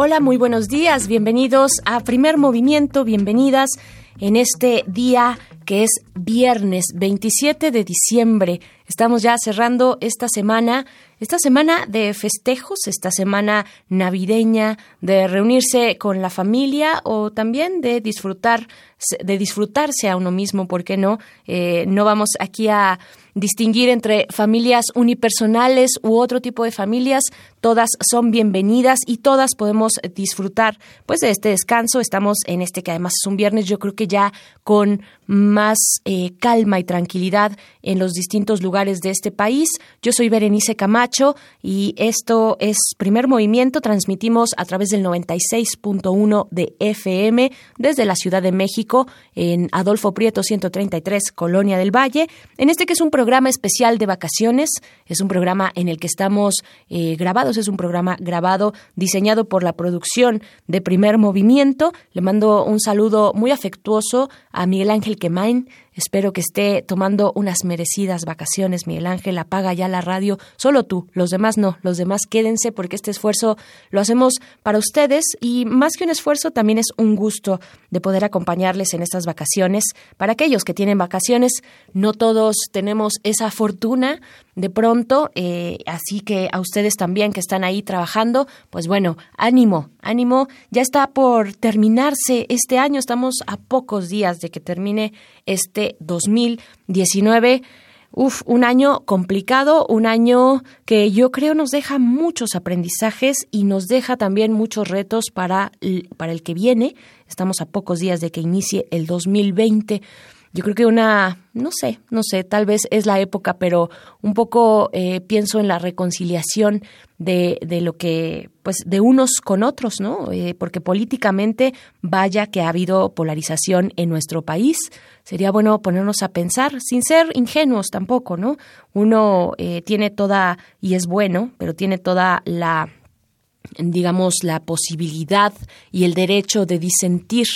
Hola, muy buenos días, bienvenidos a Primer Movimiento, bienvenidas en este día que es viernes 27 de diciembre. Estamos ya cerrando esta semana, esta semana de festejos, esta semana navideña, de reunirse con la familia o también de disfrutar, de disfrutarse a uno mismo, ¿por qué no? Eh, no vamos aquí a distinguir entre familias unipersonales u otro tipo de familias. Todas son bienvenidas y todas podemos disfrutar pues de este descanso. Estamos en este que además es un viernes, yo creo que ya con más eh, calma y tranquilidad en los distintos lugares de este país. Yo soy Berenice Camacho y esto es Primer Movimiento. Transmitimos a través del 96.1 de FM desde la Ciudad de México en Adolfo Prieto 133, Colonia del Valle. En este que es un programa especial de vacaciones, es un programa en el que estamos eh, grabados, es un programa grabado, diseñado por la producción de Primer Movimiento. Le mando un saludo muy afectuoso a Miguel Ángel Quemain, Espero que esté tomando unas merecidas vacaciones, Miguel Ángel. Apaga ya la radio. Solo tú, los demás no. Los demás quédense porque este esfuerzo lo hacemos para ustedes y más que un esfuerzo también es un gusto de poder acompañarles en estas vacaciones. Para aquellos que tienen vacaciones, no todos tenemos esa fortuna de pronto, eh, así que a ustedes también que están ahí trabajando, pues bueno, ánimo, ánimo. Ya está por terminarse este año. Estamos a pocos días de que termine este 2019. Uf, un año complicado, un año que yo creo nos deja muchos aprendizajes y nos deja también muchos retos para, para el que viene. Estamos a pocos días de que inicie el 2020 yo creo que una, no sé, no sé, tal vez es la época, pero un poco eh, pienso en la reconciliación de, de, lo que, pues, de unos con otros, ¿no? Eh, porque políticamente, vaya que ha habido polarización en nuestro país. Sería bueno ponernos a pensar, sin ser ingenuos tampoco, ¿no? Uno eh, tiene toda, y es bueno, pero tiene toda la digamos, la posibilidad y el derecho de disentir,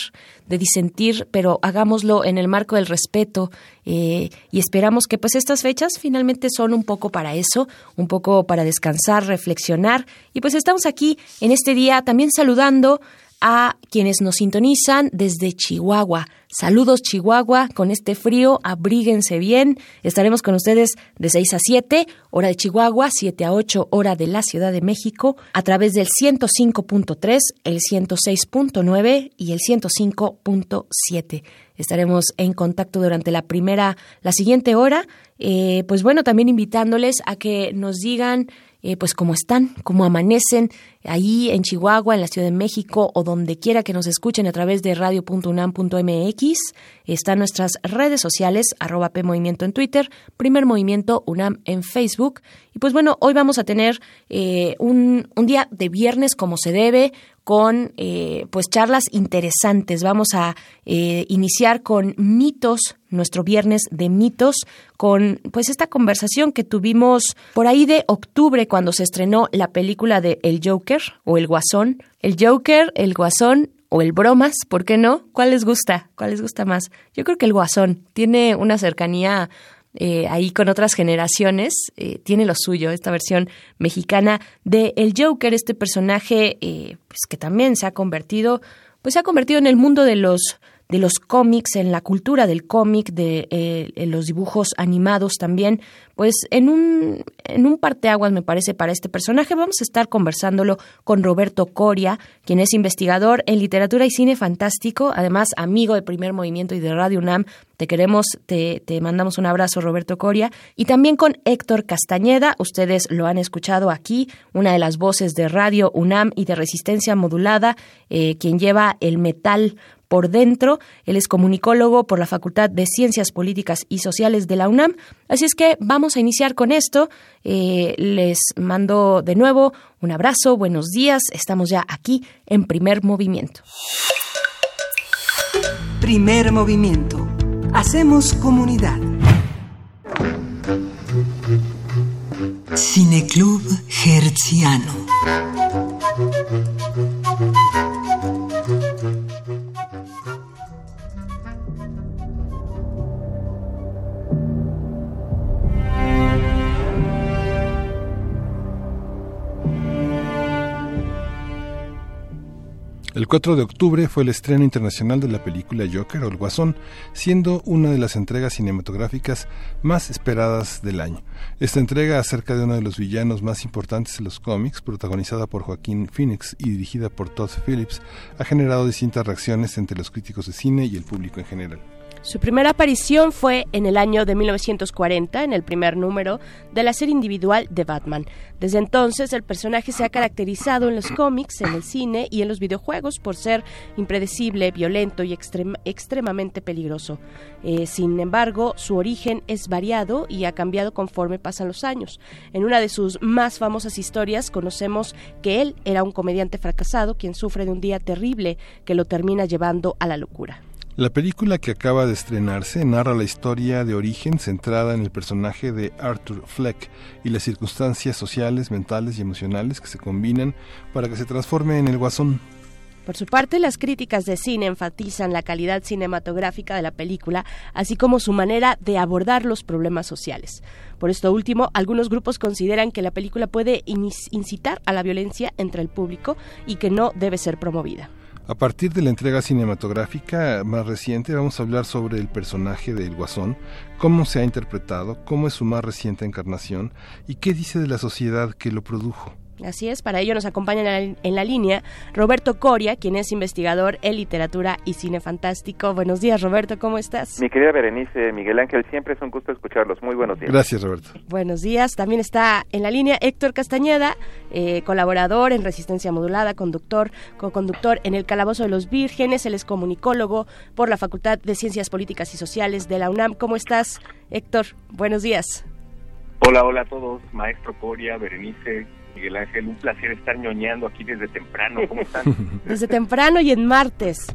de disentir, pero hagámoslo en el marco del respeto eh, y esperamos que pues estas fechas finalmente son un poco para eso, un poco para descansar, reflexionar y pues estamos aquí en este día también saludando a quienes nos sintonizan desde Chihuahua. Saludos Chihuahua, con este frío, abríguense bien. Estaremos con ustedes de 6 a 7, hora de Chihuahua, 7 a 8, hora de la Ciudad de México, a través del 105.3, el 106.9 y el 105.7. Estaremos en contacto durante la primera, la siguiente hora. Eh, pues bueno, también invitándoles a que nos digan eh, pues cómo están, cómo amanecen ahí en Chihuahua, en la Ciudad de México o donde quiera que nos escuchen a través de radio.unam.mx. Están nuestras redes sociales, arroba P Movimiento en Twitter, Primer Movimiento UNAM en Facebook. Y pues bueno, hoy vamos a tener eh, un, un día de viernes como se debe, con eh, pues charlas interesantes. Vamos a eh, iniciar con mitos, nuestro viernes de mitos, con pues esta conversación que tuvimos por ahí de octubre cuando se estrenó la película de El Joker o El Guasón. El Joker, El Guasón o el Bromas, ¿por qué no? ¿Cuál les gusta? ¿Cuál les gusta más? Yo creo que el Guasón tiene una cercanía eh, ahí con otras generaciones, eh, tiene lo suyo, esta versión mexicana de El Joker, este personaje eh, pues que también se ha convertido, pues se ha convertido en el mundo de los de los cómics, en la cultura del cómic, de eh, los dibujos animados también, pues en un, en un parteaguas me parece para este personaje. Vamos a estar conversándolo con Roberto Coria, quien es investigador en literatura y cine fantástico, además amigo de Primer Movimiento y de Radio UNAM. Te queremos, te, te mandamos un abrazo, Roberto Coria. Y también con Héctor Castañeda, ustedes lo han escuchado aquí, una de las voces de Radio UNAM y de Resistencia Modulada, eh, quien lleva el metal por dentro. Él es comunicólogo por la Facultad de Ciencias Políticas y Sociales de la UNAM. Así es que vamos a iniciar con esto. Eh, les mando de nuevo un abrazo, buenos días. Estamos ya aquí en primer movimiento. Primer movimiento. Hacemos comunidad. Cineclub Herziano. El 4 de octubre fue el estreno internacional de la película Joker o El Guasón, siendo una de las entregas cinematográficas más esperadas del año. Esta entrega acerca de uno de los villanos más importantes de los cómics, protagonizada por Joaquín Phoenix y dirigida por Todd Phillips, ha generado distintas reacciones entre los críticos de cine y el público en general. Su primera aparición fue en el año de 1940, en el primer número de la serie individual de Batman. Desde entonces, el personaje se ha caracterizado en los cómics, en el cine y en los videojuegos por ser impredecible, violento y extremadamente peligroso. Eh, sin embargo, su origen es variado y ha cambiado conforme pasan los años. En una de sus más famosas historias conocemos que él era un comediante fracasado quien sufre de un día terrible que lo termina llevando a la locura. La película que acaba de estrenarse narra la historia de origen centrada en el personaje de Arthur Fleck y las circunstancias sociales, mentales y emocionales que se combinan para que se transforme en el guasón. Por su parte, las críticas de cine enfatizan la calidad cinematográfica de la película, así como su manera de abordar los problemas sociales. Por esto último, algunos grupos consideran que la película puede incitar a la violencia entre el público y que no debe ser promovida. A partir de la entrega cinematográfica más reciente vamos a hablar sobre el personaje del Guasón, cómo se ha interpretado, cómo es su más reciente encarnación y qué dice de la sociedad que lo produjo. Así es, para ello nos acompaña en la, línea Roberto Coria, quien es investigador en literatura y cine fantástico. Buenos días, Roberto, ¿cómo estás? Mi querida Berenice, Miguel Ángel, siempre es un gusto escucharlos. Muy buenos días. Gracias, Roberto. Buenos días. También está en la línea Héctor Castañeda, eh, colaborador en Resistencia Modulada, conductor, co-conductor en El Calabozo de los Vírgenes. Él es comunicólogo por la Facultad de Ciencias Políticas y Sociales de la UNAM. ¿Cómo estás, Héctor? Buenos días. Hola, hola a todos, maestro Coria, Berenice, Miguel Ángel, un placer estar ñoñando aquí desde temprano. ¿Cómo están? desde temprano y en martes.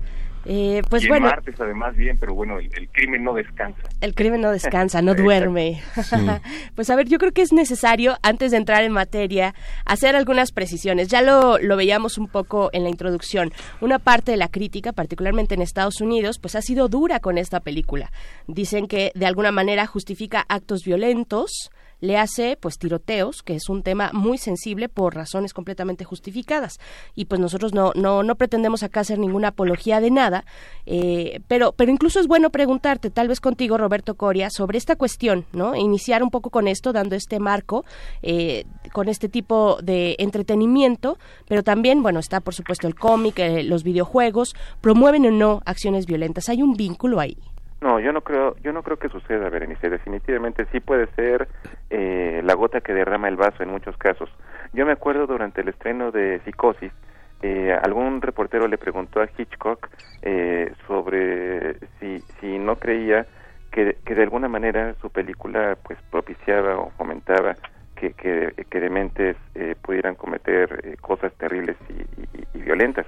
Eh, pues y bueno. En martes además bien, pero bueno, el, crimen no descansa. El crimen no descansa, no duerme. pues a ver, yo creo que es necesario, antes de entrar en materia, hacer algunas precisiones. Ya lo, lo veíamos un poco en la introducción. Una parte de la crítica, particularmente en Estados Unidos, pues ha sido dura con esta película. Dicen que de alguna manera justifica actos violentos, le hace pues tiroteos, que es un tema muy sensible por razones completamente justificadas. Y pues nosotros no, no, no pretendemos acá hacer ninguna apología de nada, eh, pero, pero incluso es bueno preguntarte, tal vez contigo, Roberto Coria, sobre esta cuestión, ¿no? Iniciar un poco con esto, dando este marco, eh, con este tipo de entretenimiento, pero también, bueno, está por supuesto el cómic, eh, los videojuegos, promueven o no acciones violentas. ¿Hay un vínculo ahí? No, yo no creo, yo no creo que suceda, Berenice. Definitivamente sí puede ser eh, la gota que derrama el vaso en muchos casos. Yo me acuerdo durante el estreno de Psicosis, eh, algún reportero le preguntó a Hitchcock eh, sobre si, si no creía que, que de alguna manera su película pues propiciaba o fomentaba que, que, que dementes eh, pudieran cometer eh, cosas terribles y, y, violentas.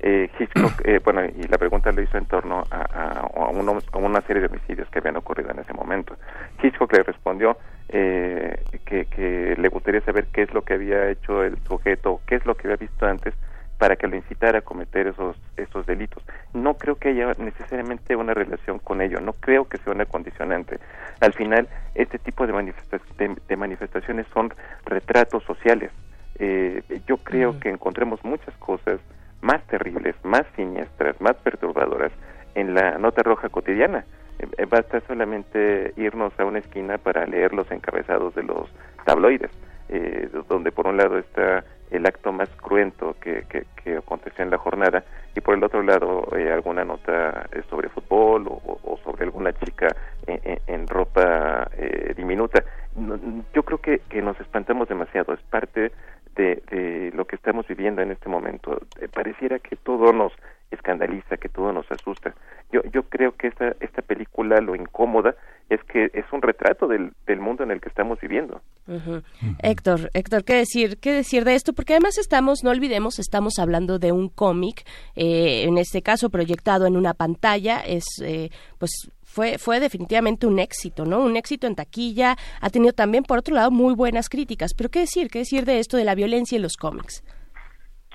Eh, Hitchcock, eh, bueno, y la pregunta lo hizo en torno a, a, a, a, una serie de homicidios que habían ocurrido en ese momento. Hitchcock le respondió eh, que, que le gustaría saber qué es lo que había hecho el sujeto, qué es lo que había visto antes para que lo incitara a cometer esos esos delitos. No creo que haya necesariamente una relación con ello, no creo que sea una condicionante. Al final, este tipo de, manifesta de, de manifestaciones son retratos sociales. Eh, yo creo uh que encontremos muchas cosas más terribles, más siniestras, más perturbadoras en la nota roja cotidiana. Eh, basta solamente irnos a una esquina para leer los encabezados de los tabloides, eh, donde por un lado está el acto más cruento que, que, que, aconteció en la jornada y por el otro lado eh, alguna nota eh, sobre fútbol o, sobre alguna chica en, ropa eh, diminuta. Yo creo que, que nos espantamos demasiado, es parte de, de lo que estamos viviendo en este momento. Eh, pareciera que todo nos escandaliza, que todo nos asusta. Yo, yo creo que esta, esta película lo incómoda es que es un retrato del, del mundo en el que estamos viviendo. Héctor, Héctor, ¿qué decir, ¿qué decir de esto? Porque además estamos, no olvidemos, estamos hablando de un cómic, eh, en este caso proyectado en una pantalla, es eh, pues fue, fue definitivamente un éxito, ¿no? Un éxito en taquilla, ha tenido también, por otro lado, muy buenas críticas. Pero ¿qué decir? ¿Qué decir de esto de la violencia en los cómics?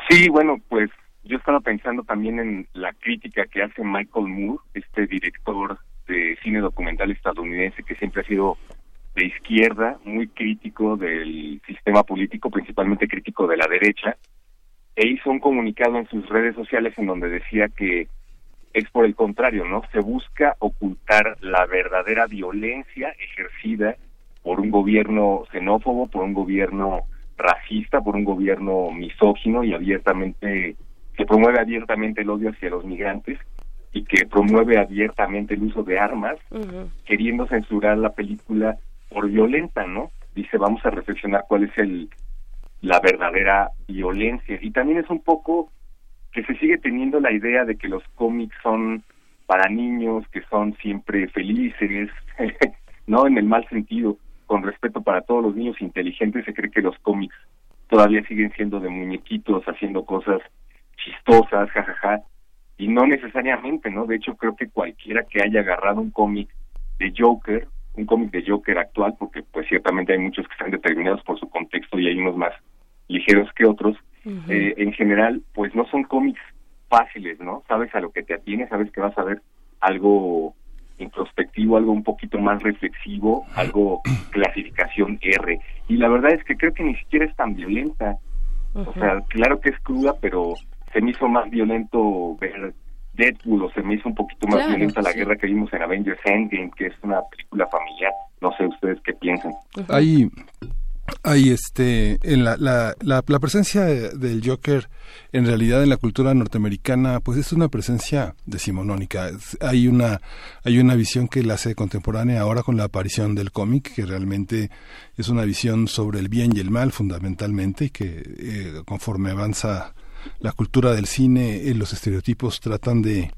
Sí, bueno, pues yo estaba pensando también en la crítica que hace Michael Moore, este director de cine documental estadounidense que siempre ha sido de izquierda, muy crítico del sistema político, principalmente crítico de la derecha, e hizo un comunicado en sus redes sociales en donde decía que es por el contrario, ¿no? Se busca ocultar la verdadera violencia ejercida por un gobierno xenófobo, por un gobierno racista, por un gobierno misógino y abiertamente que promueve abiertamente el odio hacia los migrantes y que promueve abiertamente el uso de armas, queriendo censurar la película por violenta, ¿no? Dice, vamos a reflexionar cuál es el la verdadera violencia. Y también es un poco que se sigue teniendo la idea de que los cómics son para niños, que son siempre felices, no en el mal sentido, con respeto para todos los niños inteligentes, se cree que los cómics todavía siguen siendo de muñequitos, haciendo cosas chistosas, jajaja, y no necesariamente, ¿no? De hecho, creo que cualquiera que haya agarrado un cómic de Joker, un cómic de Joker actual, porque pues ciertamente hay muchos que están determinados por su contexto y hay unos más ligeros que otros, eh, en general, pues no son cómics fáciles, ¿no? Sabes a lo que te atienes, sabes que vas a ver algo introspectivo, algo un poquito más reflexivo, algo clasificación R. Y la verdad es que creo que ni siquiera es tan violenta. O sea, claro que es cruda, pero se me hizo más violento ver Deadpool o se me hizo un poquito más violenta la guerra que vimos en Avengers Endgame, que es una película familiar. No sé ustedes qué piensan. Hay, hay este, en la, la, la, presencia del Joker en realidad en la cultura norteamericana pues es una presencia decimonónica. Hay una, hay una visión que la hace contemporánea ahora con la aparición del cómic, que realmente es una visión sobre el bien y el mal fundamentalmente y que eh, conforme avanza la cultura del cine, eh, los estereotipos tratan de,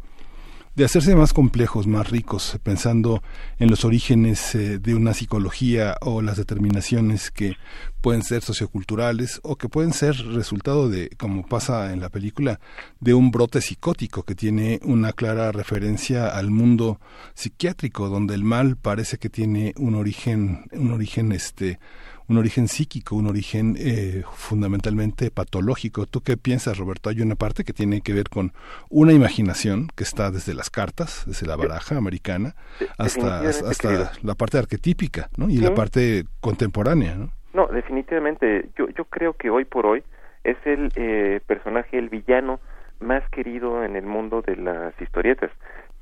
de hacerse más complejos, más ricos, pensando en los orígenes eh, de una psicología o las determinaciones que pueden ser socioculturales o que pueden ser resultado de, como pasa en la película, de un brote psicótico que tiene una clara referencia al mundo psiquiátrico, donde el mal parece que tiene un origen, un origen este un origen psíquico, un origen eh, fundamentalmente patológico. ¿Tú qué piensas, Roberto? Hay una parte que tiene que ver con una imaginación que está desde las cartas, desde la baraja americana, hasta, hasta la parte arquetípica ¿no? y la parte contemporánea. ¿no? no, definitivamente. Yo, yo creo que hoy por hoy es el eh, personaje, el villano más querido en el mundo de las historietas.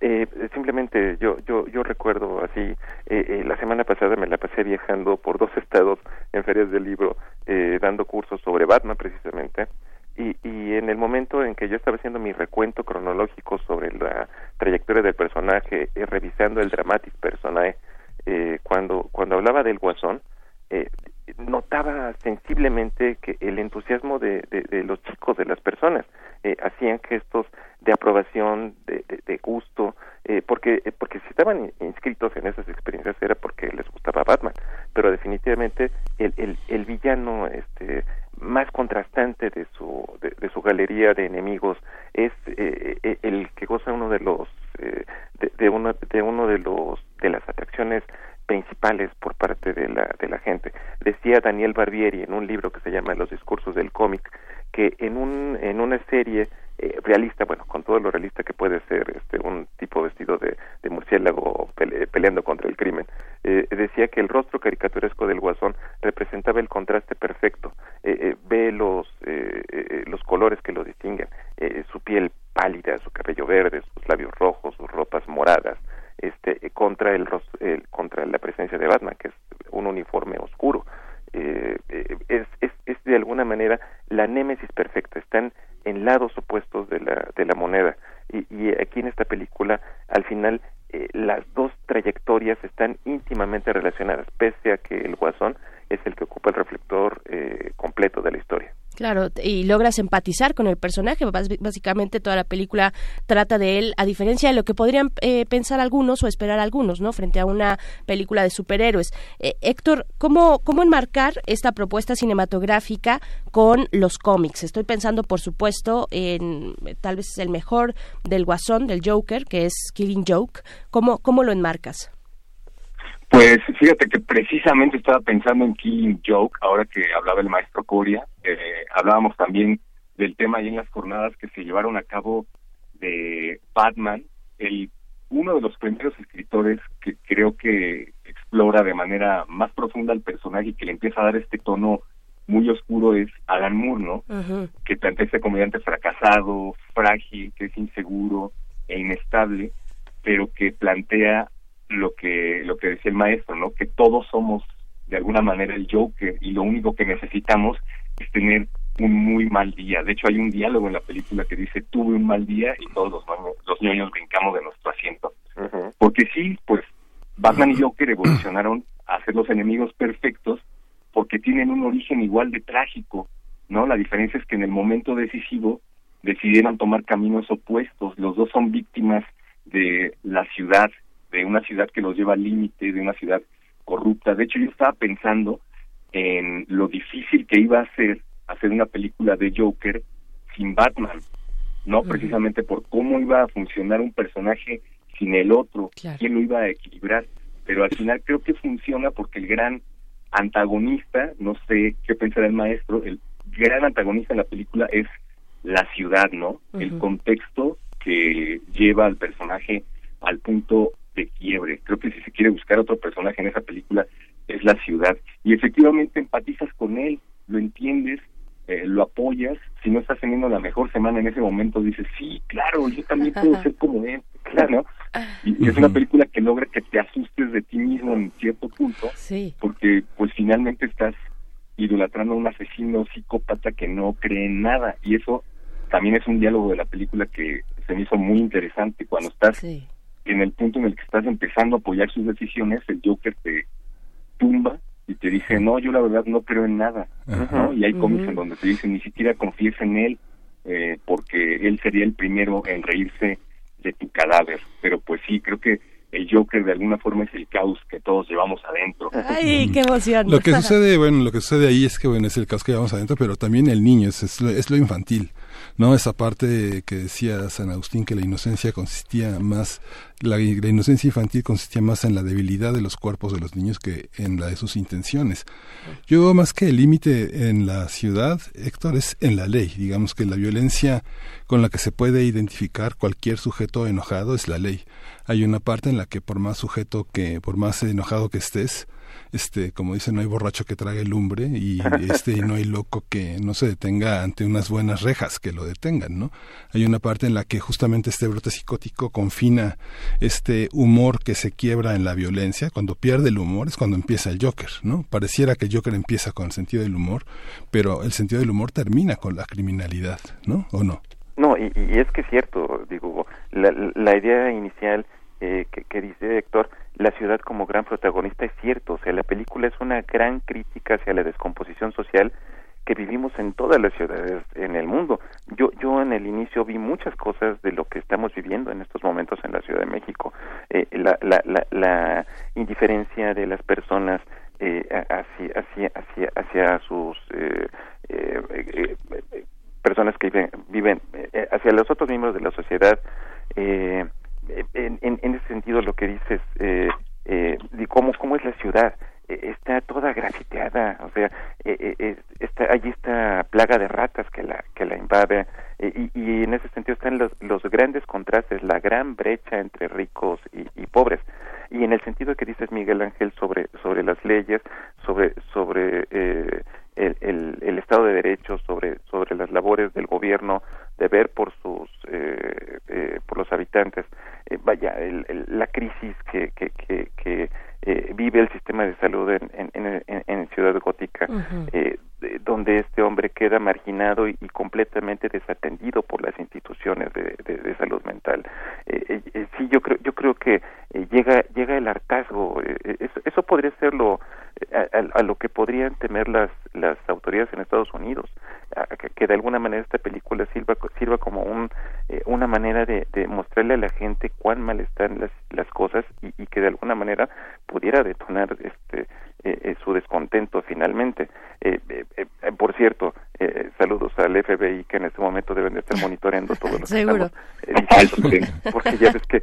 Eh, simplemente yo yo yo recuerdo así eh, eh, la semana pasada me la pasé viajando por dos estados en ferias del libro eh, dando cursos sobre Batman precisamente. Y, y en el momento en que yo estaba haciendo mi recuento cronológico sobre la trayectoria del personaje eh, revisando el dramatis personae eh, cuando cuando hablaba del guasón notaba sensiblemente que el entusiasmo de, de, los chicos de las personas hacían gestos de aprobación, de, de, gusto, eh, porque eh, porque si estaban inscritos en esas experiencias era porque les gustaba Batman, pero definitivamente el, el, el villano este más contrastante de su de, su galería de enemigos es eh, eh, el que goza uno de los eh, de, de, uno de uno de los de las atracciones principales por parte de la de la gente. Decía Daniel Barbieri en un libro que se llama Los discursos del cómic que en un en una serie eh, realista, bueno, con todo lo realista que puede ser este un tipo vestido de, murciélago pele, peleando contra el crimen, eh, decía que el rostro caricaturesco del guasón representaba el contraste perfecto, eh, eh ve los eh, eh, los colores que lo distinguen, su piel pálida, su cabello verde, sus labios rojos, sus ropas moradas, este contra el, el contra la presencia de Batman, que es un uniforme oscuro. Es, es, es de alguna manera la némesis perfecta, están en lados opuestos de la, de la moneda. Y, y aquí en esta película, al final, eh, las dos trayectorias están íntimamente relacionadas, pese a que el guasón es el que ocupa el reflector eh, completo de la historia. Claro, y logras empatizar con el personaje. básicamente toda la película trata de él, a diferencia de lo que podrían eh, pensar algunos o esperar algunos, ¿no? Frente a una película de superhéroes. Eh, Héctor, ¿cómo, ¿cómo enmarcar esta propuesta cinematográfica con los cómics? Estoy pensando, por supuesto, en tal vez el mejor del Guasón, del Joker, que es Killing Joke. ¿Cómo, cómo lo enmarcas? Pues fíjate que precisamente estaba pensando en Killing Joke, ahora que hablaba el maestro Coria, eh, hablábamos también del tema ahí en las jornadas que se llevaron a cabo de Batman, el uno de los primeros escritores que creo que explora de manera más profunda al personaje y que le empieza a dar este tono muy oscuro es Alan Moore, ¿no? Que plantea este comediante fracasado, frágil, que es inseguro e inestable, pero que plantea lo que lo que decía el maestro, ¿no? Que todos somos de alguna manera el Joker y lo único que necesitamos es tener un muy mal día. De hecho, hay un diálogo en la película que dice tuve un mal día y todos los, los niños brincamos de nuestro asiento. Porque sí, pues Batman y Joker evolucionaron a ser los enemigos perfectos porque tienen un origen igual de trágico, ¿no? La diferencia es que en el momento decisivo decidieron tomar caminos opuestos. Los dos son víctimas de la ciudad de una ciudad que los lleva al límite, de una ciudad corrupta. De hecho, yo estaba pensando en lo difícil que iba a ser hacer una película de Joker sin Batman, ¿no? Precisamente por cómo iba a funcionar un personaje sin el otro, quién lo iba a equilibrar. Pero al final creo que funciona porque el gran antagonista, no sé qué pensar el maestro, el gran antagonista en la película es la ciudad, ¿no? El contexto que lleva al personaje al punto de quiebre. Creo que si se quiere buscar otro personaje en esa película es la ciudad. Y efectivamente empatizas con él, lo entiendes, eh, lo apoyas. Si no estás teniendo la mejor semana en ese momento, dices, sí, claro, yo también puedo ser como él. Claro, y, es una película que logra que te asustes de ti mismo en cierto punto, porque pues finalmente estás idolatrando a un asesino psicópata que no cree en nada. Y eso también es un diálogo de la película que se me hizo muy interesante cuando estás en el punto en el que estás empezando a apoyar sus decisiones, el Joker te tumba y te dice, no, yo la verdad no creo en nada, ¿no? Y hay cómics en donde te dicen, ni siquiera confíes en él, eh, porque él sería el primero en reírse de tu cadáver. Pero pues sí, creo que el Joker de alguna forma es el caos que todos llevamos adentro. Ay, qué emoción. Lo que sucede, bueno, lo que sucede ahí es que bueno, es el caos que llevamos adentro, pero también el niño es, es lo infantil. ¿No? Esa parte que decía San Agustín que la inocencia consistía más, la, inocencia infantil consistía más en la debilidad de los cuerpos de los niños que en la de sus intenciones. Yo más que el límite en la ciudad, Héctor, es en la ley. Digamos que la violencia con la que se puede identificar cualquier sujeto enojado es la ley. Hay una parte en la que por más sujeto que, por más enojado que estés, este, como dicen, no hay borracho que trague lumbre y este no hay loco que no se detenga ante unas buenas rejas que lo detengan, ¿no? Hay una parte en la que justamente este brote psicótico confina este humor que se quiebra en la violencia, cuando pierde el humor es cuando empieza el Joker, ¿no? Pareciera que el Joker empieza con el sentido del humor, pero el sentido del humor termina con la criminalidad, ¿no? ¿O no? No, y, es que es cierto, digo, la, la idea inicial eh, que, dice Héctor, la ciudad como gran protagonista es cierto, o sea, la película es una gran crítica hacia la descomposición social que vivimos en todas las ciudades en el mundo. Yo, yo en el inicio vi muchas cosas de lo que estamos viviendo en estos momentos en la Ciudad de México. Eh, la, la, la, indiferencia de las personas eh, hacia, hacia, hacia, hacia sus eh, eh, personas que viven, viven hacia los otros miembros de la sociedad. Eh, en, en, ese sentido lo que dices eh, eh, cómo cómo es la ciudad eh, está toda grafiteada o sea eh, eh está allí esta plaga de ratas que la que la invade y, y, en ese sentido están los, los grandes contrastes la gran brecha entre ricos y, y pobres. Y en el sentido que dices Miguel Ángel sobre sobre las leyes sobre sobre eh, el, el, el, Estado de Derecho, sobre, sobre las labores del gobierno, de ver por sus eh, eh, por los habitantes. Eh, vaya, el, la crisis que, que, que, que eh, vive el sistema de salud en, en, en, Ciudad Gótica, donde este hombre queda marginado y, completamente desatendido por las instituciones de, de, salud mental. Eh, sí, yo creo, yo creo que llega llega el hartazgo. Eso, eso, podría ser lo a, a, lo que podrían temer las las autoridades en Estados Unidos que, de alguna manera esta película sirva, sirva como un, eh, una manera de, mostrarle a la gente cuán mal están las, las cosas y, y que de alguna manera pudiera detonar este eh, eh, su descontento finalmente. por cierto, saludos al FBI que en este momento deben de estar monitoreando todo lo que Seguro. porque ya ves que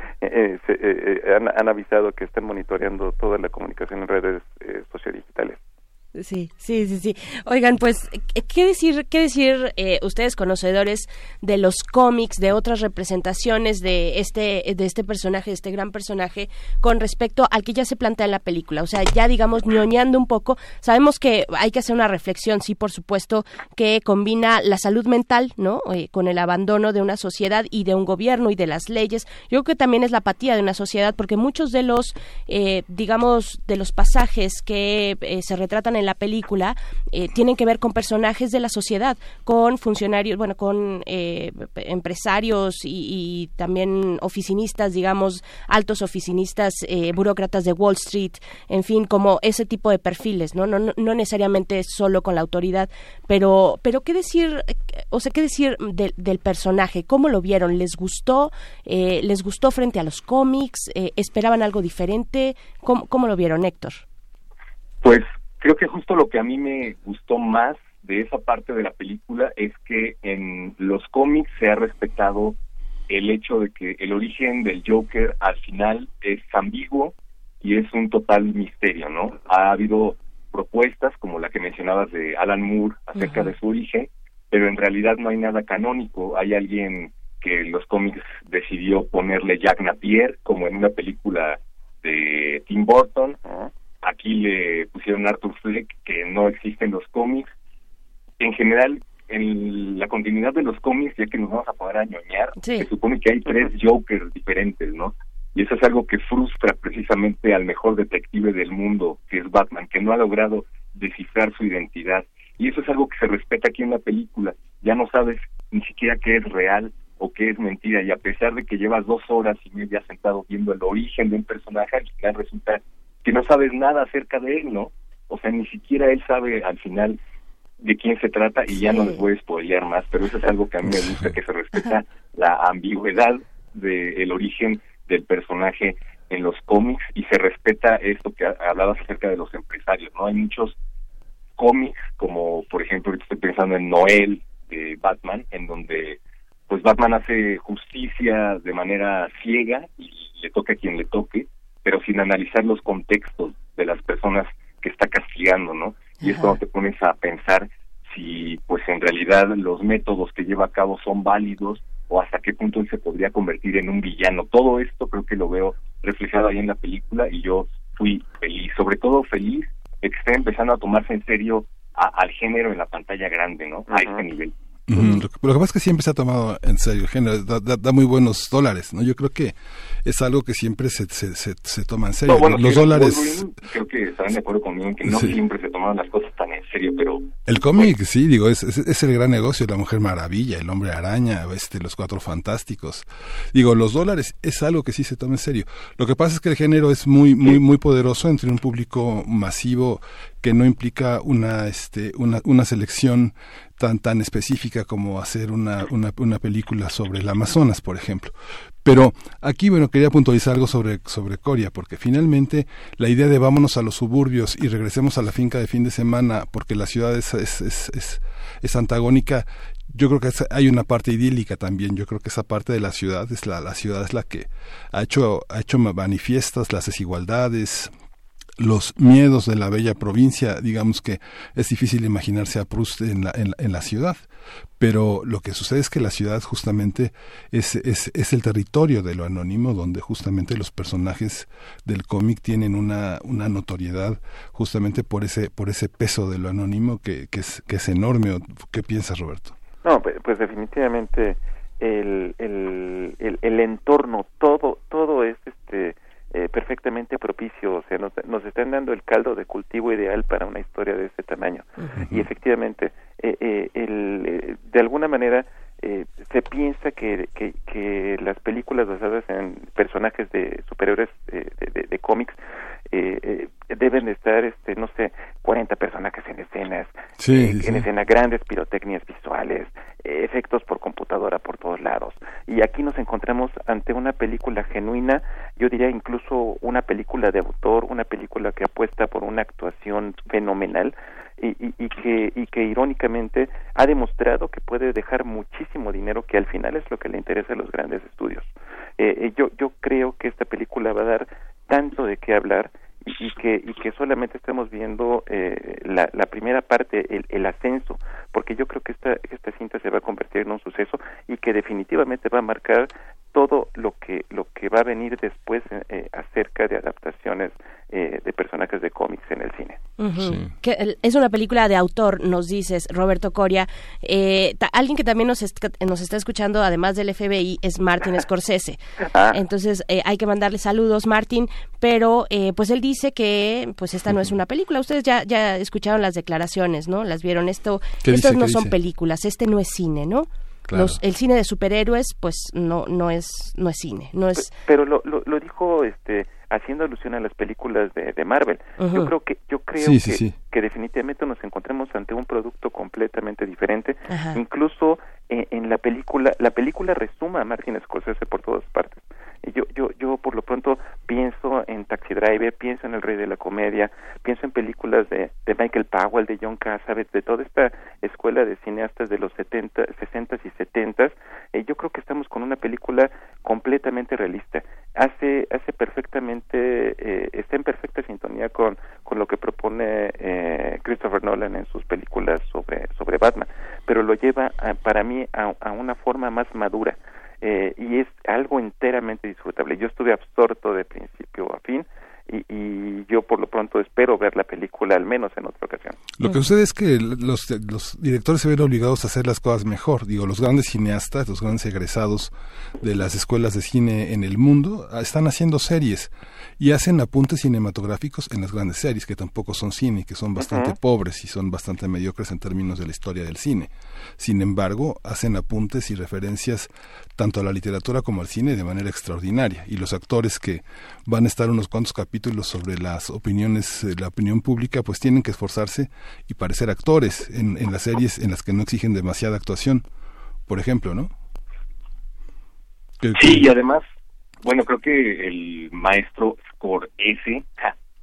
se, han, han, avisado que están monitoreando toda la comunicación en redes sociodigitales. Sí, sí, sí, sí. Oigan, pues, ¿qué decir, qué decir eh, ustedes conocedores de los cómics, de otras representaciones de este, de este personaje, de este gran personaje, con respecto al que ya se plantea en la película? O sea, ya digamos, ñoñando un poco, sabemos que hay que hacer una reflexión, sí, por supuesto, que combina la salud mental, ¿no? Eh, con el abandono de una sociedad y de un gobierno y de las leyes. Yo creo que también es la apatía de una sociedad, porque muchos de los, eh, digamos, de los pasajes que se retratan en la película eh, tienen que ver con personajes de la sociedad, con funcionarios, bueno, con eh, empresarios y, también oficinistas, digamos, altos oficinistas, eh, burócratas de Wall Street, en fin, como ese tipo de perfiles, ¿no? No, no, necesariamente solo con la autoridad, pero, pero ¿qué decir, o sea, qué decir del personaje? ¿Cómo lo vieron? ¿Les gustó? ¿Les gustó frente a los cómics? ¿Esperaban algo diferente? ¿Cómo, ¿Cómo lo vieron, Héctor? Pues creo que justo lo que a mí me gustó más de esa parte de la película es que en los cómics se ha respetado el hecho de que el origen del Joker al final es ambiguo y es un total misterio, ¿no? Ha habido propuestas como la que mencionabas de Alan Moore acerca de su origen, pero en realidad no hay nada canónico. Hay alguien que en los cómics decidió ponerle Jack Napier, como en una película de Tim Burton, Aquí le pusieron Arthur Fleck, que no existe en los cómics. En general, en la continuidad de los cómics, ya que nos vamos a poder añoñar, se supone que hay tres Jokers diferentes, ¿no? Y eso es algo que frustra precisamente al mejor detective del mundo, que es Batman, que no ha logrado descifrar su identidad. Y eso es algo que se respeta aquí en la película. Ya no sabes ni siquiera qué es real o qué es mentira. Y a pesar de que llevas dos horas y media sentado viendo el origen de un personaje, al final resulta que no sabes nada acerca de él, ¿no? O sea, ni siquiera él sabe al final de quién se trata y ya no les voy a spoilear más, pero eso es algo que a mí me gusta, que se respeta la ambigüedad del origen del personaje en los cómics y se respeta esto que hablabas acerca de los empresarios, ¿no? Hay muchos cómics, como por ejemplo, estoy pensando en Noel de Batman, en donde pues Batman hace justicia de manera ciega y le toca a quien le toque, pero sin analizar los contextos de las personas que está castigando, ¿no? Y es cuando te pones a pensar si, pues en realidad los métodos que lleva a cabo son válidos o hasta qué punto él se podría convertir en un villano. Todo esto creo que lo veo reflejado ahí en la película y yo fui feliz, sobre todo feliz de que esté empezando a tomarse en serio al género en la pantalla grande, ¿no? A este nivel lo, que, pasa es que siempre se ha tomado en serio el género, da, muy buenos dólares, ¿no? Yo creo que es algo que siempre se, se, se, toma en serio. los dólares... Creo que estarán de acuerdo conmigo en que no siempre se toman las cosas tan en serio, pero... El cómic, sí, digo, es, es, el gran negocio, la Mujer Maravilla, el Hombre Araña, este, los Cuatro Fantásticos. Digo, los dólares es algo que sí se toma en serio. Lo que pasa es que el género es muy, muy, muy poderoso entre un público masivo que no implica una, este, una, una selección tan, tan específica como hacer una, una, una, película sobre el Amazonas, por ejemplo. Pero aquí, bueno, quería puntualizar algo sobre, sobre Coria, porque finalmente la idea de vámonos a los suburbios y regresemos a la finca de fin de semana porque la ciudad es, es, es, es, antagónica, yo creo que hay una parte idílica también. Yo creo que esa parte de la ciudad es la, la ciudad es la que ha hecho, ha hecho manifiestas las desigualdades, los miedos de la bella provincia, digamos que es difícil imaginarse a Proust en la, en, la ciudad, pero lo que sucede es que la ciudad justamente es, es, es el territorio de lo anónimo, donde justamente los personajes del cómic tienen una, una notoriedad justamente por ese, por ese peso de lo anónimo que, que, es, que es enorme. ¿Qué piensas, Roberto? No, pues, pues definitivamente el, el, el, el entorno, todo, todo es este eh, perfectamente propicio, o sea, nos, nos, están dando el caldo de cultivo ideal para una historia de este tamaño. Y efectivamente, eh, eh, el, de alguna manera se piensa que, que, que, las películas basadas en personajes de superhéroes de, de, de cómics deben estar, este, no sé, 40 personajes en escenas, en escenas grandes pirotecnias visuales, efectos por computadora por todos lados. Y aquí nos encontramos ante una película genuina, yo diría incluso una película de autor, una película que apuesta por una actuación fenomenal y, y, que, y que irónicamente ha demostrado que puede dejar muchísimo dinero, que al final es lo que le interesa a los grandes estudios. Eh, eh yo, yo creo que esta película va a dar tanto de qué hablar y, que y que solamente estamos viendo eh, la, la, primera parte el, el, ascenso porque yo creo que esta esta cinta se va a convertir en un suceso y que definitivamente va a marcar todo lo que lo que va a venir después eh, acerca de adaptaciones eh, de personajes de cómics en el cine. que es una película de autor, nos dices, Roberto Coria. Eh, alguien que también nos, nos está escuchando, además del FBI, es Martin Scorsese. Ah. Entonces hay que mandarle saludos, Martin. Pero pues él dice que pues esta no es una película. Ustedes ya ya escucharon las declaraciones, ¿no? Las vieron. Esto estas no son películas. Este no es cine, ¿no? El cine de superhéroes, pues no no es no es cine, no es. Pero lo, lo, lo dijo este haciendo alusión a las películas de, de Marvel. Yo creo que yo creo que, que, definitivamente nos encontramos ante un producto completamente diferente. Incluso eh, en la película, la película resuma a Martin Scorsese por todas partes. Yo, yo, yo por lo pronto pienso en Taxi Driver, pienso en El Rey de la Comedia, pienso en películas de, de Michael Powell, de John Cassavetes, de toda esta escuela de cineastas de los 70, 60 y 70. Eh, yo creo que estamos con una película completamente realista. Hace, hace perfectamente, eh, está en perfecta sintonía con, con lo que propone eh, Christopher Nolan en sus películas sobre, sobre Batman, pero lo lleva para mí a, a una forma más madura eh, y es algo enteramente disfrutable. Yo estuve absorto de principio a fin y, yo por lo pronto espero ver la película al menos en otra ocasión. Lo que sucede es que los, los directores se ven obligados a hacer las cosas mejor. Digo, los grandes cineastas, los grandes egresados de las escuelas de cine en el mundo ah, están haciendo series y hacen apuntes cinematográficos en las grandes series, que tampoco son cine, que son bastante pobres y son bastante mediocres en términos de la historia del cine. Sin embargo, hacen apuntes y referencias tanto a la literatura como al cine de manera extraordinaria. Y los actores que van a estar unos cuantos capítulos sobre las opiniones, eh, la opinión pública, pues tienen que esforzarse y parecer actores en, en las series en las que no exigen demasiada actuación, por ejemplo, ¿no? Sí, y además bueno, creo que el maestro Scorsese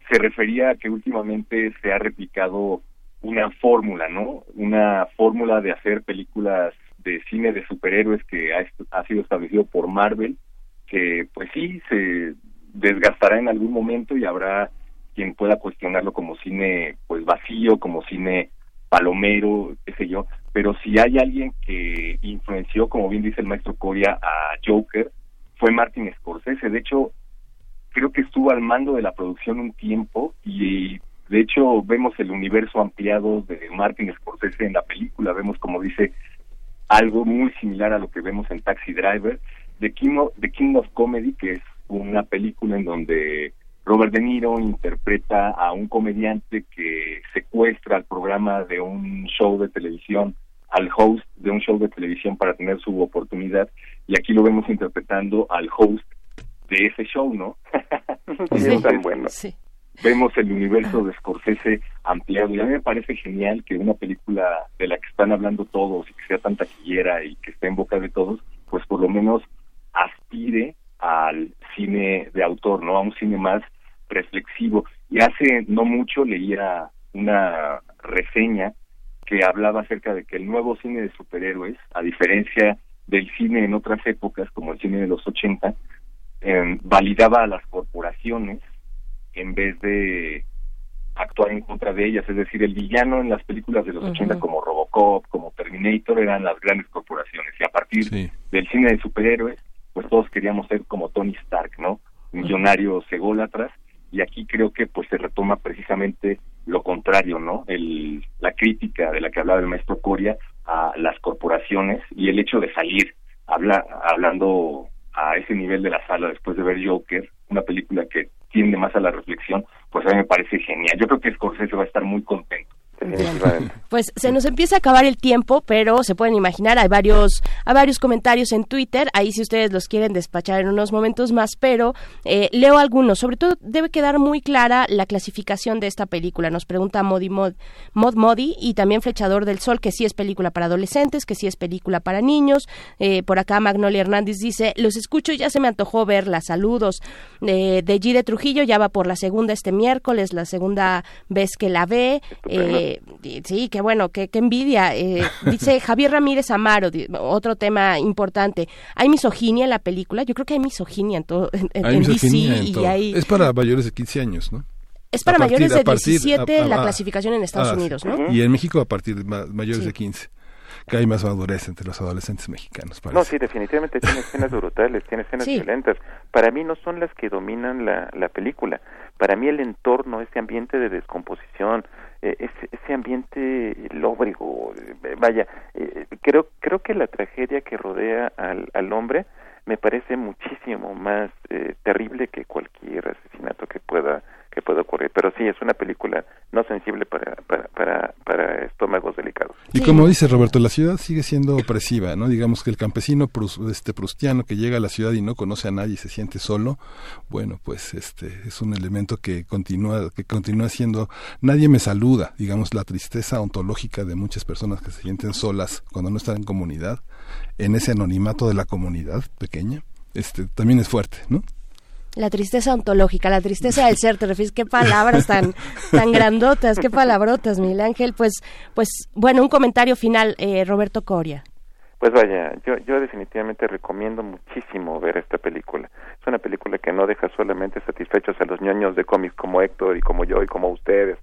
se refería a que últimamente se ha replicado una fórmula, ¿no? Una fórmula de hacer películas de cine de superhéroes que ha, ha sido establecido por Marvel, que pues sí se desgastará en algún momento y habrá quien pueda cuestionarlo como cine pues vacío, como cine palomero, qué sé yo, pero si hay alguien que influenció, como bien dice el maestro Coria, a Joker, fue Martin Scorsese. De hecho, creo que estuvo al mando de la producción un tiempo y de hecho vemos el universo ampliado de Martin Scorsese en la película. Vemos, como dice, algo muy similar a lo que vemos en Taxi Driver. The King of, King of Comedy, que es una película en donde Robert De Niro interpreta a un comediante que secuestra el programa de un show de televisión al host de un show de televisión para tener su oportunidad y aquí lo vemos interpretando al host de ese show, ¿no? sí, tan bueno. Vemos el universo de Scorsese ampliado y a mí me parece genial que una película de la que están hablando todos y que sea tan taquillera y que esté en boca de todos, pues por lo menos aspire al cine de autor, ¿no? A un cine más reflexivo. Y hace no mucho leía una reseña que hablaba acerca de que el nuevo cine de superhéroes, a diferencia del cine en otras épocas, como el cine de los 80, em, validaba a las corporaciones en vez de actuar en contra de ellas. Es decir, el villano en las películas de los 80 como Robocop, como Terminator, eran las grandes corporaciones. Y a partir del cine de superhéroes, pues todos queríamos ser como Tony Stark, ¿no? Millonarios ególatras. Y aquí creo que pues se retoma precisamente lo contrario, ¿no? El, la crítica de la que hablaba el maestro Coria a las corporaciones y el hecho de salir habla, hablando a ese nivel de la sala después de ver Joker, una película que tiende más a la reflexión, pues a mí me parece genial. Yo creo que Scorsese va a estar muy contento. Pues se nos empieza a acabar el tiempo, pero se pueden imaginar, hay varios, hay varios comentarios en Twitter, ahí si ustedes los quieren despachar en unos momentos más, pero eh, leo algunos. Sobre todo debe quedar muy clara la clasificación de esta película. Nos pregunta Modi Mod, Mod Modi y también Flechador del Sol, que sí es película para adolescentes, que sí es película para niños. Eh, por acá Magnolia Hernández dice, los escucho ya se me antojó verla. Saludos. Eh, de G de Trujillo ya va por la segunda este miércoles, la segunda vez que la ve. Eh, sí, qué bueno, qué, envidia. Eh, dice Javier Ramírez Amaro, otro tema importante. ¿Hay misoginia en la película? Yo creo que hay misoginia en todo. En, hay misoginia en todo. Es para mayores de 15 años, ¿no? Es para mayores de 17 la clasificación en Estados Unidos, ¿no? Y en México a partir de mayores de 15 que hay más madurez entre los adolescentes mexicanos. No, sí, definitivamente tiene escenas brutales, tiene escenas violentas. Para mí no son las que dominan la, la película. Para mí el entorno, ese ambiente de descomposición, ese, ese, ambiente lóbrego, eh, vaya, eh, creo creo que la tragedia que rodea al, al hombre me parece muchísimo más terrible que cualquier asesinato que pueda que puede ocurrir. Pero sí, es una película no sensible para, para, para, para estómagos delicados. Y como dice Roberto, la ciudad sigue siendo opresiva, ¿no? Digamos que el campesino este prustiano que llega a la ciudad y no conoce a nadie y se siente solo, bueno, pues este es un elemento que continúa, que continúa siendo, nadie me saluda, digamos, la tristeza ontológica de muchas personas que se sienten solas cuando no están en comunidad, en ese anonimato de la comunidad pequeña, este también es fuerte, ¿no? La tristeza ontológica, la tristeza del ser, te refieres, qué palabras tan, tan grandotas, qué palabrotas, Miguel Ángel. Pues, pues, bueno, un comentario final, eh, Roberto Coria. Pues vaya, yo, yo definitivamente recomiendo muchísimo ver esta película. Es una película que no deja solamente satisfechos a los ñoños de cómics como Héctor y como yo y como ustedes.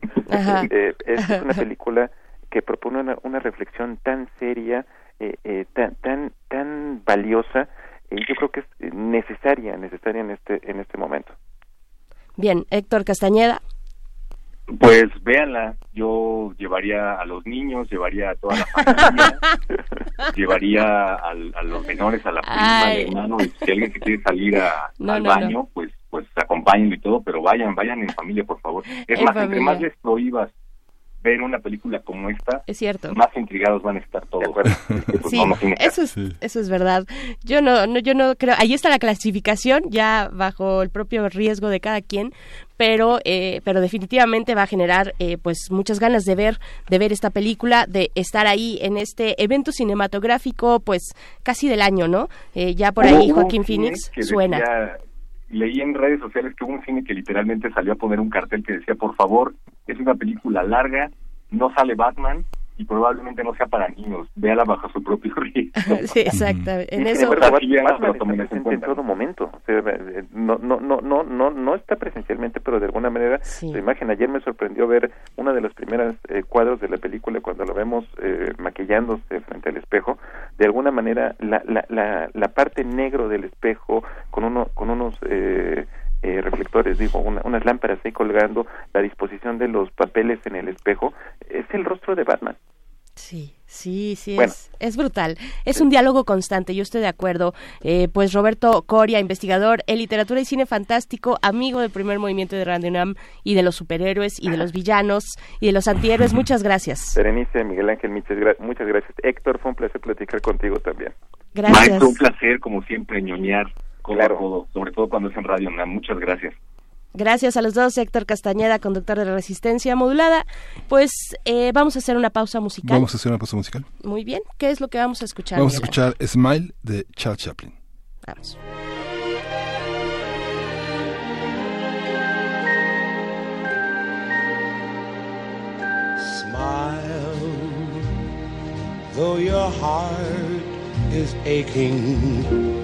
Eh, es, una película que propone una, una reflexión tan seria, eh, eh, tan, tan, tan valiosa yo creo que es necesaria, necesaria en este, en este momento. Bien, Héctor Castañeda. Pues véanla, yo llevaría a los niños, llevaría a toda la familia, llevaría a los menores, a la prima, al hermano, y si alguien se quiere salir al baño, pues pues acompáñenlo y todo, pero vayan, vayan en familia, por favor. Es más, entre más les prohíbas ver una película como esta, es cierto. más intrigados van a estar todos. sí, eso es, eso es verdad. Yo no, no, yo no creo. Ahí está la clasificación, ya bajo el propio riesgo de cada quien, pero, eh, pero definitivamente va a generar, eh, pues, muchas ganas de ver, de ver esta película, de estar ahí en este evento cinematográfico, pues, casi del año, ¿no? Eh, ya por ahí Joaquín Phoenix suena leí en redes sociales que hubo un cine que literalmente salió a poner un cartel que decía, por favor, es una película larga, no sale Batman, y probablemente no sea para niños. Véala bajo su propio riesgo. sí, exactamente. En eso en todo momento. no, no, no, no, no, no está presencialmente, pero de alguna manera la imagen. Ayer me sorprendió ver una de los primeros eh, cuadros de la película cuando lo vemos eh, maquillándose frente al espejo. De alguna manera la, la, la, la parte negro del espejo con uno con unos eh, eh, reflectores, digo, unas lámparas ahí colgando, la disposición de los papeles en el espejo, es el rostro de Batman. Sí, sí, sí, es, es brutal. Es un diálogo constante, yo estoy de acuerdo. Eh, pues Roberto Coria, investigador en literatura y cine fantástico, amigo del primer movimiento de Random y de los superhéroes y de los villanos y de los antihéroes, muchas gracias. Berenice, Miguel Ángel, muchas, muchas gracias. Héctor, fue un placer platicar contigo también. Gracias. un placer, como siempre, ñoñar claro. sobre todo cuando es en radio. Muchas gracias. Gracias a los dos, Héctor Castañeda, conductor de la Resistencia Modulada. Pues eh, vamos a hacer una pausa musical. Vamos a hacer una pausa musical. Muy bien. ¿Qué es lo que vamos a escuchar? Vamos a escuchar Smile de Charles Chaplin. Vamos. Smile, though your heart is aching.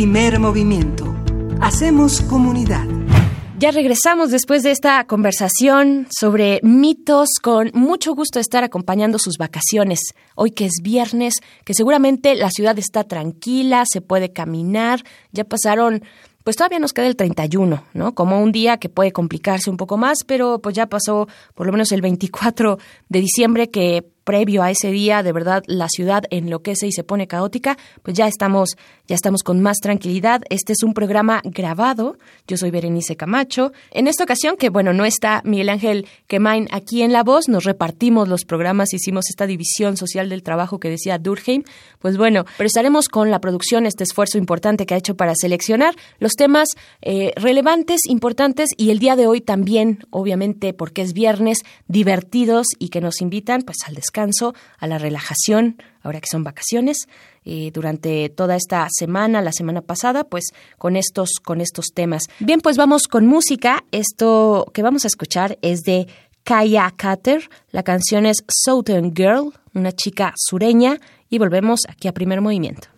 Primer movimiento. Hacemos comunidad. Ya regresamos después de esta conversación sobre mitos, con mucho gusto estar acompañando sus vacaciones. Hoy que es viernes, que seguramente la ciudad está tranquila, se puede caminar, ya pasaron, pues todavía nos queda el 31, ¿no? Como un día que puede complicarse un poco más, pero pues ya pasó por lo menos el 24 de diciembre que previo a ese día, de verdad, la ciudad enloquece y se pone caótica, pues ya estamos, ya estamos con más tranquilidad. Este es un programa grabado. Yo soy Berenice Camacho. En esta ocasión, que bueno, no está Miguel Ángel Kemain aquí en La Voz, nos repartimos los programas, hicimos esta división social del trabajo que decía Durkheim. Pues bueno, pero estaremos con la producción, este esfuerzo importante que ha hecho para seleccionar los temas eh, relevantes, importantes y el día de hoy también, obviamente, porque es viernes, divertidos y que nos invitan pues al descanso a la relajación, ahora que son vacaciones, eh, durante toda esta semana, la semana pasada, pues con estos, con estos temas. Bien, pues vamos con música. Esto que vamos a escuchar es de Kaya Cutter. La canción es Southern Girl, una chica sureña, y volvemos aquí a primer movimiento.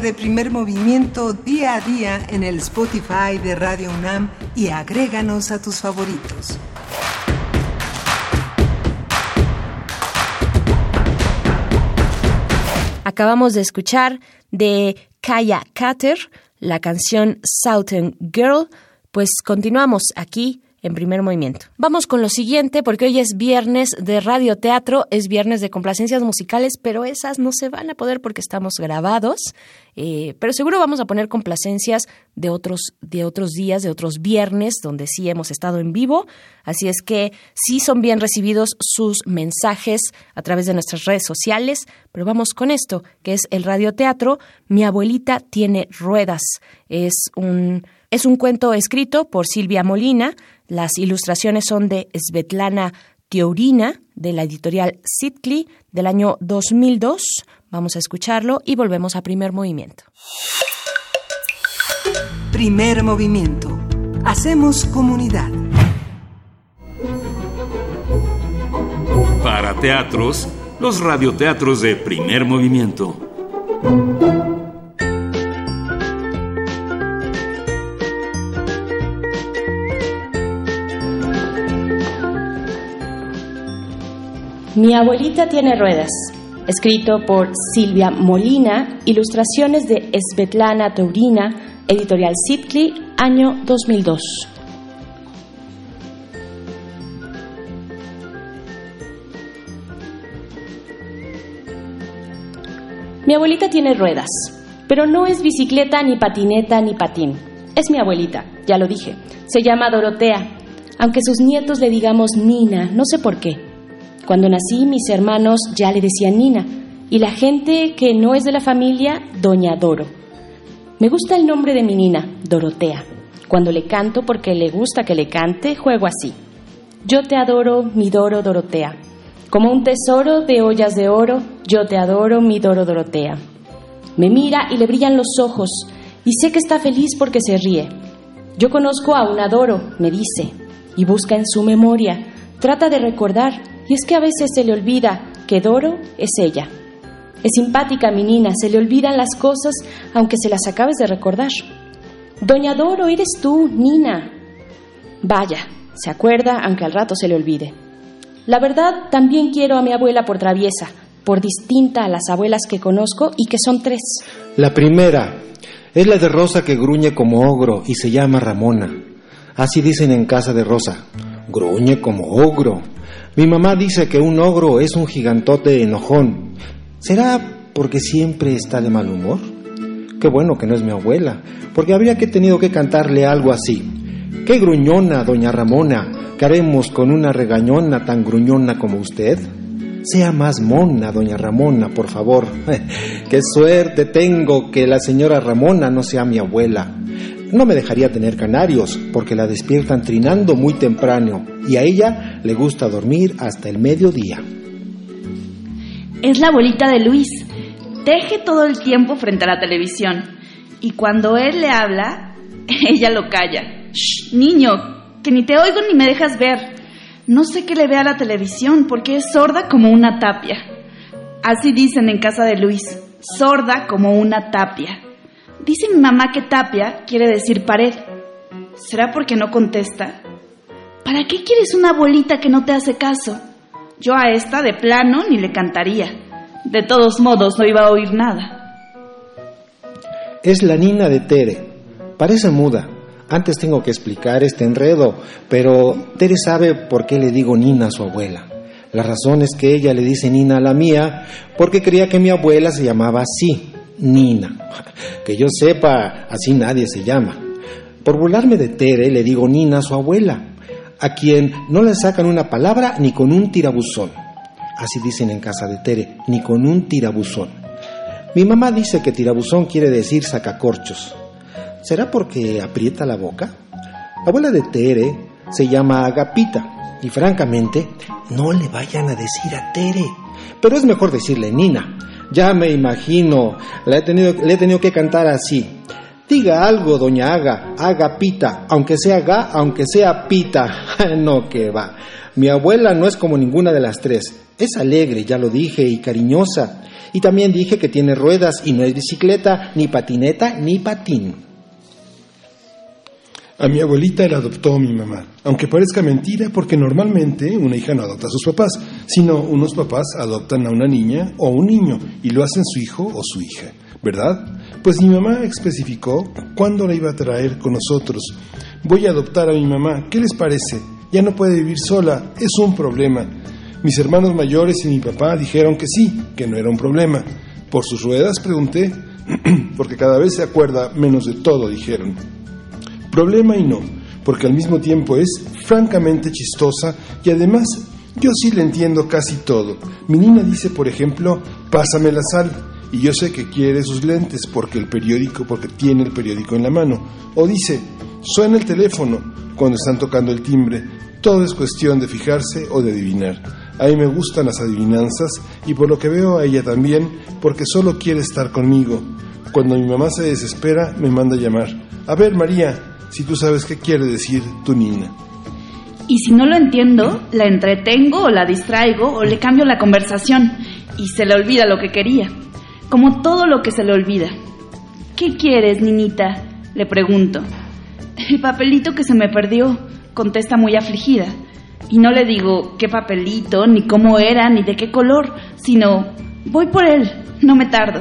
De primer movimiento día a día en el Spotify de Radio UNAM y agréganos a tus favoritos. Acabamos de escuchar de Kaya Kater la canción Southern Girl. Pues continuamos aquí en primer movimiento. Vamos con lo siguiente, porque hoy es viernes de radioteatro, es viernes de complacencias musicales, pero esas no se van a poder porque estamos grabados. Eh, pero seguro vamos a poner complacencias de otros, de otros días, de otros viernes, donde sí hemos estado en vivo. Así es que sí son bien recibidos sus mensajes a través de nuestras redes sociales. Pero vamos con esto, que es el radioteatro. Mi abuelita tiene ruedas. Es un, es un cuento escrito por Silvia Molina. Las ilustraciones son de Svetlana Teorina, de la editorial Sitcli, del año 2002. Vamos a escucharlo y volvemos a primer movimiento. Primer movimiento. Hacemos comunidad. Para teatros, los radioteatros de primer movimiento. Mi abuelita tiene ruedas, escrito por Silvia Molina, ilustraciones de Svetlana Taurina, editorial Sitcli, año 2002. Mi abuelita tiene ruedas, pero no es bicicleta, ni patineta, ni patín. Es mi abuelita, ya lo dije. Se llama Dorotea, aunque sus nietos le digamos Nina, no sé por qué. Cuando nací, mis hermanos ya le decían Nina, y la gente que no es de la familia, Doña Doro. Me gusta el nombre de mi Nina, Dorotea. Cuando le canto porque le gusta que le cante, juego así. Yo te adoro, mi Doro Dorotea. Como un tesoro de ollas de oro, yo te adoro, mi Doro Dorotea. Me mira y le brillan los ojos, y sé que está feliz porque se ríe. Yo conozco a un Adoro, me dice, y busca en su memoria. Trata de recordar, y es que a veces se le olvida que Doro es ella. Es simpática mi Nina, se le olvidan las cosas aunque se las acabes de recordar. Doña Doro, eres tú, Nina. Vaya, se acuerda aunque al rato se le olvide. La verdad, también quiero a mi abuela por traviesa, por distinta a las abuelas que conozco y que son tres. La primera es la de Rosa que gruñe como ogro y se llama Ramona. Así dicen en casa de Rosa. Gruñe como ogro. Mi mamá dice que un ogro es un gigantote enojón. ¿Será porque siempre está de mal humor? Qué bueno que no es mi abuela, porque habría que tenido que cantarle algo así. Qué gruñona, doña Ramona, ¿qué haremos con una regañona tan gruñona como usted? Sea más mona, doña Ramona, por favor. Qué suerte tengo que la señora Ramona no sea mi abuela. No me dejaría tener canarios porque la despiertan trinando muy temprano y a ella le gusta dormir hasta el mediodía. Es la abuelita de Luis. Teje todo el tiempo frente a la televisión y cuando él le habla, ella lo calla. Shh, niño, que ni te oigo ni me dejas ver. No sé qué le ve a la televisión porque es sorda como una tapia. Así dicen en casa de Luis, sorda como una tapia. Dice mi mamá que tapia quiere decir pared. ¿Será porque no contesta? ¿Para qué quieres una abuelita que no te hace caso? Yo a esta de plano ni le cantaría. De todos modos no iba a oír nada. Es la nina de Tere. Parece muda. Antes tengo que explicar este enredo, pero Tere sabe por qué le digo Nina a su abuela. La razón es que ella le dice Nina a la mía porque creía que mi abuela se llamaba así, Nina. Que yo sepa, así nadie se llama. Por burlarme de Tere le digo Nina a su abuela, a quien no le sacan una palabra ni con un tirabuzón. Así dicen en casa de Tere, ni con un tirabuzón. Mi mamá dice que tirabuzón quiere decir sacacorchos. ¿Será porque aprieta la boca? La abuela de Tere se llama Agapita y francamente no le vayan a decir a Tere. Pero es mejor decirle Nina. Ya me imagino, le he tenido, le he tenido que cantar así. Diga algo, doña Aga, Agapita, aunque sea Ga, aunque sea Pita. no que va. Mi abuela no es como ninguna de las tres. Es alegre, ya lo dije, y cariñosa. Y también dije que tiene ruedas y no es bicicleta, ni patineta, ni patín. A mi abuelita la adoptó mi mamá, aunque parezca mentira porque normalmente una hija no adopta a sus papás, sino unos papás adoptan a una niña o un niño y lo hacen su hijo o su hija, ¿verdad? Pues mi mamá especificó cuándo la iba a traer con nosotros. Voy a adoptar a mi mamá, ¿qué les parece? Ya no puede vivir sola, es un problema. Mis hermanos mayores y mi papá dijeron que sí, que no era un problema. Por sus ruedas pregunté, porque cada vez se acuerda menos de todo, dijeron. Problema y no, porque al mismo tiempo es francamente chistosa y además yo sí le entiendo casi todo. Mi niña dice, por ejemplo, pásame la sal, y yo sé que quiere sus lentes porque el periódico, porque tiene el periódico en la mano. O dice, suena el teléfono cuando están tocando el timbre. Todo es cuestión de fijarse o de adivinar. A mí me gustan las adivinanzas y por lo que veo a ella también, porque solo quiere estar conmigo. Cuando mi mamá se desespera, me manda a llamar. A ver, María, si tú sabes qué quiere decir tu niña. Y si no lo entiendo, la entretengo o la distraigo o le cambio la conversación y se le olvida lo que quería, como todo lo que se le olvida. ¿Qué quieres, niñita? Le pregunto. El papelito que se me perdió, contesta muy afligida. Y no le digo qué papelito, ni cómo era, ni de qué color, sino voy por él, no me tardo.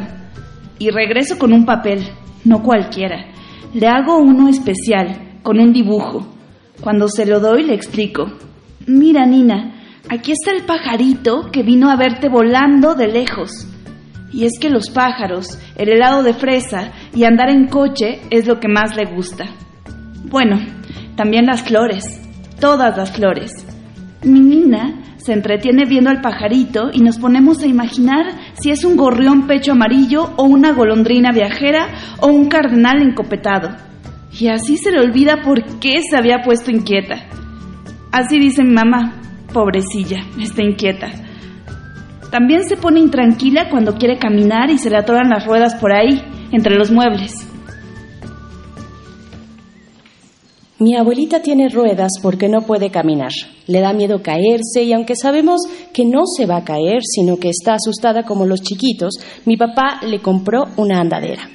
Y regreso con un papel, no cualquiera le hago uno especial, con un dibujo. Cuando se lo doy le explico. Mira, Nina, aquí está el pajarito que vino a verte volando de lejos. Y es que los pájaros, el helado de fresa y andar en coche es lo que más le gusta. Bueno, también las flores, todas las flores. Mi Nina se entretiene viendo al pajarito y nos ponemos a imaginar si es un gorrión pecho amarillo o una golondrina viajera o un cardenal encopetado. Y así se le olvida por qué se había puesto inquieta. Así dice mi mamá, pobrecilla, está inquieta. También se pone intranquila cuando quiere caminar y se le atoran las ruedas por ahí, entre los muebles. Mi abuelita tiene ruedas porque no puede caminar. Le da miedo caerse y aunque sabemos que no se va a caer, sino que está asustada como los chiquitos, mi papá le compró una andadera.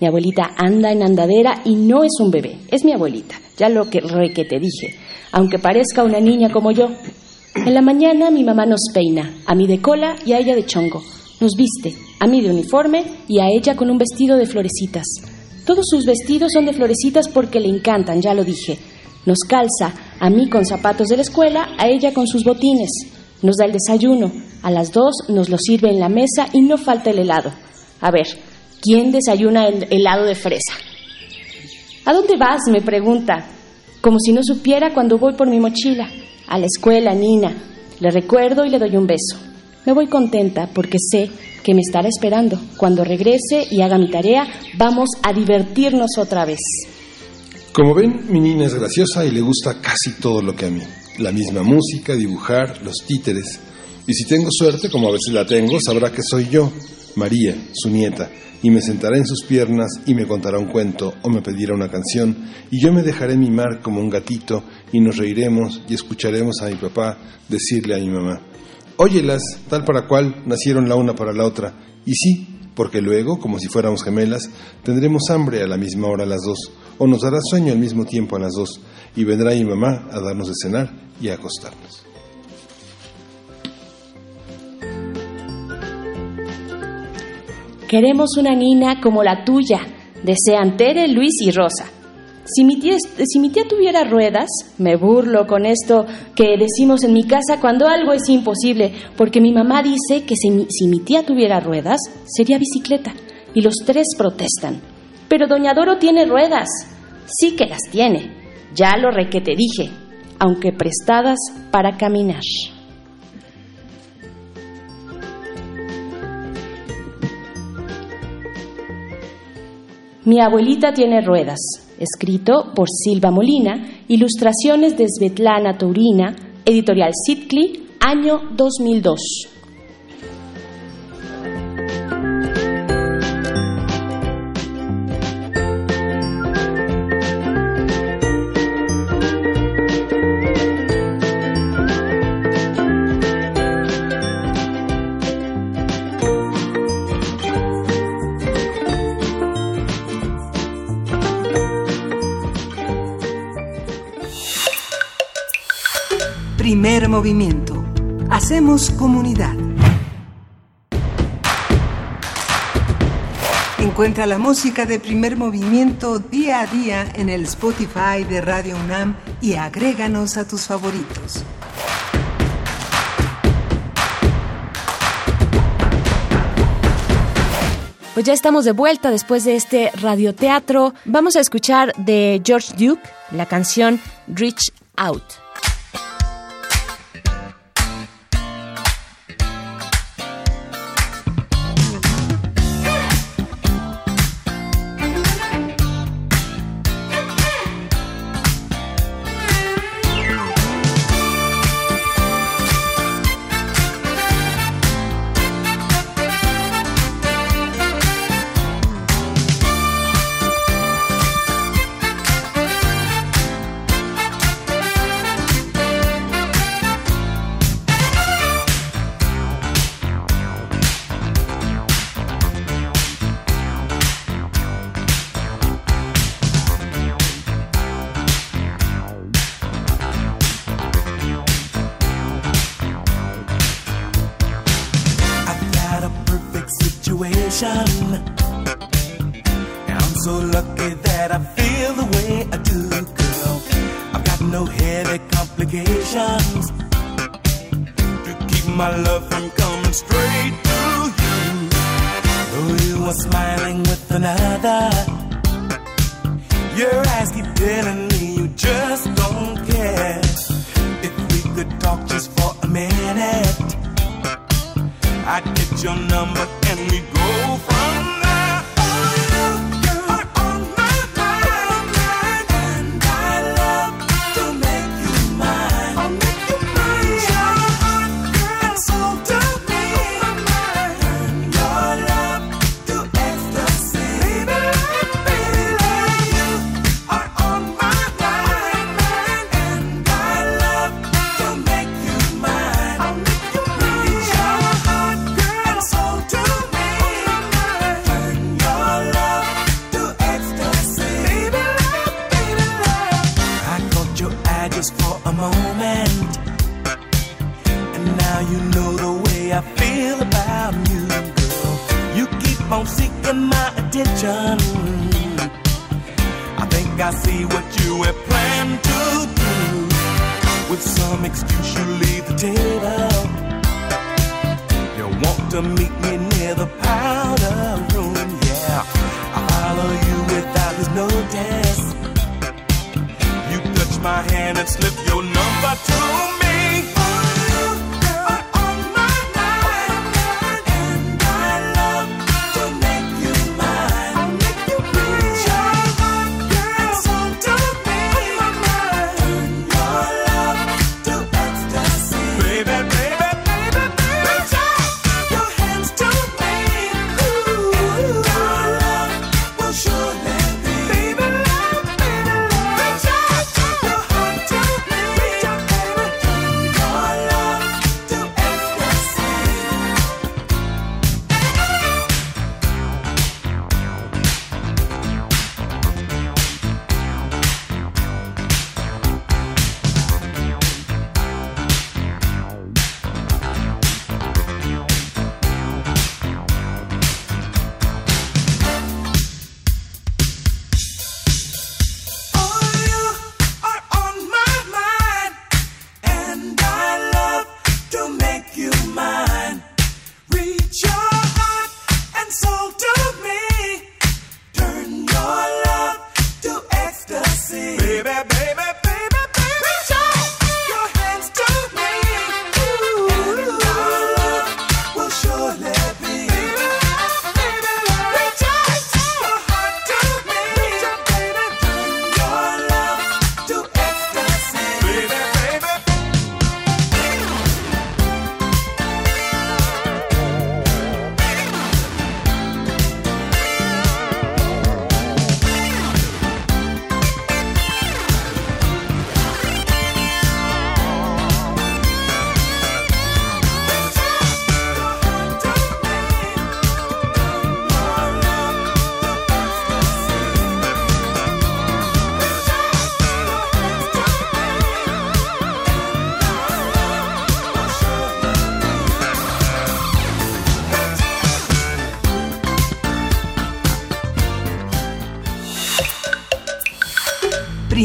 Mi abuelita anda en andadera y no es un bebé, es mi abuelita, ya lo que re que te dije, aunque parezca una niña como yo. En la mañana mi mamá nos peina, a mí de cola y a ella de chongo. Nos viste, a mí de uniforme y a ella con un vestido de florecitas. Todos sus vestidos son de florecitas porque le encantan, ya lo dije. Nos calza, a mí con zapatos de la escuela, a ella con sus botines. Nos da el desayuno, a las dos nos lo sirve en la mesa y no falta el helado. A ver, ¿quién desayuna el helado de fresa? ¿A dónde vas? me pregunta, como si no supiera cuando voy por mi mochila. A la escuela, Nina. Le recuerdo y le doy un beso. Me voy contenta porque sé que me estará esperando. Cuando regrese y haga mi tarea, vamos a divertirnos otra vez. Como ven, mi niña es graciosa y le gusta casi todo lo que a mí. La misma música, dibujar, los títeres. Y si tengo suerte, como a veces la tengo, sabrá que soy yo, María, su nieta, y me sentará en sus piernas y me contará un cuento o me pedirá una canción, y yo me dejaré mimar como un gatito y nos reiremos y escucharemos a mi papá decirle a mi mamá, óyelas, tal para cual, nacieron la una para la otra, y sí, porque luego, como si fuéramos gemelas, tendremos hambre a la misma hora las dos, o nos dará sueño al mismo tiempo a las dos, y vendrá mi mamá a darnos de cenar y a acostarnos. Queremos una nina como la tuya, desean Tere, Luis y Rosa. Si mi, tía, si mi tía tuviera ruedas, me burlo con esto que decimos en mi casa cuando algo es imposible, porque mi mamá dice que si si mi tía tuviera ruedas, sería bicicleta, y los tres protestan. Pero Doña Doro tiene ruedas, sí que las tiene, ya lo re que te dije, aunque prestadas para caminar. Mi abuelita tiene ruedas, escrito por Silva Molina, ilustraciones de Svetlana Taurina, editorial Sitcli, año 2002. Primer movimiento. Hacemos comunidad. Encuentra la música de primer movimiento día a día en el Spotify de Radio UNAM y agréganos a tus favoritos. Pues ya estamos de vuelta después de este radioteatro. Vamos a escuchar de George Duke la canción Reach Out.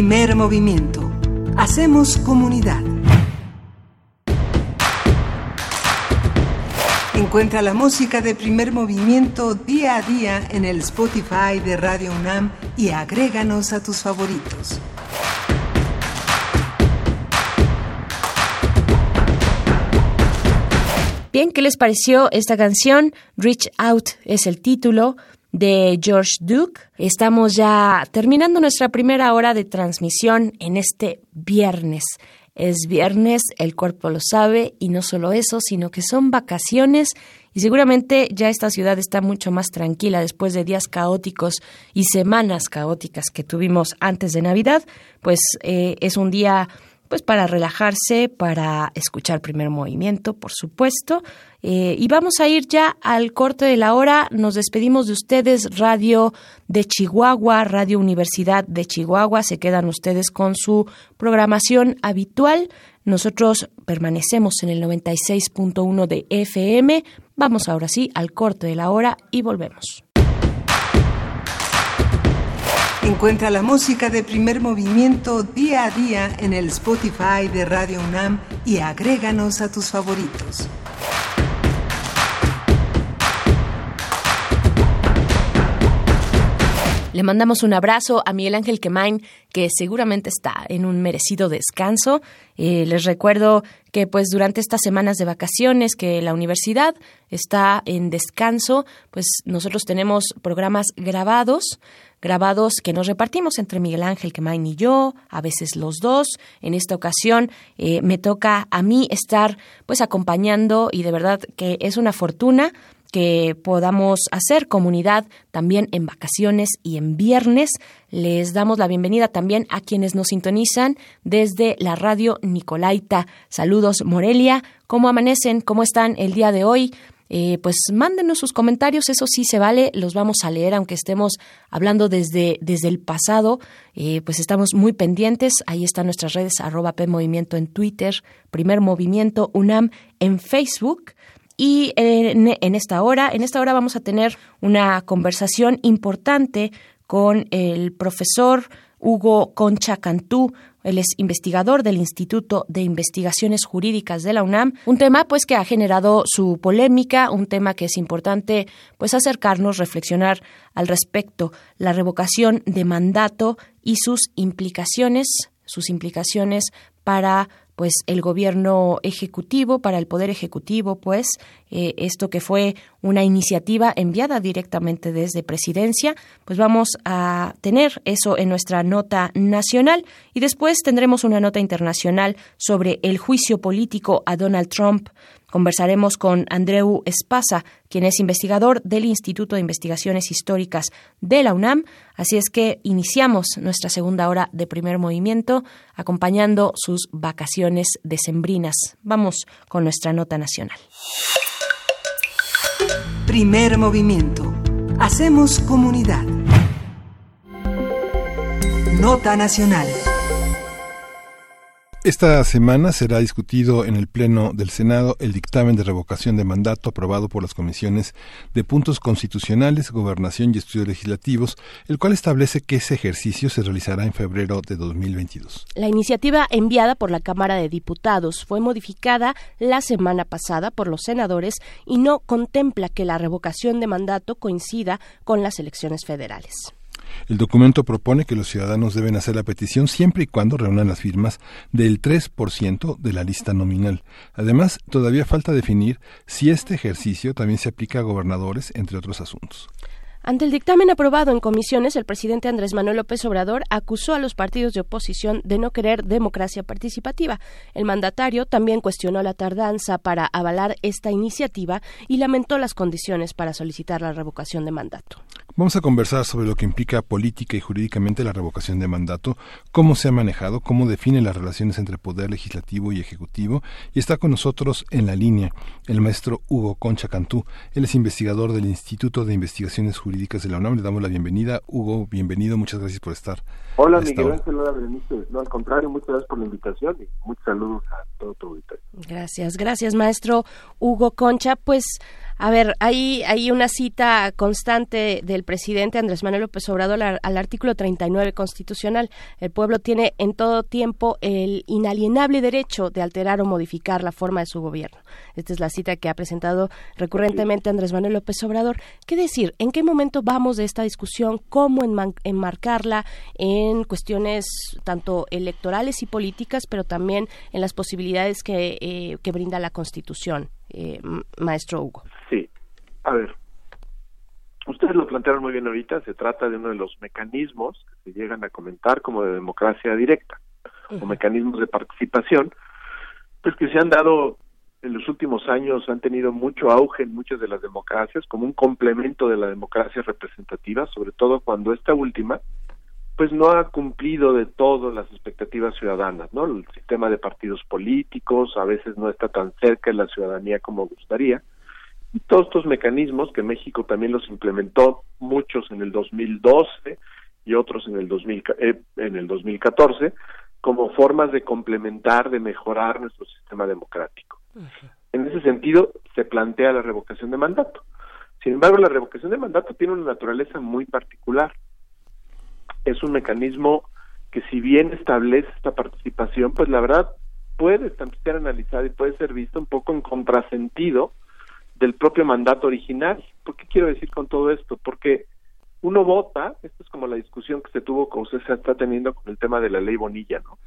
Primer movimiento. Hacemos comunidad. Encuentra la música de primer movimiento día a día en el Spotify de Radio UNAM y agréganos a tus favoritos. Bien, ¿qué les pareció esta canción? Reach Out es el título de George Duke. Estamos ya terminando nuestra primera hora de transmisión en este viernes. Es viernes, el cuerpo lo sabe, y no solo eso, sino que son vacaciones y seguramente ya esta ciudad está mucho más tranquila después de días caóticos y semanas caóticas que tuvimos antes de Navidad, pues eh, es un día pues para relajarse, para escuchar primer movimiento, por supuesto. Eh, y vamos a ir ya al corte de la hora. Nos despedimos de ustedes, Radio de Chihuahua, Radio Universidad de Chihuahua. Se quedan ustedes con su programación habitual. Nosotros permanecemos en el 96.1 de FM. Vamos ahora sí al corte de la hora y volvemos. Encuentra la música de primer movimiento día a día en el Spotify de Radio UNAM y agréganos a tus favoritos. Le mandamos un abrazo a Miguel Ángel Quemain, que seguramente está en un merecido descanso. Eh, les recuerdo que pues durante estas semanas de vacaciones que la universidad está en descanso, pues nosotros tenemos programas grabados grabados que nos repartimos entre Miguel Ángel Quemain y yo, a veces los dos. En esta ocasión eh, me toca a mí estar pues acompañando y de verdad que es una fortuna que podamos hacer comunidad también en vacaciones y en viernes. Les damos la bienvenida también a quienes nos sintonizan desde la radio Nicolaita. Saludos Morelia, ¿cómo amanecen? ¿Cómo están el día de hoy? Eh, pues mándenos sus comentarios, eso sí se vale, los vamos a leer, aunque estemos hablando desde, desde el pasado, eh, pues estamos muy pendientes, ahí están nuestras redes, arroba Movimiento en Twitter, Primer Movimiento UNAM en Facebook, y en, en, esta hora, en esta hora vamos a tener una conversación importante con el profesor Hugo Concha Cantú, él es investigador del Instituto de Investigaciones Jurídicas de la UNAM, un tema pues que ha generado su polémica, un tema que es importante pues acercarnos, reflexionar al respecto, la revocación de mandato y sus implicaciones, sus implicaciones para pues el gobierno ejecutivo, para el poder ejecutivo, pues eh, esto que fue una iniciativa enviada directamente desde presidencia, pues vamos a tener eso en nuestra nota nacional. Y después tendremos una nota internacional sobre el juicio político a Donald Trump Conversaremos con Andreu Espasa, quien es investigador del Instituto de Investigaciones Históricas de la UNAM. Así es que iniciamos nuestra segunda hora de primer movimiento acompañando sus vacaciones decembrinas. Vamos con nuestra nota nacional. Primer movimiento. Hacemos comunidad. Nota nacional. Esta semana será discutido en el Pleno del Senado el dictamen de revocación de mandato aprobado por las comisiones de puntos constitucionales, gobernación y estudios legislativos, el cual establece que ese ejercicio se realizará en febrero de 2022. La iniciativa enviada por la Cámara de Diputados fue modificada la semana pasada por los senadores y no contempla que la revocación de mandato coincida con las elecciones federales. El documento propone que los ciudadanos deben hacer la petición siempre y cuando reúnan las firmas del 3% de la lista nominal. Además, todavía falta definir si este ejercicio también se aplica a gobernadores, entre otros asuntos. Ante el dictamen aprobado en comisiones, el presidente Andrés Manuel López Obrador acusó a los partidos de oposición de no querer democracia participativa. El mandatario también cuestionó la tardanza para avalar esta iniciativa y lamentó las condiciones para solicitar la revocación de mandato. Vamos a conversar sobre lo que implica política y jurídicamente la revocación de mandato, cómo se ha manejado, cómo define las relaciones entre poder legislativo y ejecutivo. Y está con nosotros en la línea el maestro Hugo Concha Cantú. Él es investigador del Instituto de Investigaciones Jurídicas de la UNAM. Le damos la bienvenida. Hugo, bienvenido. Muchas gracias por estar. Hola, Miguel Ángel. No, al contrario, muchas gracias por la invitación y muchos saludos a todo tu auditorio. Gracias, gracias, maestro Hugo Concha. Pues A ver, hay, una cita constante del presidente Andrés Manuel López Obrador al, al, artículo 39 constitucional. El pueblo tiene en todo tiempo el inalienable derecho de alterar o modificar la forma de su gobierno. Esta es la cita que ha presentado recurrentemente Andrés Manuel López Obrador. ¿Qué decir? ¿En qué momento vamos de esta discusión? ¿Cómo enmarcarla en cuestiones tanto electorales y políticas, pero también en las posibilidades que, eh, que brinda la Constitución? Eh, maestro Hugo. A ver, ustedes lo plantearon muy bien ahorita, se trata de uno de los mecanismos que se llegan a comentar como de democracia directa, o mecanismos de participación, pues que se han dado en los últimos años, han tenido mucho auge en muchas de las democracias, como un complemento de la democracia representativa, sobre todo cuando esta última, pues no ha cumplido de todo las expectativas ciudadanas, ¿no? El sistema de partidos políticos a veces no está tan cerca de la ciudadanía como gustaría. Y todos estos mecanismos que México también los implementó, muchos en el 2012 y otros en el, 2000, eh, en el 2014, como formas de complementar, de mejorar nuestro sistema democrático. En ese sentido, se plantea la revocación de mandato. Sin embargo, la revocación de mandato tiene una naturaleza muy particular es un mecanismo que si bien establece esta participación, pues la verdad puede también ser analizado y puede ser visto un poco en contrasentido del propio mandato original. ¿Por qué quiero decir con todo esto? Porque uno vota, esto es como la discusión que se tuvo, como usted se está teniendo con el tema de la ley Bonilla, ¿no?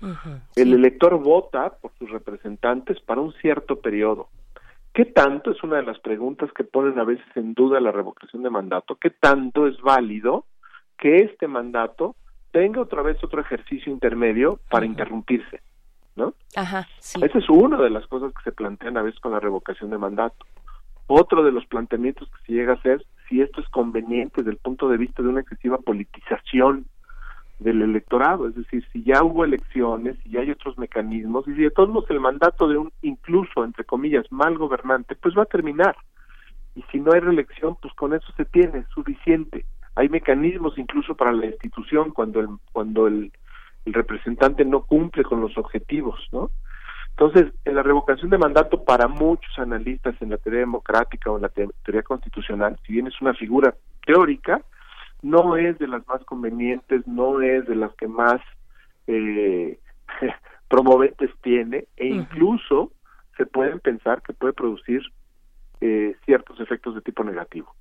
El elector vota por sus representantes para un cierto periodo. ¿Qué tanto es una de las preguntas que ponen a veces en duda la revocación de mandato? ¿Qué tanto es válido que este mandato tenga otra vez otro ejercicio intermedio para interrumpirse, ¿no? Ajá, sí. Esa es una de las cosas que se plantean a veces con la revocación de mandato. Otro de los planteamientos que se llega a hacer, si esto es conveniente desde el punto de vista de una excesiva politización del electorado, es decir, si ya hubo elecciones, si ya hay otros mecanismos, y si de todos modos el mandato de un incluso, entre comillas, mal gobernante, pues va a terminar. Y si no hay reelección, pues con eso se tiene, suficiente hay mecanismos incluso para la institución cuando el cuando el, representante no cumple con los objetivos, ¿no? Entonces, en la revocación de mandato para muchos analistas en la teoría democrática o en la teoría constitucional, si bien es una figura teórica, no es de las más convenientes, no es de las que más eh, promoventes tiene e incluso se pueden pensar que puede producir eh, ciertos efectos de tipo negativo.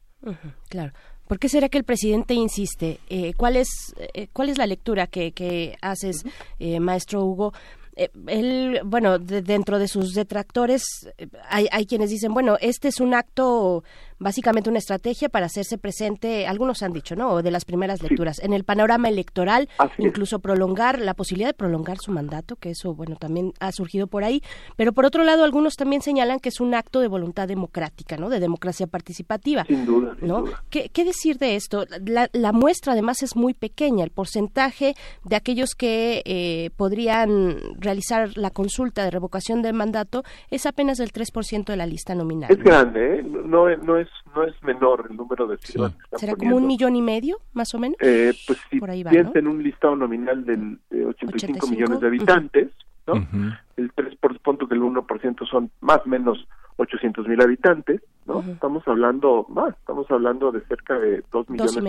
claro. ¿Por qué será que el presidente insiste? Eh, ¿cuál, es, eh, ¿Cuál es la lectura que, que haces, eh, maestro Hugo? Eh, él, bueno, dentro de sus detractores eh, hay, hay, quienes dicen, bueno, este es un acto, básicamente una estrategia para hacerse presente, algunos han dicho, ¿no? De las primeras lecturas, en el panorama electoral, incluso prolongar, la posibilidad de prolongar su mandato, que eso, bueno, también ha surgido por ahí, pero por otro lado, algunos también señalan que es un acto de voluntad democrática, ¿no? De democracia participativa. Sin duda. ¿no? ¿Qué, ¿Qué, decir de esto? La, la, muestra, además, es muy pequeña, el porcentaje de aquellos que eh, podrían realizar la consulta de revocación del mandato es apenas del 3% de la lista nominal. Es grande, ¿eh? no, no, es, no es menor el número de firmas. Sí. ¿Será como un millón y medio, más o menos? Eh, pues si Por ahí va, piensa ¿no? en un listado nominal del, de 85, 85 millones de habitantes, uh -huh. ¿no? Uh -huh. El 3 por punto que el 1% son más o menos 800 mil habitantes, ¿no? Uh -huh. Estamos hablando más, estamos hablando de cerca de 2 millones y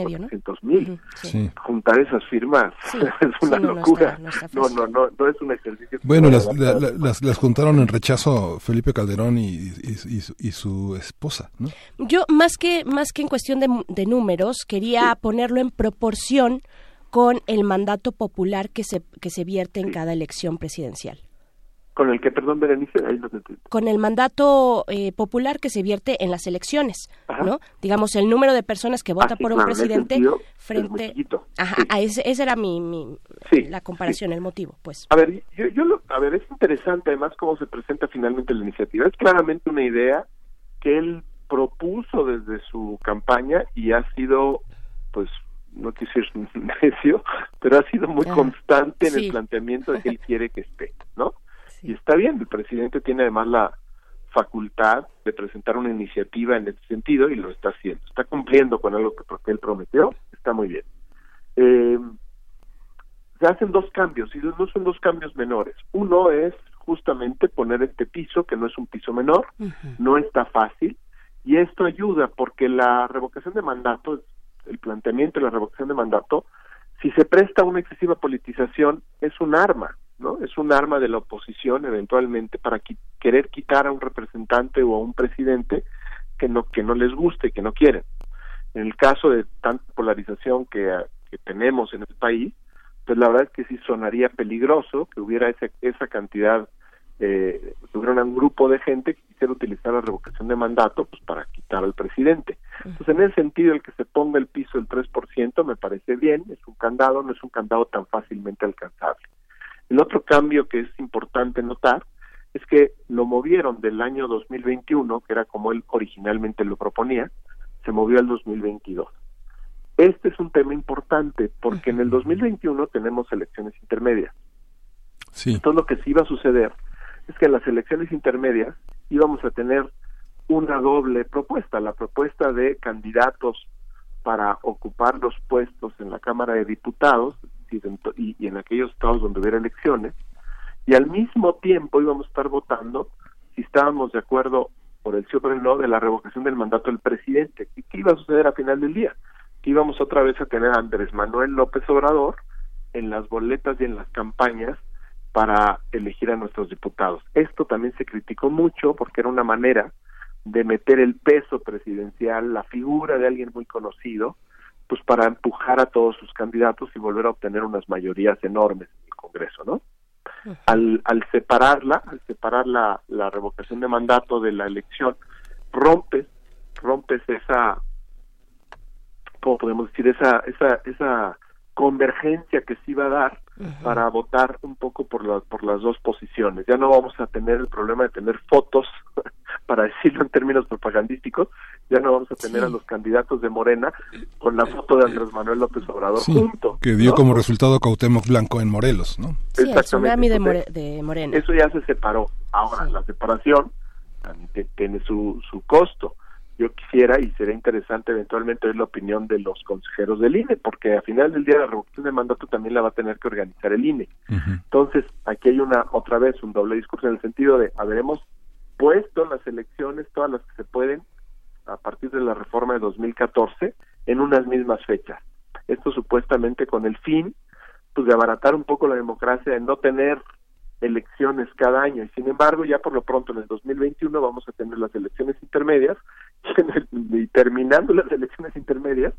mil. Uh -huh. sí. Juntar esas firmas sí. es una sí, no, locura. No, está, no, no, no, no, es un ejercicio. Bueno, las, la, la, las, las, juntaron en rechazo Felipe Calderón y, y, y, su, y, su, esposa, ¿no? Yo, más que, más que en cuestión de, de números, quería ponerlo en proporción con el mandato popular que se, que se vierte en cada elección presidencial. ¿Con el que, perdón, Berenice? Ahí no te Con el mandato eh, popular que se vierte en las elecciones, Ajá. ¿no? Digamos, el número de personas que vota Así, por un claro, presidente frente... Ajá, sí. a ese, ese, era mi, mi sí, la comparación, el motivo, pues. A ver, yo, yo lo, a ver, es interesante además cómo se presenta finalmente la iniciativa. Es claramente una idea que él propuso desde su campaña y ha sido, pues, no quise decir necio, pero ha sido muy ah, constante en el planteamiento de que él quiere que esté, ¿no? Y está bien, el presidente tiene además la facultad de presentar una iniciativa en este sentido y lo está haciendo. Está cumpliendo con algo que, que él prometió, está muy bien. Eh, se hacen dos cambios y no son dos cambios menores. Uno es justamente poner este piso, que no es un piso menor, uh -huh. no está fácil, Y esto ayuda porque la revocación de mandato, el planteamiento de la revocación de mandato, si se presta una excesiva politización, es un arma, ¿no? Es un arma de la oposición eventualmente para querer quitar a un representante o a un presidente que no que no les guste, que no quieren. En el caso de tanta polarización que, que tenemos en el país, pues la verdad es que sí sonaría peligroso que hubiera esa, esa cantidad, eh, hubiera un grupo de gente que quisiera utilizar la revocación de mandato pues para quitar al presidente. Entonces, en ese sentido, el que se ponga el piso del 3% me parece bien, es un candado, no es un candado tan fácilmente alcanzable. El otro cambio que es importante notar es que lo movieron del año 2021, que era como él originalmente lo proponía, se movió al 2022. Este es un tema importante porque en el 2021 tenemos elecciones intermedias. Sí. Entonces lo que sí iba a suceder es que en las elecciones intermedias íbamos a tener una doble propuesta, la propuesta de candidatos para ocupar los puestos en la Cámara de Diputados y, y en aquellos estados donde hubiera elecciones, y al mismo tiempo íbamos a estar votando si estábamos de acuerdo por el sí o por el no de la revocación del mandato del presidente. ¿Y qué iba a suceder a final del día? Que íbamos otra vez a tener a Andrés Manuel López Obrador en las boletas y en las campañas para elegir a nuestros diputados. Esto también se criticó mucho porque era una manera de meter el peso presidencial, la figura de alguien muy conocido, pues para empujar a todos sus candidatos y volver a obtener unas mayorías enormes en el Congreso, ¿no? al, al separarla, al separar la, la revocación de mandato de la elección, rompes, rompes esa, ¿cómo podemos decir? Esa, esa, esa convergencia que se iba a dar para votar un poco por, la, por las dos posiciones. Ya no vamos a tener el problema de tener fotos, para decirlo en términos propagandísticos, ya no vamos a tener a los candidatos de Morena con la foto de Andrés Manuel López Obrador junto. Que dio como resultado Cuauhtémoc Blanco en Morelos, ¿no? Sí, el tsunami de, More- de Morena. Eso ya se separó. Ahora, la separación tiene su, su costo. Yo quisiera y sería interesante eventualmente ver la opinión de los consejeros del INE, porque al final del día la revocación de mandato también la va a tener que organizar el INE. Entonces, aquí hay una otra vez un doble discurso en el sentido de haberemos puesto las elecciones, todas las que se pueden, a partir de la reforma de 2014, en unas mismas fechas. Esto supuestamente con el fin pues, de abaratar un poco la democracia, de no tener elecciones cada año. Y sin embargo, ya por lo pronto en el 2021 vamos a tener las elecciones intermedias y, en el- y terminando las elecciones intermedias,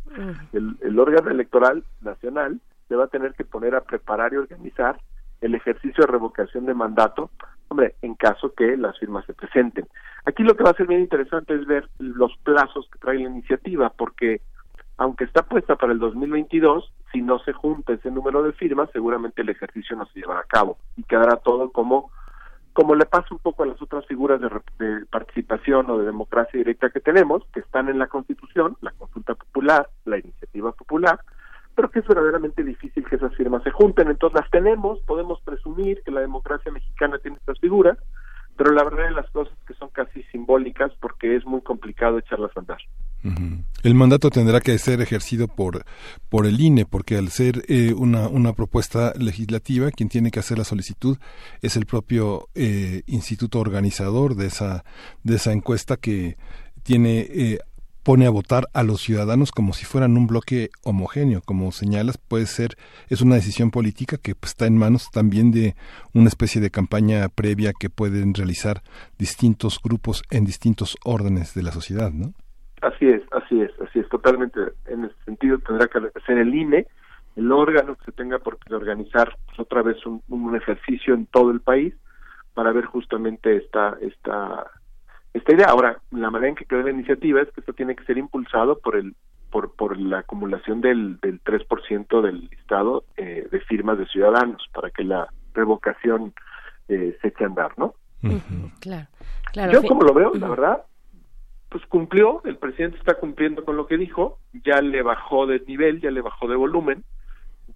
el, el órgano electoral nacional se va a tener que poner a preparar y organizar el ejercicio de revocación de mandato, hombre, en caso que las firmas se presenten. Aquí lo que va a ser bien interesante es ver los plazos que trae la iniciativa, porque aunque está puesta para el 2022, si no se junta ese número de firmas, seguramente el ejercicio no se llevará a cabo y quedará todo como como le pasa un poco a las otras figuras de, de participación o de democracia directa que tenemos, que están en la Constitución, la consulta popular, la iniciativa popular, pero que es verdaderamente difícil que esas firmas se junten. Entonces las tenemos, podemos presumir que la democracia mexicana tiene estas figuras, pero la verdad de las cosas que son casi simbólicas porque es muy complicado echarlas a andar. El mandato tendrá que ser ejercido por, por el INE, porque al ser eh, una, una propuesta legislativa, quien tiene que hacer la solicitud es el propio eh, instituto organizador de esa, de esa encuesta que tiene, eh, pone a votar a los ciudadanos como si fueran un bloque homogéneo, como señalas, puede ser, es una decisión política que pues, está en manos también de una especie de campaña previa que pueden realizar distintos grupos en distintos órdenes de la sociedad, ¿no? Así es, así es, así es, totalmente. En ese sentido tendrá que ser el INE, el órgano que se tenga por organizar pues, otra vez un, un ejercicio en todo el país para ver justamente esta, esta, esta idea. Ahora, la manera en que quedó la iniciativa es que esto tiene que ser impulsado por el por, por la acumulación del, del 3% del listado eh, de firmas de ciudadanos para que la revocación eh, se eche a andar, ¿no? Claro, claro. Yo como lo veo, la verdad, pues cumplió, el presidente está cumpliendo con lo que dijo, ya le bajó de nivel, ya le bajó de volumen,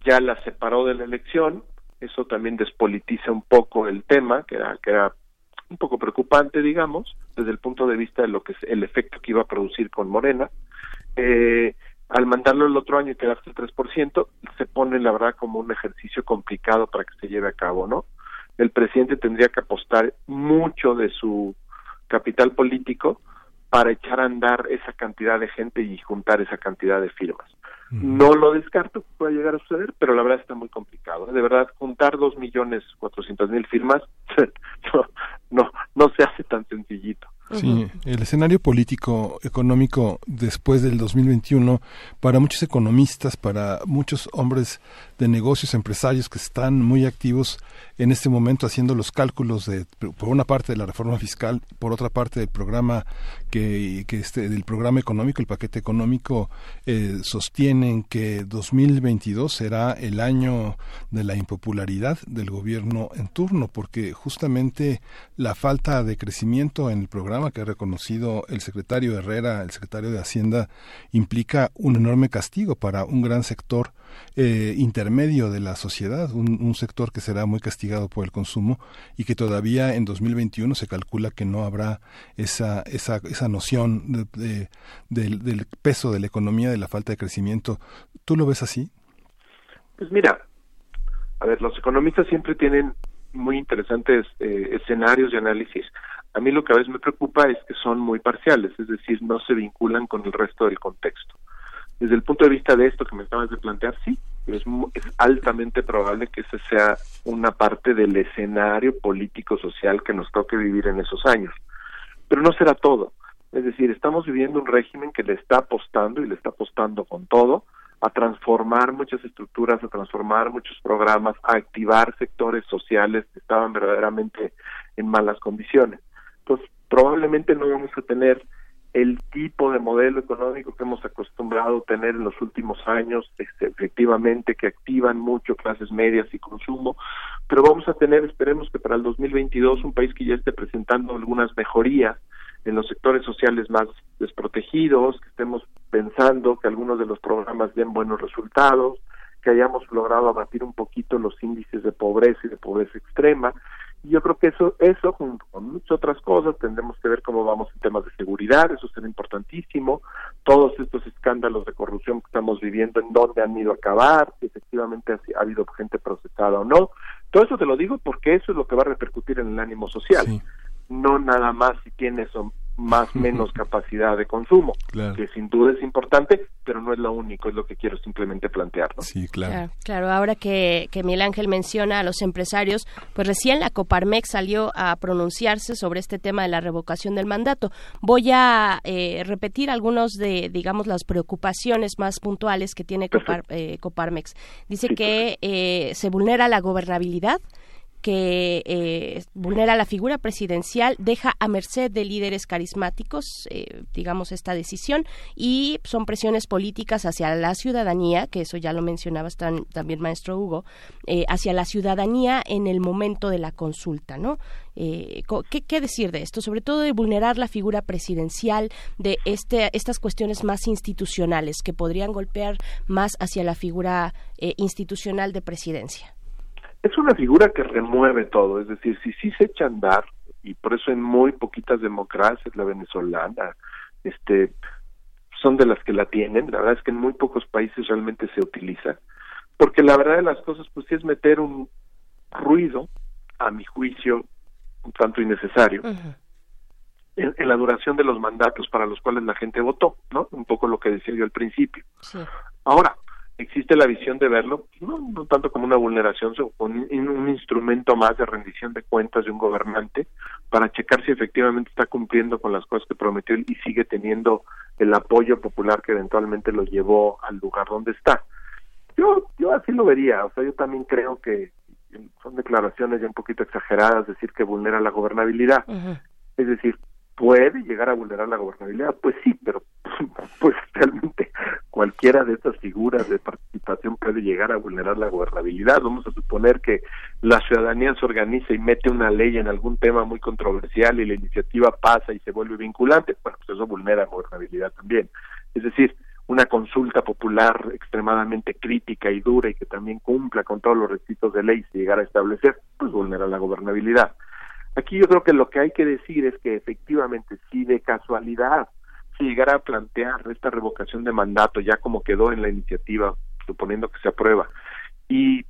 ya la separó de la elección, eso también despolitiza un poco el tema, que era, que era un poco preocupante, digamos, desde el punto de vista de lo que el efecto que iba a producir con Morena. Eh, al mandarlo el otro año y quedarse el 3%, se pone, la verdad, como un ejercicio complicado para que se lleve a cabo, ¿no? El presidente tendría que apostar mucho de su capital político para echar a andar esa cantidad de gente y juntar esa cantidad de firmas. No lo descarto que pueda llegar a suceder, pero la verdad está muy complicado. De verdad, juntar dos millones cuatrocientas mil firmas no, no, no se hace tan sencillito. Sí, el escenario político económico después del 2021 para muchos economistas, para muchos hombres de negocios, empresarios que están muy activos en este momento haciendo los cálculos de por una parte de la reforma fiscal, por otra parte del programa que, que este del programa económico, el paquete económico eh, sostienen que 2022 será el año de la impopularidad del gobierno en turno porque justamente la falta de crecimiento en el programa que ha reconocido el secretario Herrera, el secretario de Hacienda, implica un enorme castigo para un gran sector eh, intermedio de la sociedad, un, sector que será muy castigado por el consumo y que todavía en 2021 se calcula que no habrá esa, esa, esa noción de, del, del peso de la economía, de la falta de crecimiento. ¿Tú lo ves así? Pues mira, a ver, los economistas siempre tienen muy interesantes eh, escenarios de análisis. A mí lo que a veces me preocupa es que son muy parciales, es decir, no se vinculan con el resto del contexto. Desde el punto de vista de esto que me acabas de plantear, sí, es, es altamente probable que ese sea una parte del escenario político-social que nos toque vivir en esos años. Pero no será todo. Es decir, estamos viviendo un régimen que le está apostando y le está apostando con todo a transformar muchas estructuras, a transformar muchos programas, a activar sectores sociales que estaban verdaderamente en malas condiciones pues probablemente no vamos a tener el tipo de modelo económico que hemos acostumbrado a tener en los últimos años, este, efectivamente, que activan mucho clases medias y consumo, pero vamos a tener, esperemos que para el 2022, un país que ya esté presentando algunas mejorías en los sectores sociales más desprotegidos, que estemos pensando que algunos de los programas den buenos resultados, que hayamos logrado abatir un poquito los índices de pobreza y de pobreza extrema, yo creo que eso, eso junto con muchas otras cosas, tendremos que ver cómo vamos en temas de seguridad, eso será importantísimo, todos estos escándalos de corrupción que estamos viviendo, en dónde han ido a acabar, si efectivamente ha, habido gente procesada o no. Todo eso te lo digo porque eso es lo que va a repercutir en el ánimo social. No nada más si tienes más menos capacidad de consumo, que sin duda es importante, pero no es lo único, es lo que quiero simplemente plantear. Sí, claro. claro. ahora que, que Miguel Ángel menciona a los empresarios, pues recién la Coparmex salió a pronunciarse sobre este tema de la revocación del mandato. Voy a eh, repetir algunos de, digamos, las preocupaciones más puntuales que tiene eh, Coparmex. Dice que eh, se vulnera la gobernabilidad, que eh, vulnera la figura presidencial, deja a merced de líderes carismáticos, eh, digamos, esta decisión, y son presiones políticas hacia la ciudadanía, que eso ya lo mencionabas también, maestro Hugo, eh, hacia la ciudadanía en el momento de la consulta, ¿no? ¿qué, ¿qué, decir de esto? Sobre todo de vulnerar la figura presidencial, de este, estas cuestiones más institucionales que podrían golpear más hacia la figura institucional de presidencia es una figura que remueve todo, es decir, si sí se echa a andar, y por eso en muy poquitas democracias, la venezolana, este, son de las que la tienen, la verdad es que en muy pocos países realmente se utiliza, porque la verdad de las cosas, pues sí es meter un ruido, a mi juicio, un tanto innecesario, en, la duración de los mandatos para los cuales la gente votó, ¿no? Un poco lo que decía yo al principio. Ahora, existe la visión de verlo, no, no tanto como una vulneración, sino como un, un, instrumento más de rendición de cuentas de un gobernante para checar si efectivamente está cumpliendo con las cosas que prometió y sigue teniendo el apoyo popular que eventualmente lo llevó al lugar donde está. Yo, yo así lo vería, o sea, yo también creo que son declaraciones ya un poquito exageradas decir que vulnera la gobernabilidad. Es decir, puede llegar a vulnerar la gobernabilidad, pues sí, pero pues realmente cualquiera de estas figuras de participación puede llegar a vulnerar la gobernabilidad. Vamos a suponer que la ciudadanía se organiza y mete una ley en algún tema muy controversial y la iniciativa pasa y se vuelve vinculante, bueno, pues eso vulnera la gobernabilidad también. Es decir, una consulta popular extremadamente crítica y dura y que también cumpla con todos los requisitos de ley si llegara a establecer, pues vulnera la gobernabilidad. Aquí yo creo que lo que hay que decir es que efectivamente si de casualidad se llegara a plantear esta revocación de mandato ya como quedó en la iniciativa, suponiendo que se aprueba, y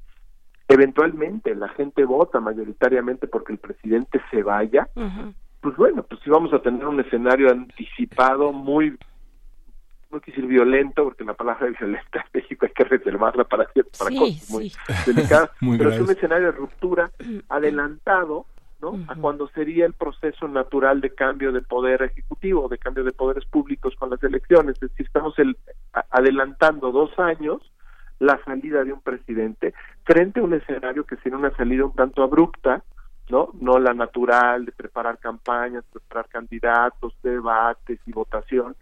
eventualmente la gente vota mayoritariamente porque el presidente se vaya, pues bueno, pues sí vamos a tener un escenario anticipado muy no quise decir violento, porque la palabra violenta en México hay que reservarla para, para Sí, cosas muy sí. delicadas, Muy pero es un escenario de ruptura adelantado ¿no? a cuando sería el proceso natural de cambio de poder ejecutivo, de cambio de poderes públicos con las elecciones. Es decir, estamos el- adelantando dos años la salida de un presidente frente a un escenario que sería una salida un tanto abrupta, ¿no? No la natural de preparar campañas, preparar candidatos, debates y votación.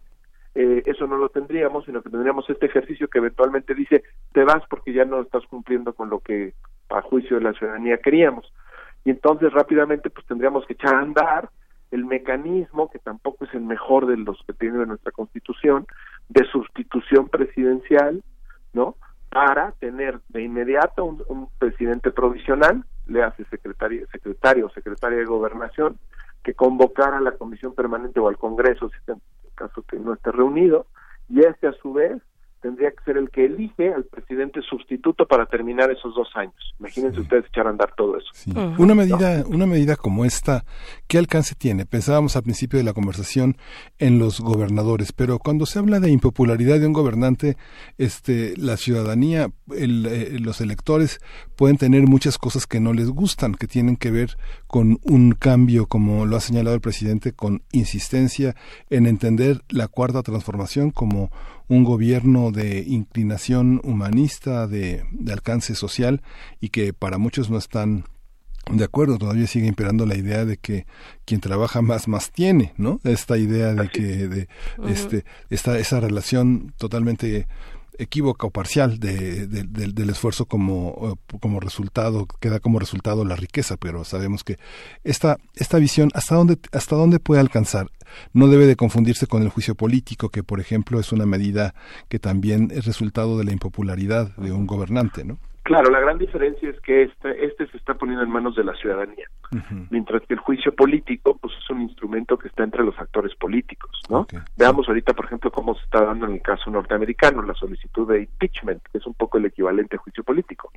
Eh, eso no lo tendríamos, sino que tendríamos este ejercicio que eventualmente dice, te vas porque ya no estás cumpliendo con lo que a juicio de la ciudadanía queríamos. Y entonces rápidamente pues tendríamos que echar a andar el mecanismo, que tampoco es el mejor de los que tiene nuestra constitución, de sustitución presidencial, ¿no? Para tener de inmediato un, un presidente provisional, le hace secretario, secretario o secretaria de gobernación, que convocara a la comisión permanente o al Congreso, si en caso que no esté reunido, y este a su vez tendría que ser el que elige al presidente sustituto para terminar esos dos años. Imagínense ustedes echar a andar todo eso. Una medida, una medida como esta, ¿qué alcance tiene? Pensábamos al principio de la conversación en los gobernadores, pero cuando se habla de impopularidad de un gobernante, este, la ciudadanía, el, eh, los electores pueden tener muchas cosas que no les gustan, que tienen que ver con un cambio, como lo ha señalado el presidente, con insistencia en entender la cuarta transformación como un gobierno de inclinación humanista, de, de alcance social y que para muchos no están de acuerdo, todavía sigue imperando la idea de que quien trabaja más más tiene, ¿no? Esta idea de que de este esta esa relación totalmente equívoca o parcial de, de- del- del esfuerzo como, eh, como resultado, que da como resultado la riqueza, pero sabemos que esta, esta visión, ¿hasta dónde, ¿hasta dónde puede alcanzar? No debe de confundirse con el juicio político, que por ejemplo es una medida que también es resultado de la impopularidad de un gobernante, ¿no? Claro, la gran diferencia es que este, este se está poniendo en manos de la ciudadanía, mientras que el juicio político pues es un instrumento que está entre los actores políticos, ¿no? Veamos ahorita, por ejemplo, cómo se está dando en el caso norteamericano la solicitud de impeachment, que es un poco el equivalente a juicio político.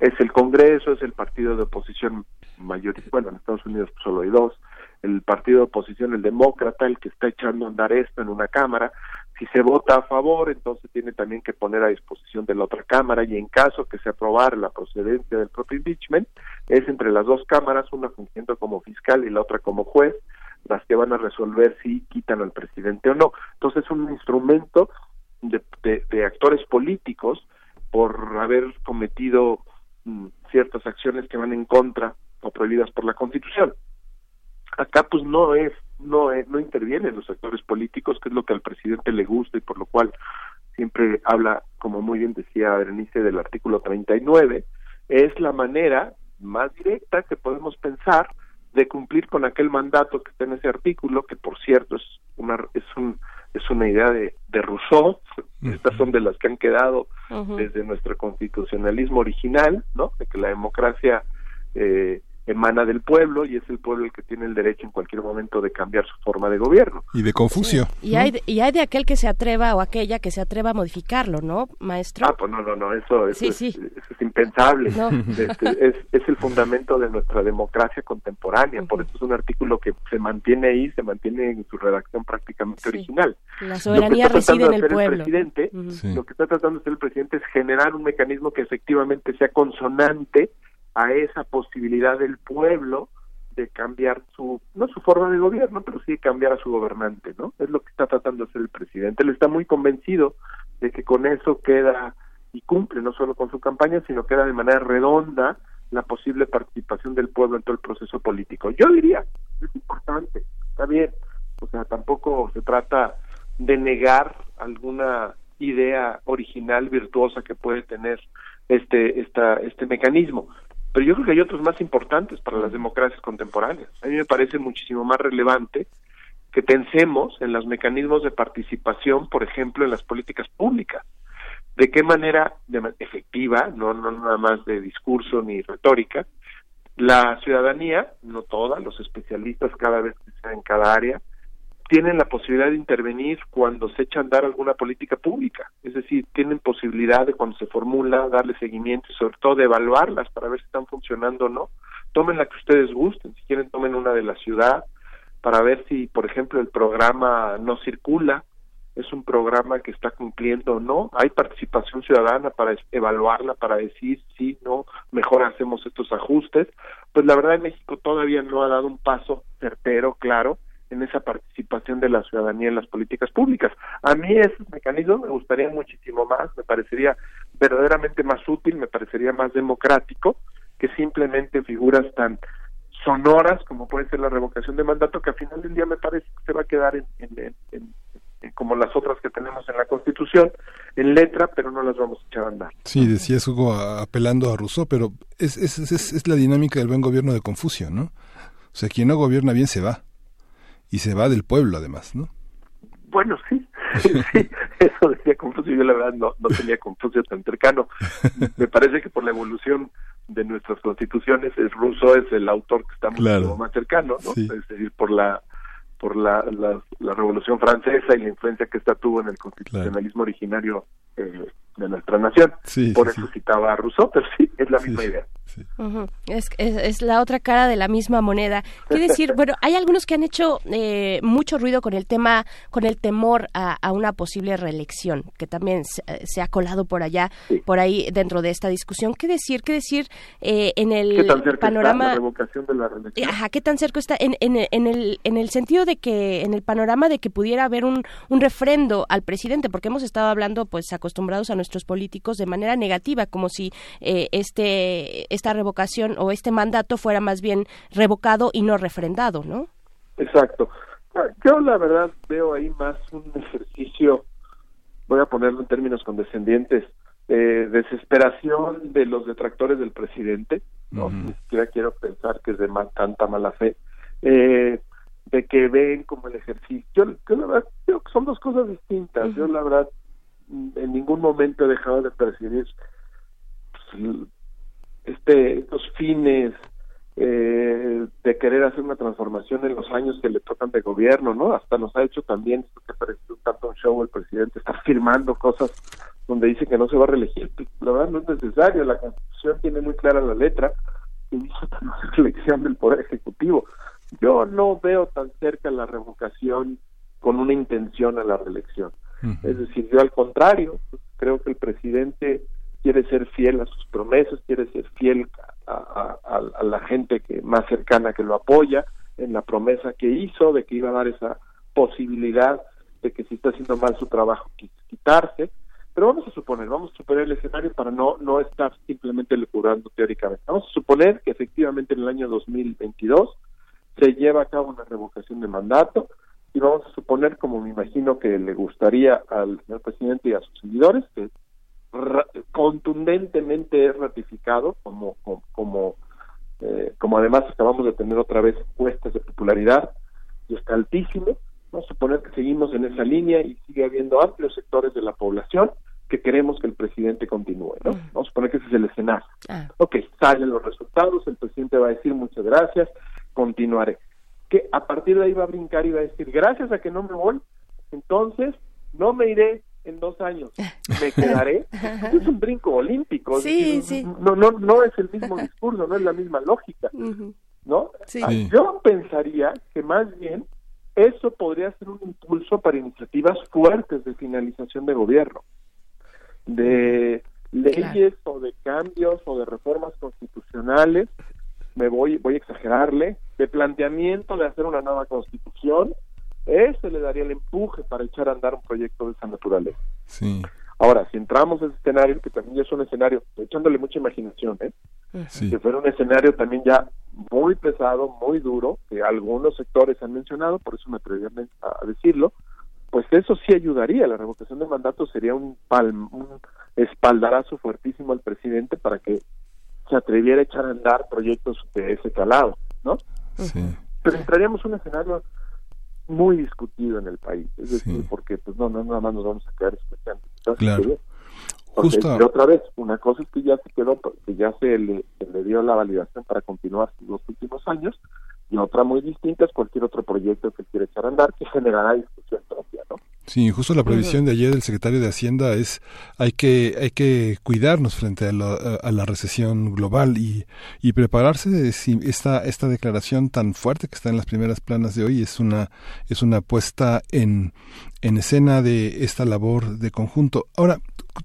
Es el Congreso, es el partido de oposición mayor, bueno, en Estados Unidos solo hay dos, el partido de oposición, el demócrata, el que está echando a andar esto en una cámara. Si se vota a favor, entonces tiene también que poner a disposición de la otra cámara y en caso que se aprobara la procedencia del propio impeachment, es entre las dos cámaras, una fungiendo como fiscal y la otra como juez, las que van a resolver si quitan al presidente o no. Entonces es un instrumento de, de- actores políticos por haber cometido mm, ciertas acciones que van en contra o prohibidas por la Constitución. Acá pues no es, no es, no intervienen los actores políticos, que es lo que al presidente le gusta y por lo cual siempre habla, como muy bien decía Berenice, del artículo 39, es la manera más directa que podemos pensar de cumplir con aquel mandato que está en ese artículo, que por cierto es una es un es una idea de, de Rousseau, estas son de las que han quedado desde nuestro constitucionalismo original, ¿no? De que la democracia eh, emana del pueblo y es el pueblo el que tiene el derecho en cualquier momento de cambiar su forma de gobierno. Y de Confucio. Y hay, de- y hay de aquel que se atreva o aquella que se atreva a modificarlo, ¿no, maestro? Ah, pues no, no, no, eso, eso, Sí, es, sí. eso es impensable. No. Este, es, es el fundamento de nuestra democracia contemporánea, por eso es un artículo que se mantiene ahí, se mantiene en su redacción prácticamente original. La soberanía reside en el pueblo. presidente, Ujú. Lo que está tratando de hacer el presidente es generar un mecanismo que efectivamente sea consonante a esa posibilidad del pueblo de cambiar su, no su forma de gobierno, pero sí de cambiar a su gobernante, ¿no? Es lo que está tratando de hacer el presidente. Él está muy convencido de que con eso queda y cumple no solo con su campaña, sino queda de manera redonda la posible participación del pueblo en todo el proceso político. Yo diría, es importante, está bien, o sea, tampoco se trata de negar alguna idea original virtuosa que puede tener este esta este mecanismo pero yo creo que hay otros más importantes para las democracias contemporáneas. A mí me parece muchísimo más relevante que pensemos en los mecanismos de participación por ejemplo en las políticas públicas. De qué manera efectiva no no nada más de discurso ni retórica la ciudadanía no toda los especialistas cada vez que sea en cada área tienen la posibilidad de intervenir cuando se echa a andar alguna política pública, es decir, tienen posibilidad de cuando se formula darle seguimiento y sobre todo de evaluarlas para ver si están funcionando o no. Tomen la que ustedes gusten, si quieren tomen una de la ciudad, para ver si, por ejemplo, el programa no circula, es un programa que está cumpliendo o no. Hay participación ciudadana para evaluarla, para decir si no, mejor hacemos estos ajustes. Pues la verdad, México todavía no ha dado un paso certero, claro, en esa participación de la ciudadanía en las políticas públicas. A mí esos mecanismos me gustaría muchísimo más, me parecería verdaderamente más útil, me parecería más democrático que simplemente figuras tan sonoras como puede ser la revocación de mandato que al final del día me parece que se va a quedar en, en- en- en- como las otras que tenemos en la Constitución en letra pero no las vamos a echar a andar Sí, decía Hugo apelando a Rousseau, pero es, es, es, es la dinámica del buen gobierno de Confucio, ¿no? O sea, quien no gobierna bien se va. Y se va del pueblo, además, ¿no? bueno sí sí eso decía Confucio yo la verdad no, no tenía Confucio tan cercano me parece que por la evolución de nuestras constituciones es Rousseau es el autor que está mucho Claro. más cercano no Sí. es decir por la por la, la, la revolución francesa y la influencia que esta tuvo en el constitucionalismo originario eh, de nuestra nación Sí, por sí, eso citaba a Rousseau pero sí es la misma idea es, es, es la otra cara de la misma moneda. ¿Qué decir? Bueno, hay algunos que han hecho eh, mucho ruido con el tema, con el temor a, a una posible reelección, que también se, se ha colado por allá, por ahí dentro de esta discusión. ¿Qué decir? ¿Qué decir eh, en ¿Qué el tan está panorama? la revocación de la reelección? Ajá, ¿qué tan cerca está? En, en, en, el, en el sentido de que, en el panorama de que pudiera haber un, un refrendo al presidente, porque hemos estado hablando, pues, acostumbrados a nuestros políticos de manera negativa, como si eh, este, esta revocación o este mandato fuera más bien revocado y no refrendado, ¿no? Exacto. Ah, Yo la verdad veo ahí más un ejercicio, voy a ponerlo en términos condescendientes, eh, desesperación de los detractores del presidente, no ni siquiera quiero pensar que es de ma- tanta mala fe, eh, de que ven como el ejercicio. Yo, yo la verdad creo que son dos cosas distintas. Yo la verdad en ningún momento he dejado de percibir pues, este estos fines eh, de querer hacer una transformación en los años que le tocan de gobierno, ¿no? Hasta nos ha hecho también, esto que parece un tanto un show, el presidente está firmando cosas donde dice que no se va a reelegir. La verdad no es necesario, la Constitución tiene muy clara la letra y dice que no es elección del Poder Ejecutivo. Yo no veo tan cerca la revocación con una intención a la reelección. Es decir, yo al contrario, creo que el presidente quiere ser fiel a sus promesas, quiere ser fiel a, la gente que más cercana que lo apoya en la promesa que hizo de que iba a dar esa posibilidad de que si está haciendo mal su trabajo qui- quitarse. Pero vamos a suponer, vamos a suponer el escenario para no no estar simplemente lecurando teóricamente. Vamos a suponer que efectivamente en el año 2022 se lleva a cabo una revocación de mandato y vamos a suponer, como me imagino que le gustaría al señor presidente y a sus seguidores, que contundentemente es ratificado como como como, eh, como además acabamos de tener otra vez encuestas de popularidad y está altísimo. Vamos a suponer que seguimos en esa línea y sigue habiendo amplios sectores de la población que queremos que el presidente continúe no vamos a suponer que ese es el escenario. Ok salen los resultados el presidente va a decir muchas gracias continuaré que a partir de ahí va a brincar y va a decir gracias a que no me voy entonces no me iré en dos años me quedaré es un brinco olímpico es Sí, decir, sí. no no no es el mismo discurso no es la misma lógica no Sí. Ah, yo pensaría que más bien eso podría ser un impulso para iniciativas fuertes de finalización de gobierno de leyes o de cambios o de reformas constitucionales. Me voy voy a exagerarle de planteamiento de hacer una nueva constitución ese le daría el empuje para echar a andar un proyecto de esa naturaleza Sí. ahora si entramos a ese escenario que también ya es un escenario echándole mucha imaginación ¿eh? Sí. que fuera un escenario también ya muy pesado, muy duro, que algunos sectores han mencionado, por eso me atreví a decirlo, pues eso sí ayudaría, la revocación de mandato sería un, palm- un espaldarazo fuertísimo al presidente para que se atreviera a echar a andar proyectos de ese calado, ¿no? Sí. Pero entraríamos en un escenario muy discutido en el país, es decir, porque pues no, no nada más nos vamos a quedar escuchando. Claro. Justo- y otra vez, una cosa es que ya se quedó, que ya se le, se le dio la validación para continuar los últimos años, y otra muy distinta es cualquier otro proyecto que quiera echar a andar, que generará discusión propia, ¿no? Sí, justo la previsión de ayer del secretario de Hacienda es hay que hay que cuidarnos frente a la, a la recesión global y, y prepararse si esta esta declaración tan fuerte que está en las primeras planas de hoy es una es una puesta en en escena de esta labor de conjunto. Ahora,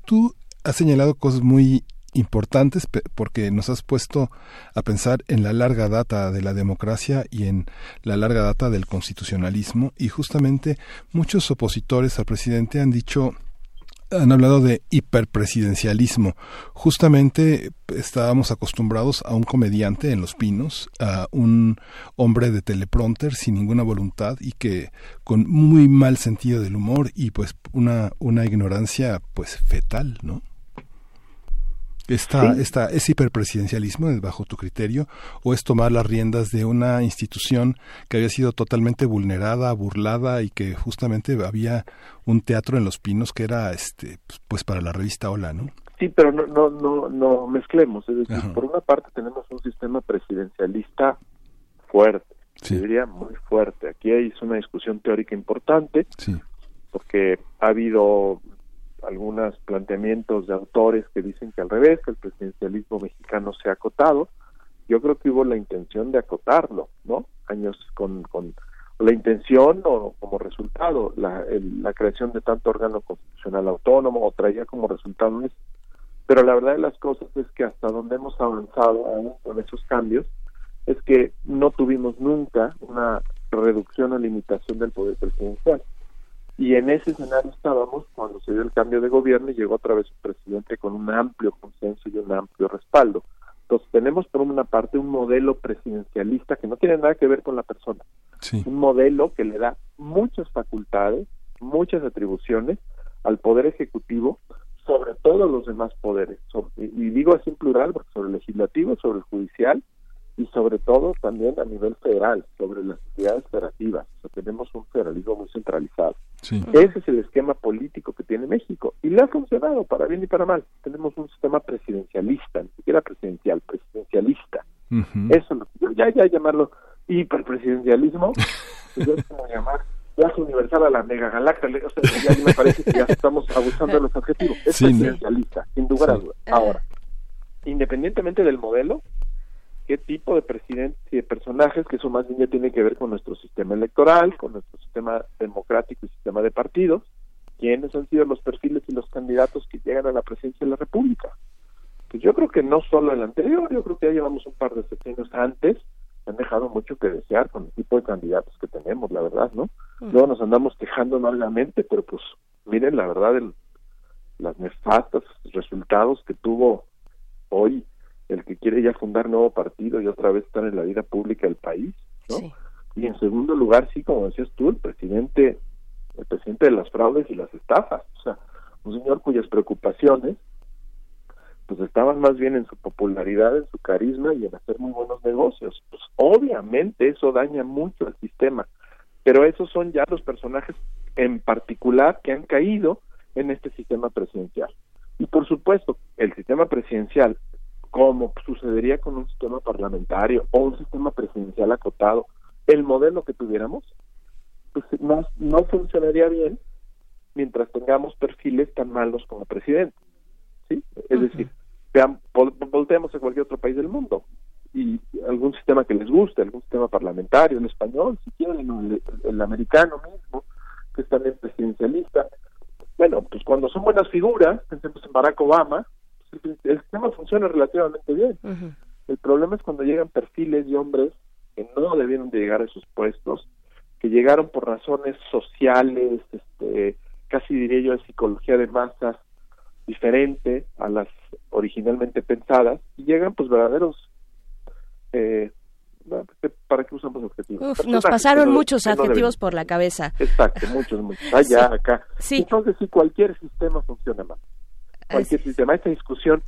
tú has señalado cosas muy importantes porque nos has puesto a pensar en la larga data de la democracia y en la larga data del constitucionalismo y justamente muchos opositores al presidente han dicho han hablado de hiperpresidencialismo. Justamente estábamos acostumbrados a un comediante en Los Pinos, a un hombre de teleprompter sin ninguna voluntad y que con muy mal sentido del humor y pues una, una ignorancia pues fetal, ¿no? Esta, esta, ¿Es hiperpresidencialismo bajo tu criterio o es tomar las riendas de una institución que había sido totalmente vulnerada, burlada y que justamente había un teatro en Los Pinos que era este pues para la revista Hola, ¿no? Sí, pero no no no, no mezclemos, es decir, por una parte tenemos un sistema presidencialista fuerte, diría muy fuerte. Aquí hay una discusión teórica importante. Porque ha habido algunos planteamientos de autores que dicen que al revés, que el presidencialismo mexicano se ha acotado. Yo creo que hubo la intención de acotarlo, ¿no? Años con, con la intención o como resultado la, la creación de tanto órgano constitucional autónomo o traía como resultado eso. Pero la verdad de las cosas es que hasta donde hemos avanzado aún con esos cambios es que no tuvimos nunca una reducción o limitación del poder presidencial. Y en ese escenario estábamos cuando se dio el cambio de gobierno y llegó otra vez un presidente con un amplio consenso y un amplio respaldo. Entonces tenemos por una parte un modelo presidencialista que no tiene nada que ver con la persona. Un modelo que le da muchas facultades, muchas atribuciones al Poder Ejecutivo sobre todos los demás poderes. y, y digo así en plural porque sobre el legislativo, sobre el judicial y sobre todo también a nivel federal, sobre las entidades federativas. O sea, tenemos un federalismo muy centralizado. Ese es el esquema político que tiene México y le ha funcionado para bien y para mal. Tenemos un sistema presidencialista, ni siquiera presidencial, presidencialista. Eso, ya, ya llamarlo hiperpresidencialismo, pues es como llamar universal a la megagaláctica. O sea, ya me parece que ya estamos abusando de los objetivos. Es presidencialista, sin duda Ahora, independientemente del modelo, qué tipo de presidentes y de personajes, que eso más bien ya tiene que ver con nuestro sistema electoral, con nuestro sistema democrático y sistema de partidos, quiénes han sido los perfiles y los candidatos que llegan a la presidencia de la República. Pues yo creo que no solo el anterior, yo creo que ya llevamos un par de sexenios antes, han dejado mucho que desear con el tipo de candidatos que tenemos, la verdad, ¿no? Luego nos andamos quejando amargamente, pero pues miren la verdad, el, las nefastas resultados que tuvo hoy el que quiere ya fundar nuevo partido y otra vez estar en la vida pública del país, ¿no? Y en segundo lugar, sí, como decías tú, el presidente, el presidente de las fraudes y las estafas, o sea, un señor cuyas preocupaciones pues estaban más bien en su popularidad, en su carisma y en hacer muy buenos negocios. Pues obviamente eso daña mucho al sistema, pero esos son ya los personajes en particular que han caído en este sistema presidencial. Y por supuesto, el sistema presidencial como sucedería con un sistema parlamentario o un sistema presidencial acotado, el modelo que tuviéramos, pues no, no funcionaría bien mientras tengamos perfiles tan malos como presidente. ¿sí? Es decir, vean, volteemos a cualquier otro país del mundo y algún sistema que les guste, algún sistema parlamentario, el español, si quieren, el, el americano mismo, que es también presidencialista. Bueno, pues cuando son buenas figuras, pensemos en Barack Obama, el sistema funciona relativamente bien. El problema es cuando llegan perfiles de hombres que no debieron de llegar a esos puestos, que llegaron por razones sociales, este, casi diría yo de psicología de masas, diferente a las originalmente pensadas, y llegan pues verdaderos eh, ¿para qué usamos objetivos? nos pasaron muchos adjetivos por la cabeza. Exacto, muchos, muchos. Allá, acá. Entonces, si cualquier sistema funciona mal cualquier sistema. Esta discusión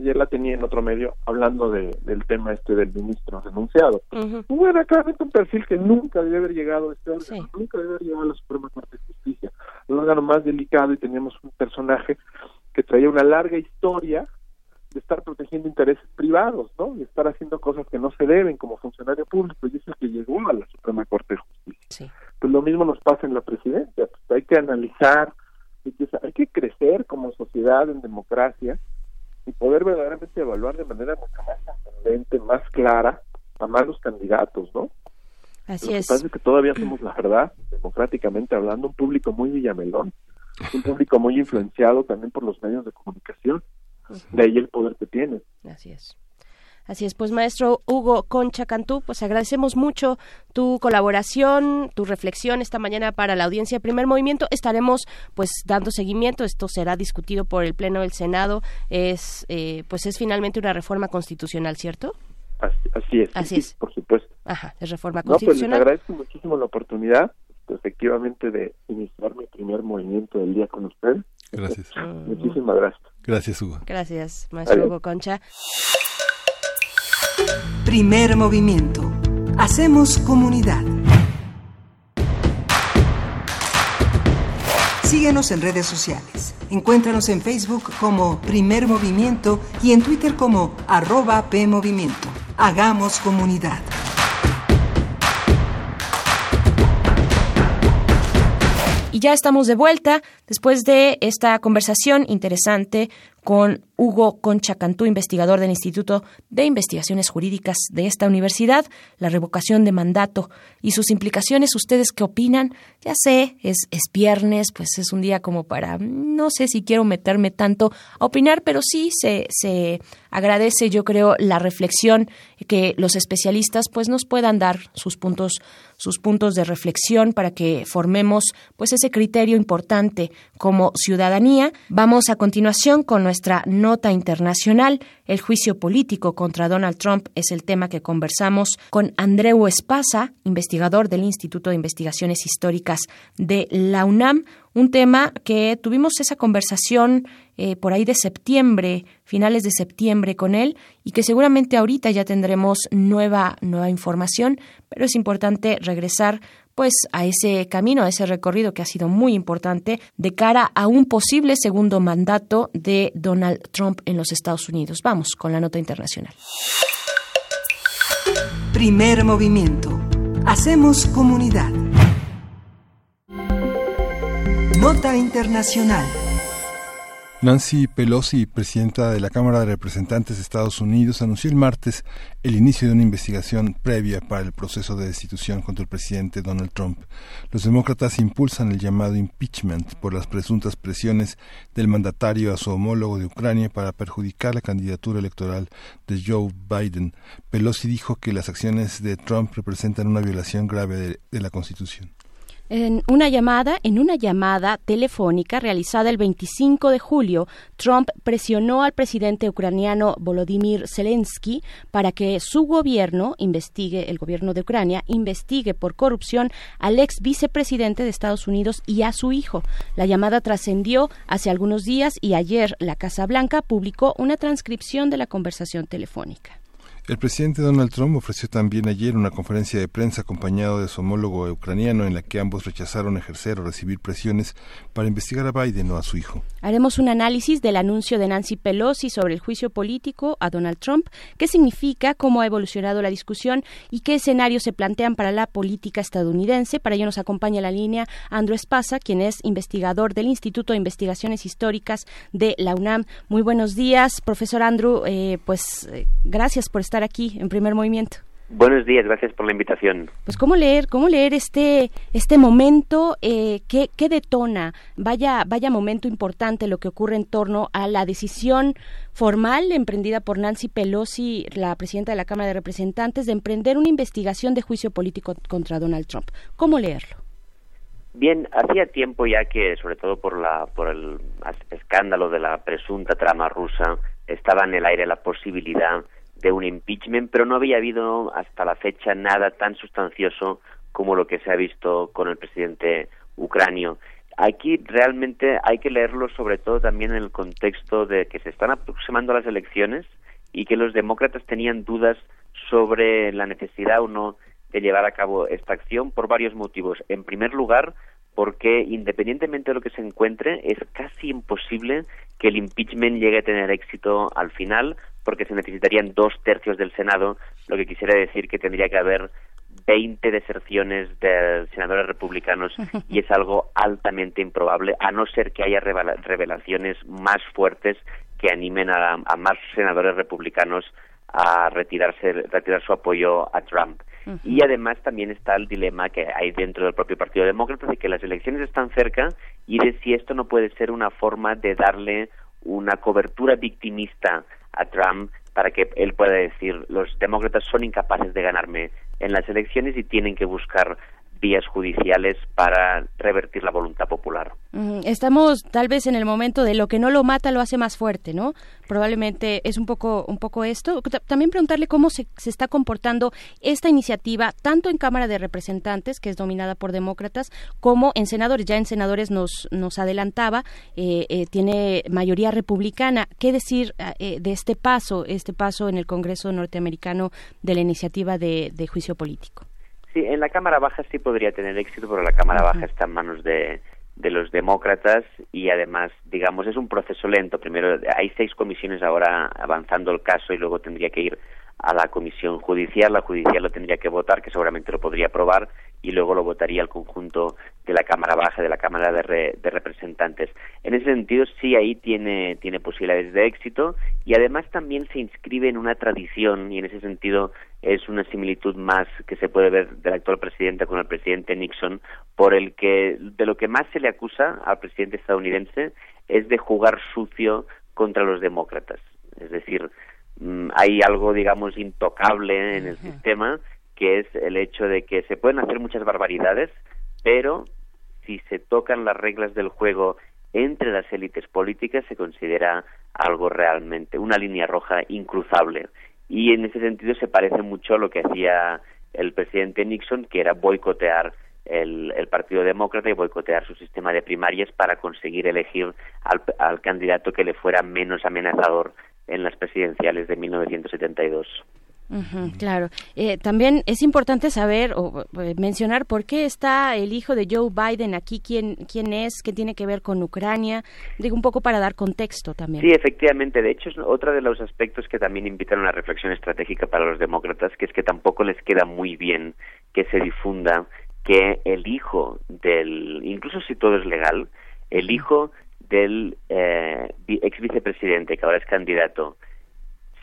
ayer la tenía en otro medio hablando de, del tema este del ministro denunciado. Uh Era claramente un perfil que nunca debe haber llegado a este órgano, nunca debe haber llegado a la Suprema Corte de Justicia. El órgano más delicado y teníamos un personaje que traía una larga historia de estar protegiendo intereses privados, ¿no? Y estar haciendo cosas que no se deben como funcionario público y es el que llegó a la Suprema Corte de Justicia. Pues lo mismo nos pasa en la presidencia, pues hay que analizar, hay que, hay que crecer como sociedad en democracia y poder verdaderamente evaluar de manera mucho más ascendente, más clara a más los candidatos, ¿no? Así Lo que es. pasa es que todavía somos, la verdad, democráticamente hablando, un público muy villamelón, un público muy influenciado también por los medios de comunicación. De ahí el poder que tiene. Así es. Así es, pues maestro Hugo Concha Cantú, pues agradecemos mucho tu colaboración, tu reflexión esta mañana para la audiencia de Primer Movimiento. Estaremos pues dando seguimiento, esto será discutido por el Pleno del Senado, es eh, pues es finalmente una reforma constitucional, ¿cierto? Así, así es. Así sí, es. Por supuesto. Ajá, es reforma No, pues les constitucional. agradezco muchísimo la oportunidad, efectivamente, de iniciar mi primer movimiento del día con ustedes. Gracias. Muchísimas gracias. Gracias, Hugo. Gracias, maestro Adiós. Hugo Concha. Primer movimiento. Hacemos comunidad. Síguenos en redes sociales. Encuéntranos en Facebook como Primer Movimiento y en Twitter como arroba PMovimiento. Hagamos comunidad. Y ya estamos de vuelta después de esta conversación interesante con Hugo Concha Cantú, investigador del Instituto de Investigaciones Jurídicas de esta universidad, la revocación de mandato y sus implicaciones. ¿Ustedes qué opinan? Ya sé, es, es viernes, pues es un día como para, no sé si quiero meterme tanto a opinar, pero sí se, se agradece, yo creo, la reflexión que los especialistas pues nos puedan dar sus puntos sus puntos de reflexión para que formemos pues ese criterio importante como ciudadanía. Vamos a continuación con nuestra nota internacional. El juicio político contra Donald Trump es el tema que conversamos con Andreu Espasa, investigador del Instituto de Investigaciones Históricas de la UNAM, un tema que tuvimos esa conversación eh, por ahí de septiembre, finales de septiembre con él, y que seguramente ahorita ya tendremos nueva, nueva información, pero es importante regresar pues a ese camino, a ese recorrido que ha sido muy importante de cara a un posible segundo mandato de Donald Trump en los Estados Unidos. Vamos con la nota internacional. Primer movimiento. Hacemos comunidad. Nota internacional. Nancy Pelosi, presidenta de la Cámara de Representantes de Estados Unidos, anunció el martes el inicio de una investigación previa para el proceso de destitución contra el presidente Donald Trump. Los demócratas impulsan el llamado impeachment por las presuntas presiones del mandatario a su homólogo de Ucrania para perjudicar la candidatura electoral de Joe Biden. Pelosi dijo que las acciones de Trump representan una violación grave de, de la Constitución. En una llamada, en una llamada telefónica realizada el 25 de julio, Trump presionó al presidente ucraniano Volodymyr Zelensky para que su gobierno investigue, el gobierno de Ucrania, investigue por corrupción al ex vicepresidente de Estados Unidos y a su hijo. La llamada trascendió hace algunos días y ayer la Casa Blanca publicó una transcripción de la conversación telefónica. El presidente Donald Trump ofreció también ayer una conferencia de prensa acompañado de su homólogo ucraniano en la que ambos rechazaron ejercer o recibir presiones para investigar a Biden o a su hijo. Haremos un análisis del anuncio de Nancy Pelosi sobre el juicio político a Donald Trump, qué significa, cómo ha evolucionado la discusión y qué escenarios se plantean para la política estadounidense. Para ello nos acompaña la línea Andrew Espasa, quien es investigador del Instituto de Investigaciones Históricas de la UNAM. Muy buenos días, profesor Andrew. Eh, pues eh, gracias por estar aquí en primer movimiento. Buenos días, gracias por la invitación. Pues cómo leer, cómo leer este este momento, eh, ¿qué, qué detona, vaya vaya momento importante lo que ocurre en torno a la decisión formal emprendida por Nancy Pelosi, la presidenta de la Cámara de Representantes, de emprender una investigación de juicio político contra Donald Trump. ¿Cómo leerlo? Bien, hacía tiempo ya que, sobre todo por la por el escándalo de la presunta trama rusa, estaba en el aire la posibilidad de un impeachment, pero no había habido hasta la fecha nada tan sustancioso como lo que se ha visto con el presidente ucranio. Aquí realmente hay que leerlo sobre todo también en el contexto de que se están aproximando las elecciones y que los demócratas tenían dudas sobre la necesidad o no de llevar a cabo esta acción por varios motivos. En primer lugar, porque independientemente de lo que se encuentre, es casi imposible que el impeachment llegue a tener éxito al final, porque se necesitarían dos tercios del Senado, lo que quisiera decir que tendría que haber 20 deserciones de senadores republicanos y es algo altamente improbable, a no ser que haya revelaciones más fuertes que animen a, más senadores republicanos a retirarse, retirar su apoyo a Trump. Y además también está el dilema que hay dentro del propio Partido Demócrata de que las elecciones están cerca y de si esto no puede ser una forma de darle una cobertura victimista a Trump para que él pueda decir los demócratas son incapaces de ganarme en las elecciones y tienen que buscar vías judiciales para revertir la voluntad popular. Estamos tal vez en el momento de lo que no lo mata lo hace más fuerte, ¿no? Probablemente es un poco un poco esto. También preguntarle cómo se, se está comportando esta iniciativa tanto en Cámara de Representantes, que es dominada por demócratas, como en senadores. Ya en senadores nos nos adelantaba, eh, eh, tiene mayoría republicana. ¿Qué decir eh, de este paso, este paso en el Congreso norteamericano de la iniciativa de juicio político? Sí, en la Cámara Baja sí podría tener éxito, pero la Cámara Baja está en manos de, de los demócratas y además, digamos, es un proceso lento. Primero, hay seis comisiones ahora avanzando el caso y luego tendría que ir a la comisión judicial. La judicial lo tendría que votar, que seguramente lo podría aprobar, y luego lo votaría el conjunto de la Cámara Baja, de la Cámara de, de Representantes. En ese sentido, sí, ahí tiene, tiene posibilidades de éxito y además también se inscribe en una tradición y en ese sentido es una similitud más que se puede ver del actual presidente con el presidente Nixon, por el que de lo que más se le acusa al presidente estadounidense es de jugar sucio contra los demócratas. Es decir, mm, hay algo, digamos, intocable en el sistema, que es el hecho de que se pueden hacer muchas barbaridades, pero si se tocan las reglas del juego entre las élites políticas se considera algo realmente, una línea roja incruzable. Y en ese sentido se parece mucho a lo que hacía el presidente Nixon, que era boicotear el, Partido Demócrata y boicotear su sistema de primarias para conseguir elegir al, al candidato que le fuera menos amenazador en las presidenciales de 1972 claro. Eh, también es importante saber o eh, mencionar por qué está el hijo de Joe Biden aquí, quién, quién es, qué tiene que ver con Ucrania. Digo un poco para dar contexto también. Sí, efectivamente. De hecho, es otro de los aspectos que también invitan a una reflexión estratégica para los demócratas, que es que tampoco les queda muy bien que se difunda que el hijo del, incluso si todo es legal, el hijo del eh, ex vicepresidente, que ahora es candidato,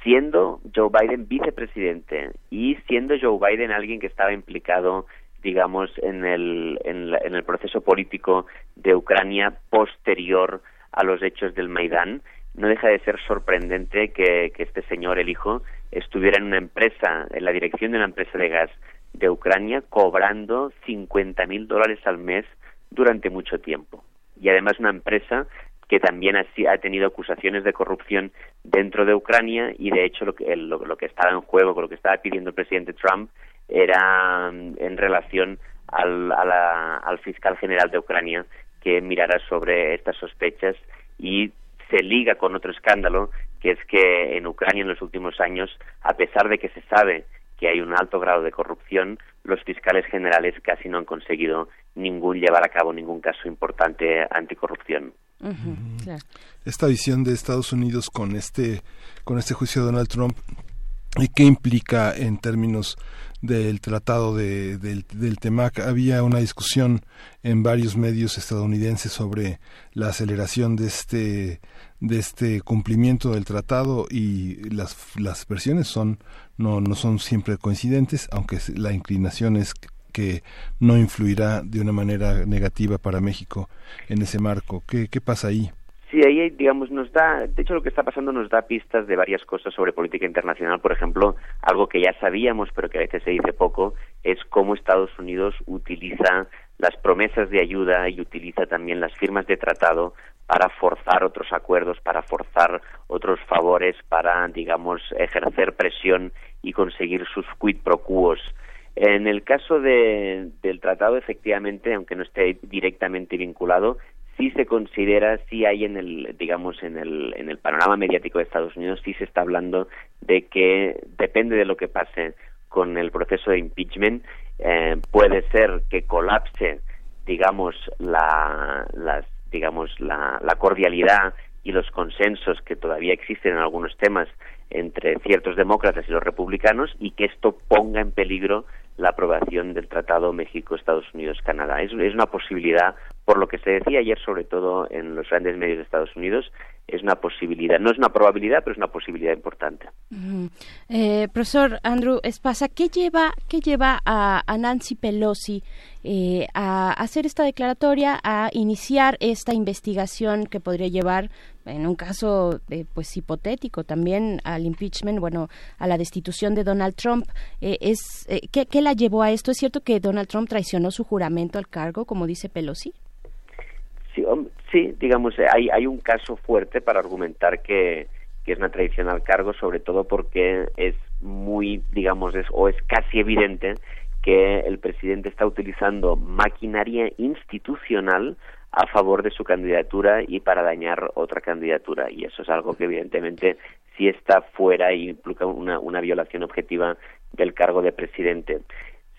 siendo Joe Biden vicepresidente y siendo Joe Biden alguien que estaba implicado digamos en el, en, el proceso político de Ucrania posterior a los hechos del Maidán, no deja de ser sorprendente que, que este señor, el hijo, estuviera en una empresa, en la dirección de una empresa de gas de Ucrania, cobrando 50 mil dólares al mes durante mucho tiempo. Y además una empresa que también ha, ha, tenido acusaciones de corrupción dentro de Ucrania y de hecho lo que, lo, que estaba en juego, lo que estaba pidiendo el presidente Trump era mm, en relación al, al fiscal general de Ucrania que mirara sobre estas sospechas y se liga con otro escándalo que es que en Ucrania en los últimos años, a pesar de que se sabe que hay un alto grado de corrupción, los fiscales generales casi no han conseguido ningún llevar a cabo ningún caso importante anticorrupción. Esta visión de Estados Unidos con este con este juicio de Donald Trump y qué implica en términos del tratado de, del, del TEMAC. Había una discusión en varios medios estadounidenses sobre la aceleración de este de este cumplimiento del tratado y las, las versiones son no, no son siempre coincidentes, aunque la inclinación es que no influirá de una manera negativa para México en ese marco. ¿Qué, qué pasa ahí? Sí, ahí, digamos, nos da, de hecho lo que está pasando nos da pistas de varias cosas sobre política internacional. Por ejemplo, algo que ya sabíamos, pero que a veces se dice poco, es cómo Estados Unidos utiliza las promesas de ayuda y utiliza también las firmas de tratado para forzar otros acuerdos, para forzar otros favores, para, digamos, ejercer presión y conseguir sus quid pro quos. En el caso de, del tratado, efectivamente, aunque no esté directamente vinculado, sí se considera, sí hay en el, digamos, en el, en el panorama mediático de Estados Unidos, sí se está hablando de que depende de lo que pase con el proceso de impeachment, eh, puede ser que colapse, digamos, la, las, digamos, la, cordialidad y los consensos que todavía existen en algunos temas entre ciertos demócratas y los republicanos y que esto ponga en peligro la aprobación del Tratado México-Estados Unidos-Canadá. Es, es, una posibilidad, por lo que se decía ayer, sobre todo en los grandes medios de Estados Unidos, es una posibilidad. No es una probabilidad, pero es una posibilidad importante. Uh -huh. eh, profesor Andrew Espasa, ¿qué lleva, qué lleva a, a Nancy Pelosi eh, a hacer esta declaratoria, a iniciar esta investigación que podría llevar, en un caso eh, pues hipotético, también al impeachment, bueno, a la destitución de Donald Trump? Eh, es ¿qué, ¿Qué la llevó a esto? ¿Es cierto que Donald Trump traicionó su juramento al cargo, como dice Pelosi? Sí, sí digamos, hay, hay un caso fuerte para argumentar que, que es una traición al cargo, sobre todo porque es muy, digamos, es, o es casi evidente que el presidente está utilizando maquinaria institucional a favor de su candidatura y para dañar otra candidatura. Y eso es algo que evidentemente sí está fuera y implica una, una violación objetiva del cargo de presidente.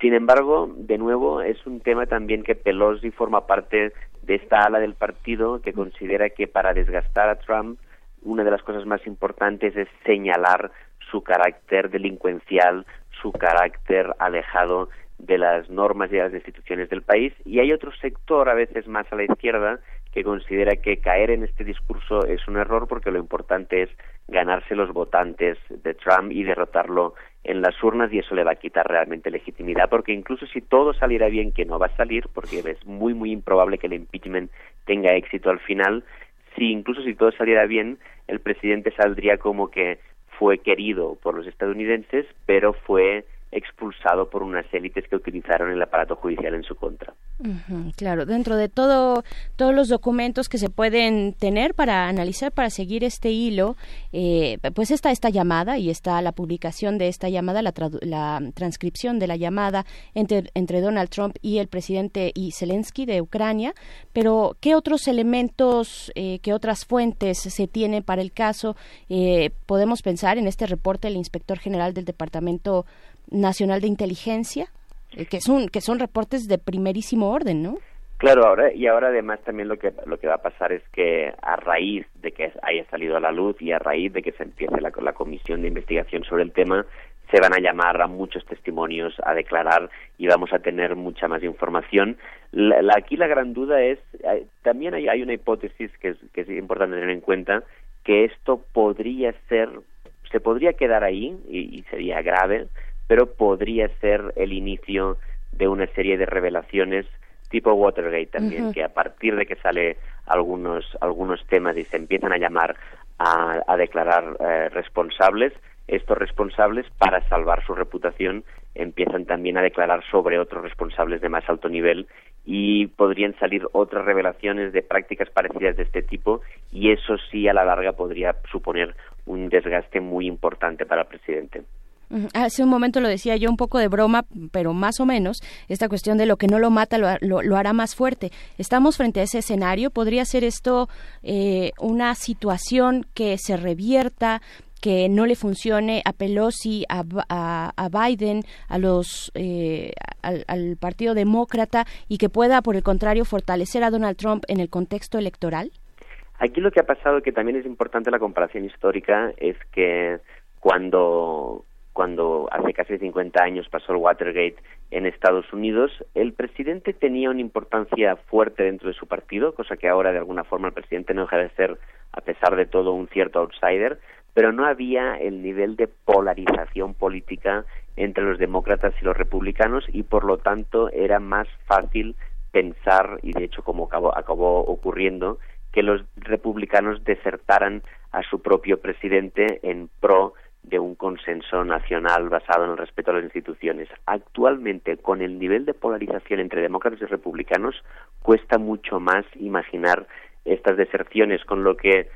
Sin embargo, de nuevo, es un tema también que Pelosi forma parte de esta ala del partido que considera que para desgastar a Trump una de las cosas más importantes es señalar su carácter delincuencial, su carácter alejado de las normas y de las instituciones del país. Y hay otro sector a veces más a la izquierda que considera que caer en este discurso es un error porque lo importante es ganarse los votantes de Trump y derrotarlo en las urnas y eso le va a quitar realmente legitimidad porque incluso si todo saliera bien que no va a salir porque es muy muy improbable que el impeachment tenga éxito al final si incluso si todo saliera bien el presidente saldría como que fue querido por los estadounidenses pero fue expulsado por unas élites que utilizaron el aparato judicial en su contra. Uh claro, dentro de todo todos los documentos que se pueden tener para analizar, para seguir este hilo, eh, pues está esta llamada y está la publicación de esta llamada, la, la transcripción de la llamada entre, entre, Donald Trump y el presidente y Zelensky de Ucrania, pero ¿qué otros elementos, eh, qué otras fuentes se tienen para el caso? Eh, podemos pensar en este reporte del inspector general del Departamento Nacional de Inteligencia, eh, que son que son reportes de primerísimo orden, ¿no? Claro, ahora y ahora además también lo que lo que va a pasar es que a raíz de que haya salido a la luz y a raíz de que se empiece la, la comisión de investigación sobre el tema, se van a llamar a muchos testimonios a declarar y vamos a tener mucha más información. La, la, aquí la gran duda es, hay, también hay, hay, una hipótesis que es, que es importante tener en cuenta, que esto podría ser, se podría quedar ahí y sería grave, pero podría ser el inicio de una serie de revelaciones tipo Watergate también, uh -huh. que a partir de que sale algunos algunos temas y se empiezan a llamar a, a declarar eh, responsables, estos responsables, para salvar su reputación, empiezan también a declarar sobre otros responsables de más alto nivel y podrían salir otras revelaciones de prácticas parecidas de este tipo y eso sí a la larga podría suponer un desgaste muy importante para el presidente. Hace un momento lo decía yo un poco de broma, pero más o menos, esta cuestión de lo que no lo mata lo, lo, lo hará más fuerte. Estamos frente a ese escenario. ¿Podría ser esto eh, una situación que se revierta, que no le funcione a Pelosi, a, a, a Biden, a los, eh, al, al Partido Demócrata y que pueda, por el contrario, fortalecer a Donald Trump en el contexto electoral? Aquí lo que ha pasado, que también es importante la comparación histórica, es que cuando cuando hace casi 50 años pasó el Watergate en Estados Unidos, el presidente tenía una importancia fuerte dentro de su partido, cosa que ahora de alguna forma el presidente no deja de ser, a pesar de todo, un cierto outsider, pero no había el nivel de polarización política entre los demócratas y los republicanos y por lo tanto era más fácil pensar, y de hecho como acabó, acabó ocurriendo, que los republicanos desertaran a su propio presidente en pro de un consenso nacional basado en el respeto a las instituciones. Actualmente, con el nivel de polarización entre demócratas y republicanos, cuesta mucho más imaginar estas deserciones, con lo que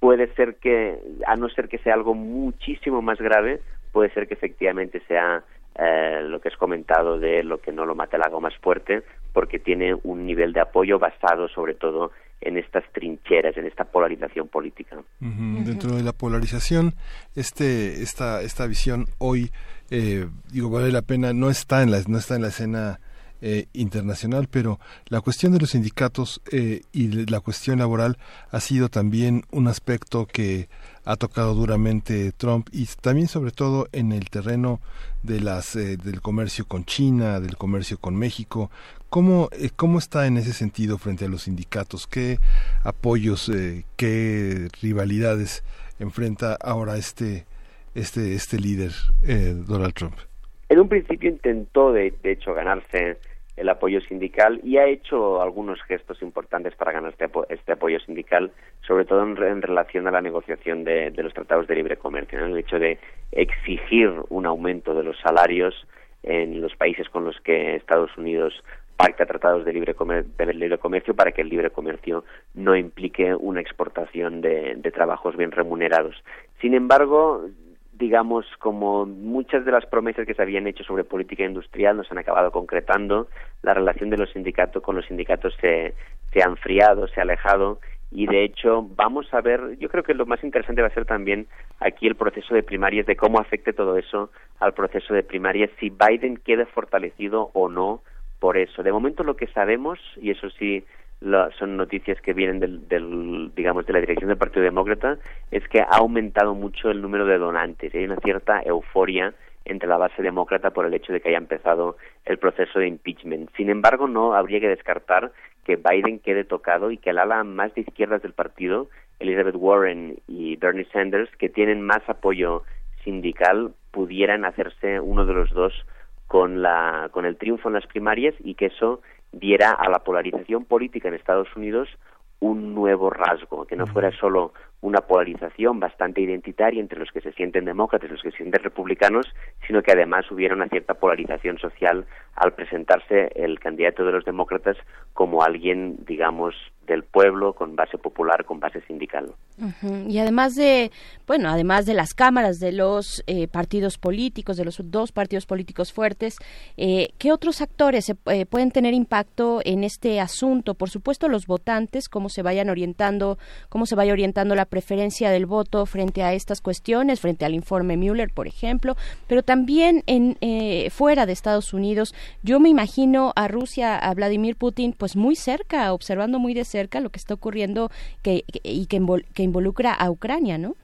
puede ser que, a no ser que sea algo muchísimo más grave, puede ser que efectivamente sea eh, lo que es comentado de lo que no lo mata el algo más fuerte, porque tiene un nivel de apoyo basado sobre todo en estas trincheras, en esta polarización política. Uh -huh. Dentro de la polarización, este, esta, esta visión hoy, eh, digo, vale la pena, no está en la, no está en la escena eh, internacional, pero la cuestión de los sindicatos eh, y la cuestión laboral ha sido también un aspecto que ha tocado duramente Trump y también sobre todo en el terreno de las eh, del comercio con China, del comercio con México. ¿Cómo, eh, ¿Cómo está en ese sentido frente a los sindicatos? ¿Qué apoyos, eh, qué rivalidades enfrenta ahora este, este, este líder, Donald Trump? En un principio intentó, de, de hecho, ganarse el apoyo sindical y ha hecho algunos gestos importantes para ganar este, este apoyo sindical, sobre todo en, relación a la negociación de, los tratados de libre comercio, el hecho de exigir un aumento de los salarios en los países con los que Estados Unidos pacta tratados de libre, de libre comercio para que el libre comercio no implique una exportación de trabajos bien remunerados. Sin embargo, digamos, como muchas de las promesas que se habían hecho sobre política industrial no se han acabado concretando, la relación de los sindicatos con los sindicatos se, se ha enfriado, se ha alejado y de hecho vamos a ver, yo creo que lo más interesante va a ser también aquí el proceso de primarias, de cómo afecte todo eso al proceso de primarias, si Biden queda fortalecido o no por eso. De momento lo que sabemos, y eso sí son noticias que vienen del, digamos de la dirección del Partido Demócrata es que ha aumentado mucho el número de donantes hay una cierta euforia entre la base demócrata por el hecho de que haya empezado el proceso de impeachment. Sin embargo, no habría que descartar que Biden quede tocado y que el ala más de izquierdas del partido, Elizabeth Warren y Bernie Sanders, que tienen más apoyo sindical, pudieran hacerse uno de los dos con la con el triunfo en las primarias y que eso diera a la polarización política en Estados Unidos un nuevo rasgo, que no fuera solo una polarización bastante identitaria entre los que se sienten demócratas y los que se sienten republicanos, sino que además hubiera una cierta polarización social al presentarse el candidato de los demócratas como alguien, digamos, del pueblo, con base popular, con base sindical. Y además de, bueno, además de las cámaras de los eh, partidos políticos, de los dos partidos políticos fuertes, eh, ¿qué otros actores eh, pueden tener impacto en este asunto? Por supuesto, los votantes, cómo se vayan orientando, cómo se vaya orientando la preferencia del voto frente a estas cuestiones, frente al informe Mueller, por ejemplo, pero también en fuera de Estados Unidos. Yo me imagino a Rusia, a Vladimir Putin, pues muy cerca, observando muy de cerca lo que está ocurriendo que, y que, que involucra a Ucrania, ¿no?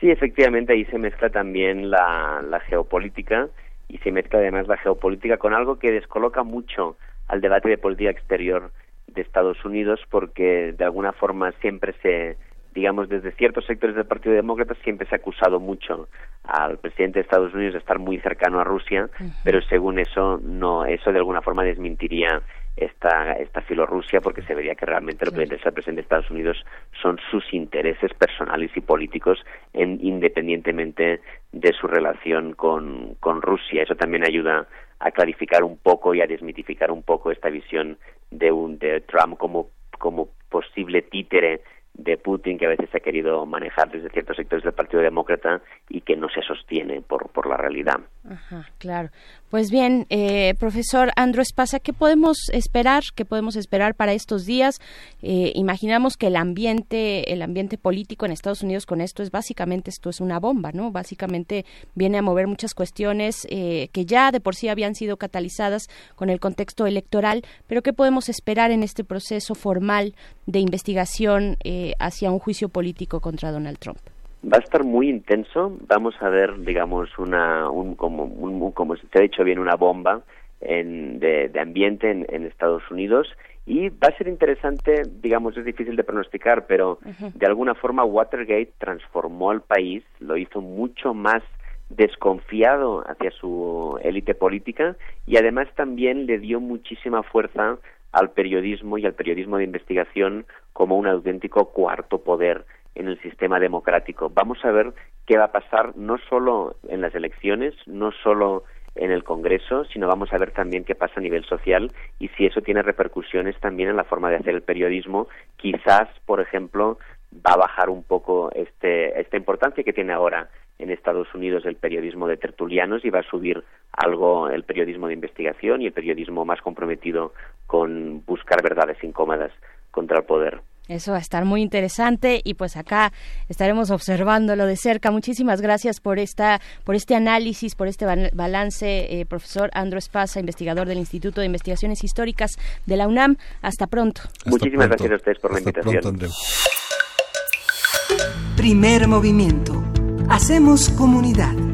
Sí, efectivamente, ahí se mezcla también la, la geopolítica y se mezcla además la geopolítica con algo que descoloca mucho al debate de política exterior de Estados Unidos porque de alguna forma siempre se digamos, desde ciertos sectores del Partido Demócrata siempre se ha acusado mucho al presidente de Estados Unidos de estar muy cercano a Rusia, pero según eso, no, eso de alguna forma desmentiría esta, esta filorrusia porque se vería que realmente lo que le interesa al presidente de Estados Unidos son sus intereses personales y políticos en, independientemente de su relación con, con Rusia. Eso también ayuda a clarificar un poco y a desmitificar un poco esta visión de, un, de Trump como, como posible títere de Putin que a veces ha querido manejar desde ciertos sectores del Partido Demócrata y que no se sostiene por, por la realidad. Ajá, claro. Pues bien, eh, profesor Andrés Pasa, ¿qué podemos esperar? ¿Qué podemos esperar para estos días? Eh, imaginamos que el ambiente, el ambiente político en Estados Unidos con esto es básicamente esto es una bomba, ¿no? Básicamente viene a mover muchas cuestiones eh, que ya de por sí habían sido catalizadas con el contexto electoral, pero ¿qué podemos esperar en este proceso formal de investigación hacia un juicio político contra Donald Trump? Va a estar muy intenso. Vamos a ver, digamos, una, un, como, un, como se ha dicho bien, una bomba en, de, ambiente en, Estados Unidos. Y va a ser interesante, digamos, es difícil de pronosticar, pero de alguna forma Watergate transformó al país, lo hizo mucho más desconfiado hacia su élite política y además también le dio muchísima fuerza al periodismo y al periodismo de investigación como un auténtico cuarto poder en el sistema democrático. Vamos a ver qué va a pasar no solo en las elecciones, no solo en el Congreso, sino vamos a ver también qué pasa a nivel social y si eso tiene repercusiones también en la forma de hacer el periodismo. Quizás, por ejemplo, va a bajar un poco este, esta importancia que tiene ahora en Estados Unidos el periodismo de tertulianos y va a subir algo el periodismo de investigación y el periodismo más comprometido con buscar verdades incómodas contra el poder. Eso va a estar muy interesante y pues acá estaremos observándolo de cerca. Muchísimas gracias por esta, por este análisis, por este balance, eh, profesor Andro Espasa, investigador del Instituto de Investigaciones Históricas de la UNAM. Hasta pronto. Muchísimas gracias a ustedes por la invitación. Primer movimiento. Hacemos comunidad.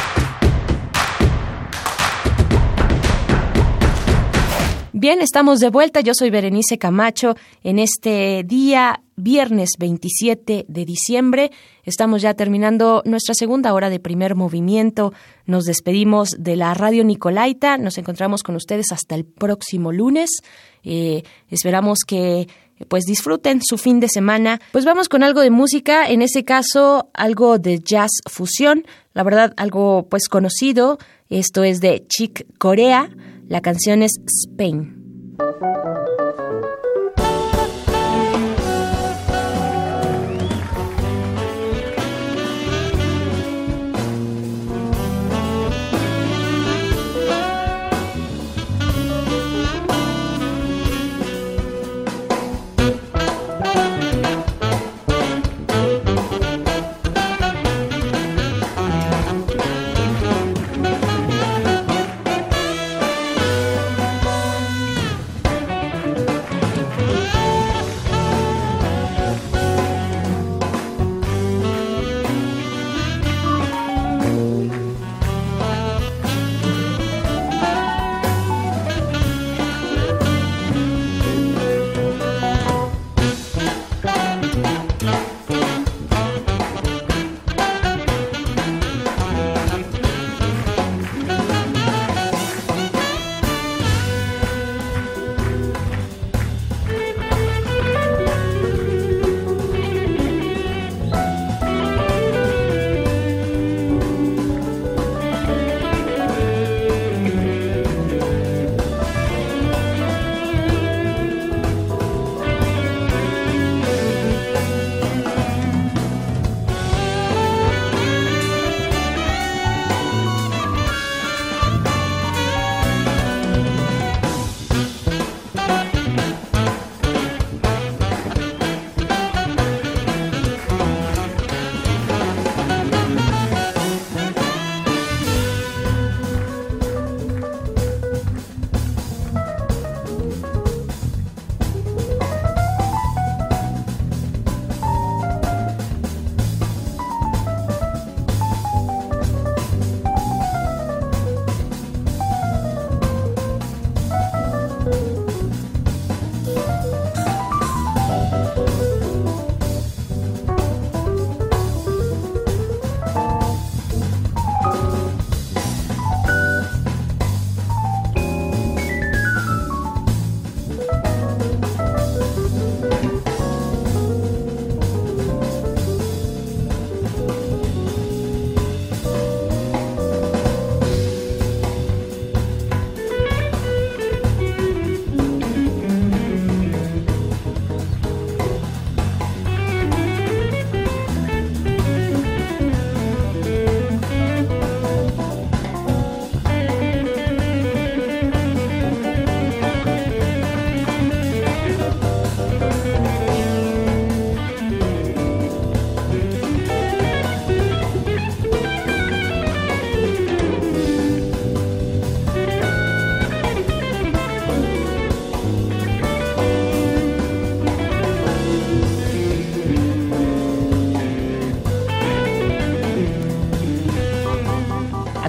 Bien, estamos de vuelta. Yo soy Berenice Camacho en este día viernes 27 de diciembre. Estamos ya terminando nuestra segunda hora de primer movimiento. Nos despedimos de la radio Nicolaita. Nos encontramos con ustedes hasta el próximo lunes. Eh, esperamos que pues disfruten su fin de semana. Pues vamos con algo de música, en ese caso algo de jazz fusión, la verdad algo pues conocido. Esto es de Chick Corea. La canción es Spain.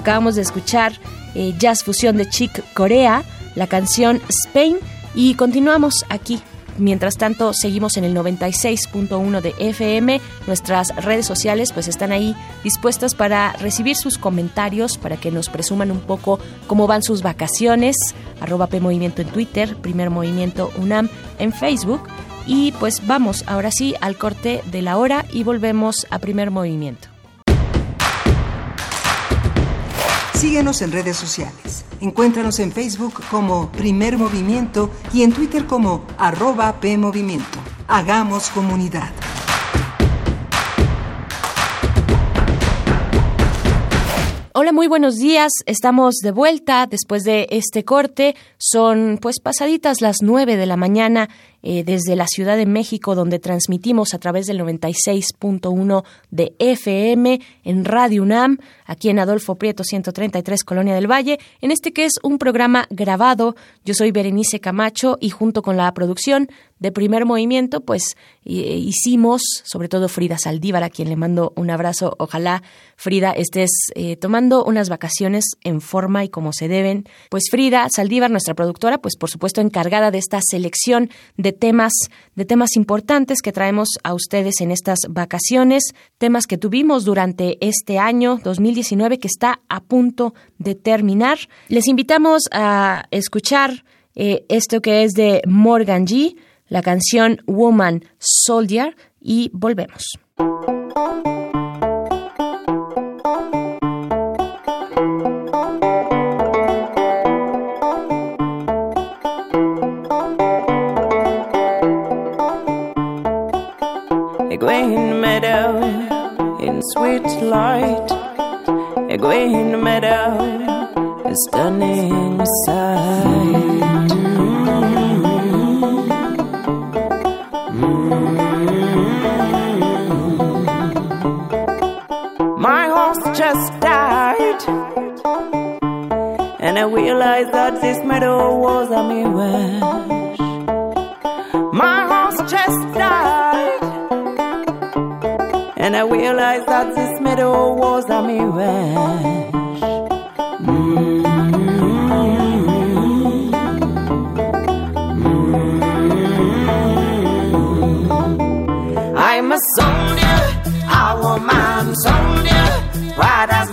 Acabamos de escuchar eh, Jazz Fusión de Chick Corea, la canción Spain y continuamos aquí. Mientras tanto, seguimos en el 96.1 de FM. Nuestras redes sociales pues están ahí dispuestas para recibir sus comentarios, para que nos presuman un poco cómo van sus vacaciones. Arroba P en Twitter, Primer Movimiento UNAM en Facebook. Y pues vamos ahora sí al corte de la hora y volvemos a Primer Movimiento. Síguenos en redes sociales. Encuéntranos en Facebook como Primer Movimiento y en Twitter como arroba PMovimiento. Hagamos comunidad. Hola, muy buenos días. Estamos de vuelta después de este corte. Son pues pasaditas las nueve de la mañana eh, desde la Ciudad de México, donde transmitimos a través del 96.1 de FM en Radio UNAM, aquí en Adolfo Prieto 133, Colonia del Valle, en este que es un programa grabado. Yo soy Berenice Camacho y junto con la producción de primer movimiento, pues hicimos, sobre todo Frida Saldívar, a quien le mando un abrazo. Ojalá, Frida, estés eh, tomando unas vacaciones en forma y como se deben. Pues Frida Saldívar, nuestra productora, pues por supuesto encargada de esta selección de temas, de temas importantes que traemos a ustedes en estas vacaciones, temas que tuvimos durante este año 2019 que está a punto de terminar. Les invitamos a escuchar eh, esto que es de Morgan G la canción Woman Soldier y volvemos. Green meadow in sweet light, a green meadow, a stunning sight. My horse just died, and I realized that this meadow was a mirage. I realized that this meadow was a mirage. I'm a soldier, a woman soldier, right as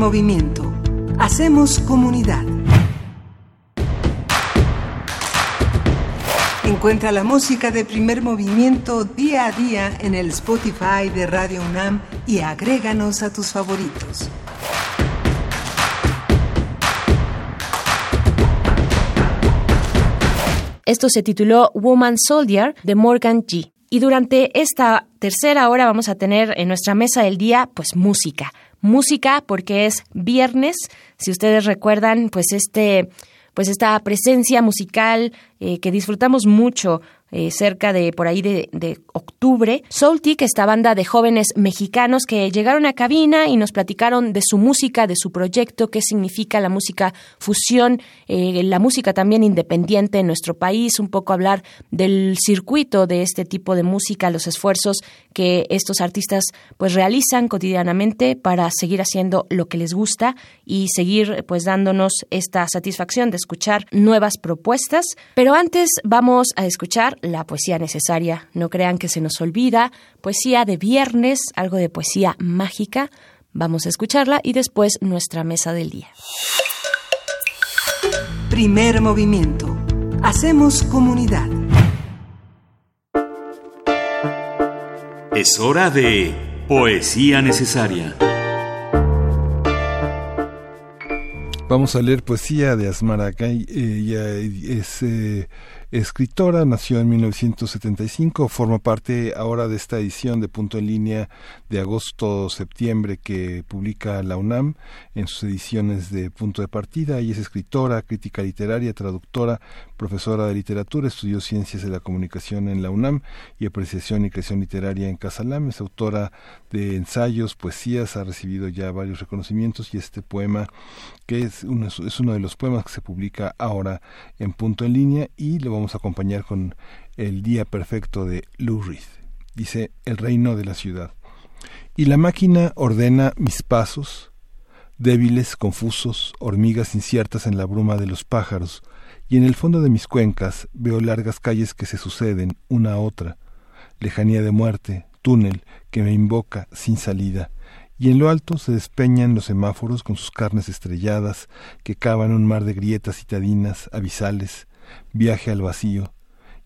movimiento. Hacemos comunidad. Encuentra la música de primer movimiento día a día en el Spotify de Radio UNAM y agréganos a tus favoritos. Esto se tituló Woman Soldier de Morgan G. Y durante esta tercera hora vamos a tener en nuestra mesa del día, pues música. Música porque es viernes. Si ustedes recuerdan, pues este, pues esta presencia musical eh, que disfrutamos mucho eh, cerca de por ahí de, de octubre. Soultic, esta banda de jóvenes mexicanos que llegaron a cabina y nos platicaron de su música, de su proyecto, qué significa la música fusión, eh, la música también independiente en nuestro país, un poco hablar del circuito de este tipo de música, los esfuerzos que estos artistas pues realizan cotidianamente para seguir haciendo lo que les gusta y seguir pues dándonos esta satisfacción de escuchar nuevas propuestas. Pero antes vamos a escuchar la poesía necesaria. No crean que se nos olvida. Poesía de viernes, algo de poesía mágica. Vamos a escucharla y después nuestra mesa del día. Primer movimiento. Hacemos comunidad. Es hora de poesía necesaria. Vamos a leer poesía de Asmara Akay. Ella es eh, escritora, nació en 1975, forma parte ahora de esta edición de Punto en Línea de agosto-septiembre que publica la UNAM en sus ediciones de Punto de Partida. Ella es escritora, crítica literaria, traductora, profesora de literatura, estudió Ciencias de la Comunicación en la UNAM y Apreciación y Creación Literaria en Casalam. Es autora de ensayos, poesías, ha recibido ya varios reconocimientos y este poema que es uno, es uno de los poemas que se publica ahora en Punto en Línea y lo vamos a acompañar con El Día Perfecto de Lou Reed. Dice El Reino de la Ciudad. Y la máquina ordena mis pasos, débiles, confusos, hormigas inciertas en la bruma de los pájaros, y en el fondo de mis cuencas veo largas calles que se suceden una a otra, lejanía de muerte, túnel que me invoca sin salida, y en lo alto se despeñan los semáforos con sus carnes estrelladas que cavan un mar de grietas citadinas, abisales, viaje al vacío,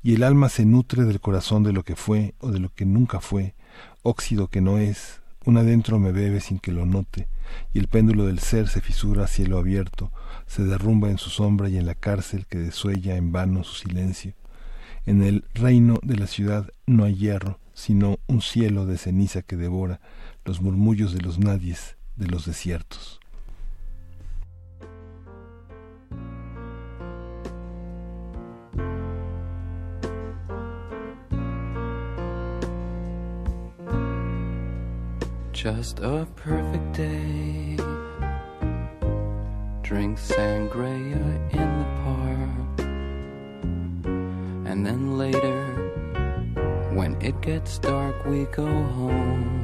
y el alma se nutre del corazón de lo que fue o de lo que nunca fue, óxido que no es, un adentro me bebe sin que lo note, y el péndulo del ser se fisura a cielo abierto, se derrumba en su sombra y en la cárcel que desuella en vano su silencio. En el reino de la ciudad no hay hierro, sino un cielo de ceniza que devora los murmullos de los nadies de los desiertos. Just a perfect day. Drink sangria in the park. And then later, when it gets dark, we go home.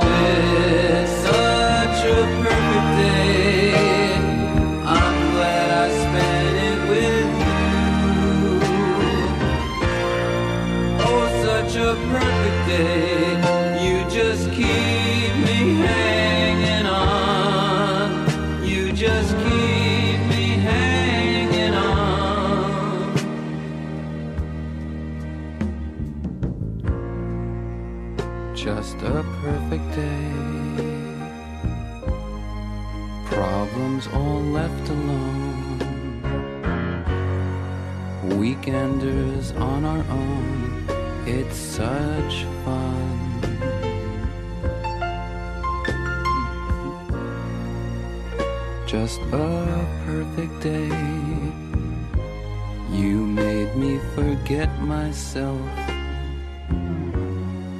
day. You made me forget myself.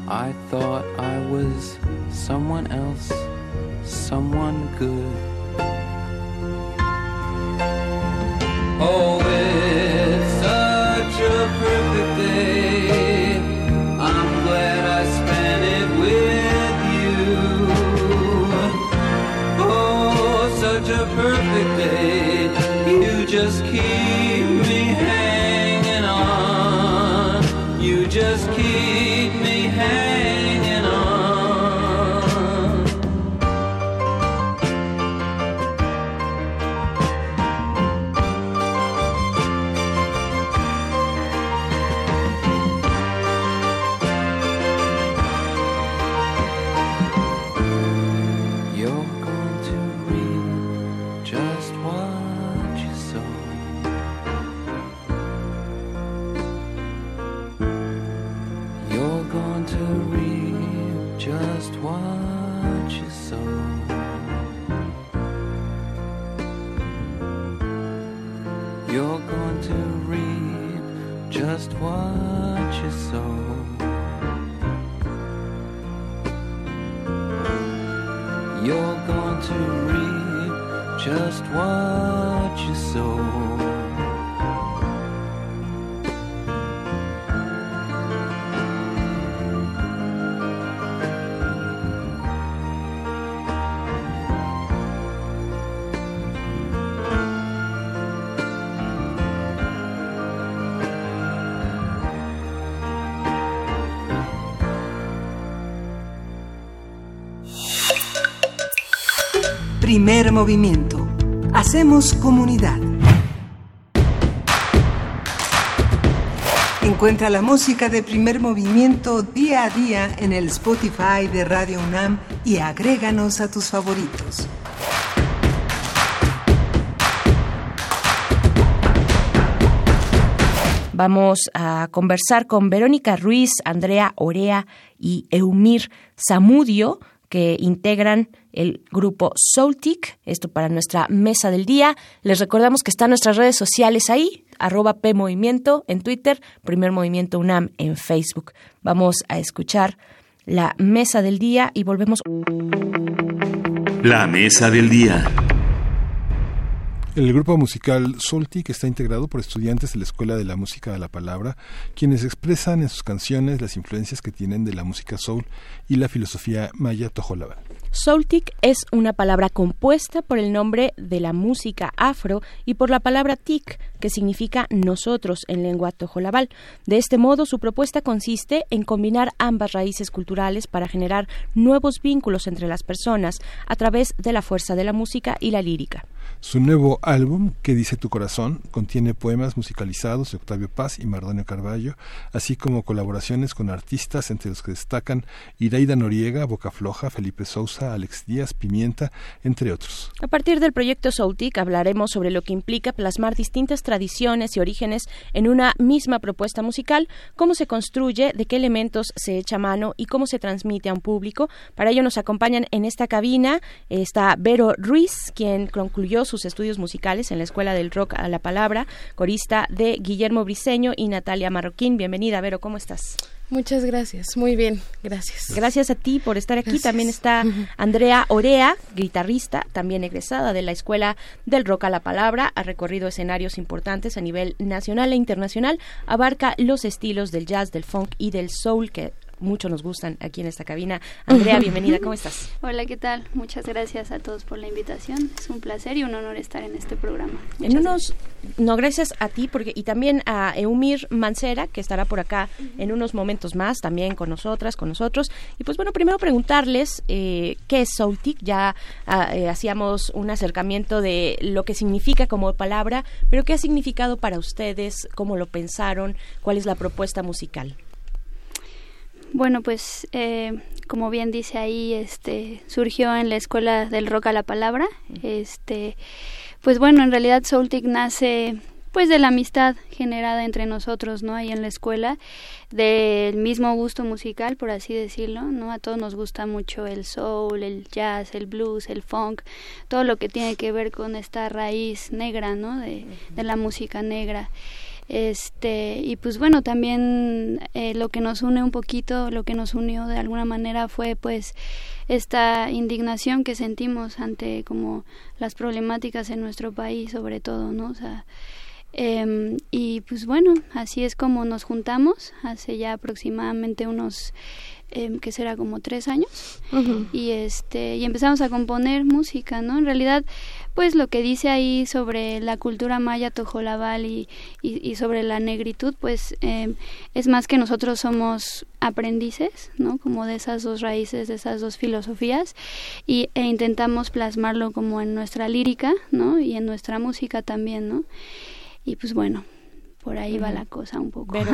I thought I was someone else, someone good. Oh, Primer movimiento. Hacemos comunidad. Encuentra la música de primer movimiento día a día en el Spotify de Radio UNAM y agréganos a tus favoritos. Vamos a conversar con Verónica Ruiz, Andrea Orea y Eumir Zamudio, que integran el grupo Soultic, esto para nuestra mesa del día. Les recordamos que están nuestras redes sociales ahí, arroba PMovimiento en Twitter, Primer Movimiento UNAM en Facebook. Vamos a escuchar la mesa del día y volvemos. La mesa del día. El grupo musical Soltic está integrado por estudiantes de la Escuela de la Música de la Palabra, quienes expresan en sus canciones las influencias que tienen de la música soul y la filosofía maya tojolabal. Soultic es una palabra compuesta por el nombre de la música afro y por la palabra tik, que significa nosotros en lengua tojolabal. De este modo, su propuesta consiste en combinar ambas raíces culturales para generar nuevos vínculos entre las personas a través de la fuerza de la música y la lírica. Su nuevo álbum, Que dice tu corazón, contiene poemas musicalizados de Octavio Paz y Mardonio Carballo, así como colaboraciones con artistas entre los que destacan Iraida Noriega, Boca Floja, Felipe Sousa, Alex Díaz, Pimienta, entre otros. A partir del proyecto Soutic hablaremos sobre lo que implica plasmar distintas tradiciones y orígenes en una misma propuesta musical, cómo se construye, de qué elementos se echa mano y cómo se transmite a un público. Para ello nos acompañan en esta cabina está Vero Ruiz, quien concluyó sus estudios musicales en la Escuela del Rock a la Palabra, corista de Guillermo Briceño y Natalia Marroquín. Bienvenida, Vero, ¿cómo estás? Muchas gracias, muy bien, gracias. Gracias a ti por estar aquí. Gracias. También está Andrea Orea, guitarrista, también egresada de la Escuela del Rock a la Palabra, ha recorrido escenarios importantes a nivel nacional e internacional, abarca los estilos del jazz, del funk y del soul que mucho nos gustan aquí en esta cabina. Andrea, bienvenida, ¿cómo estás? Hola, ¿qué tal? Muchas gracias a todos por la invitación. Es un placer y un honor estar en este programa. En unos, no, gracias a ti porque y también a Eumir Mancera, que estará por acá en unos momentos más, también con nosotras, con nosotros. Y pues bueno, primero preguntarles eh, qué es Soultic. Ya ah, eh, hacíamos un acercamiento de lo que significa como palabra, pero qué ha significado para ustedes, cómo lo pensaron, cuál es la propuesta musical. Bueno, pues eh, como bien dice ahí, este surgió en la escuela del rock a la palabra. Este, pues bueno, en realidad Soultic nace pues de la amistad generada entre nosotros, ¿no? Ahí en la escuela, del mismo gusto musical, por así decirlo, ¿no? A todos nos gusta mucho el soul, el jazz, el blues, el funk, todo lo que tiene que ver con esta raíz negra, ¿no? De, de la música negra este y pues bueno también eh, lo que nos une un poquito lo que nos unió de alguna manera fue pues esta indignación que sentimos ante como las problemáticas en nuestro país sobre todo no o sea em, y pues bueno así es como nos juntamos hace ya aproximadamente unos eh, que será como tres años. Y este y empezamos a componer música no en realidad pues lo que dice ahí sobre la cultura maya tojolabal y, y, sobre la negritud pues eh, es más que nosotros somos aprendices no como de esas dos raíces de esas dos filosofías y e intentamos plasmarlo como en nuestra lírica no y en nuestra música también no y pues bueno por ahí va la cosa un poco. Pero,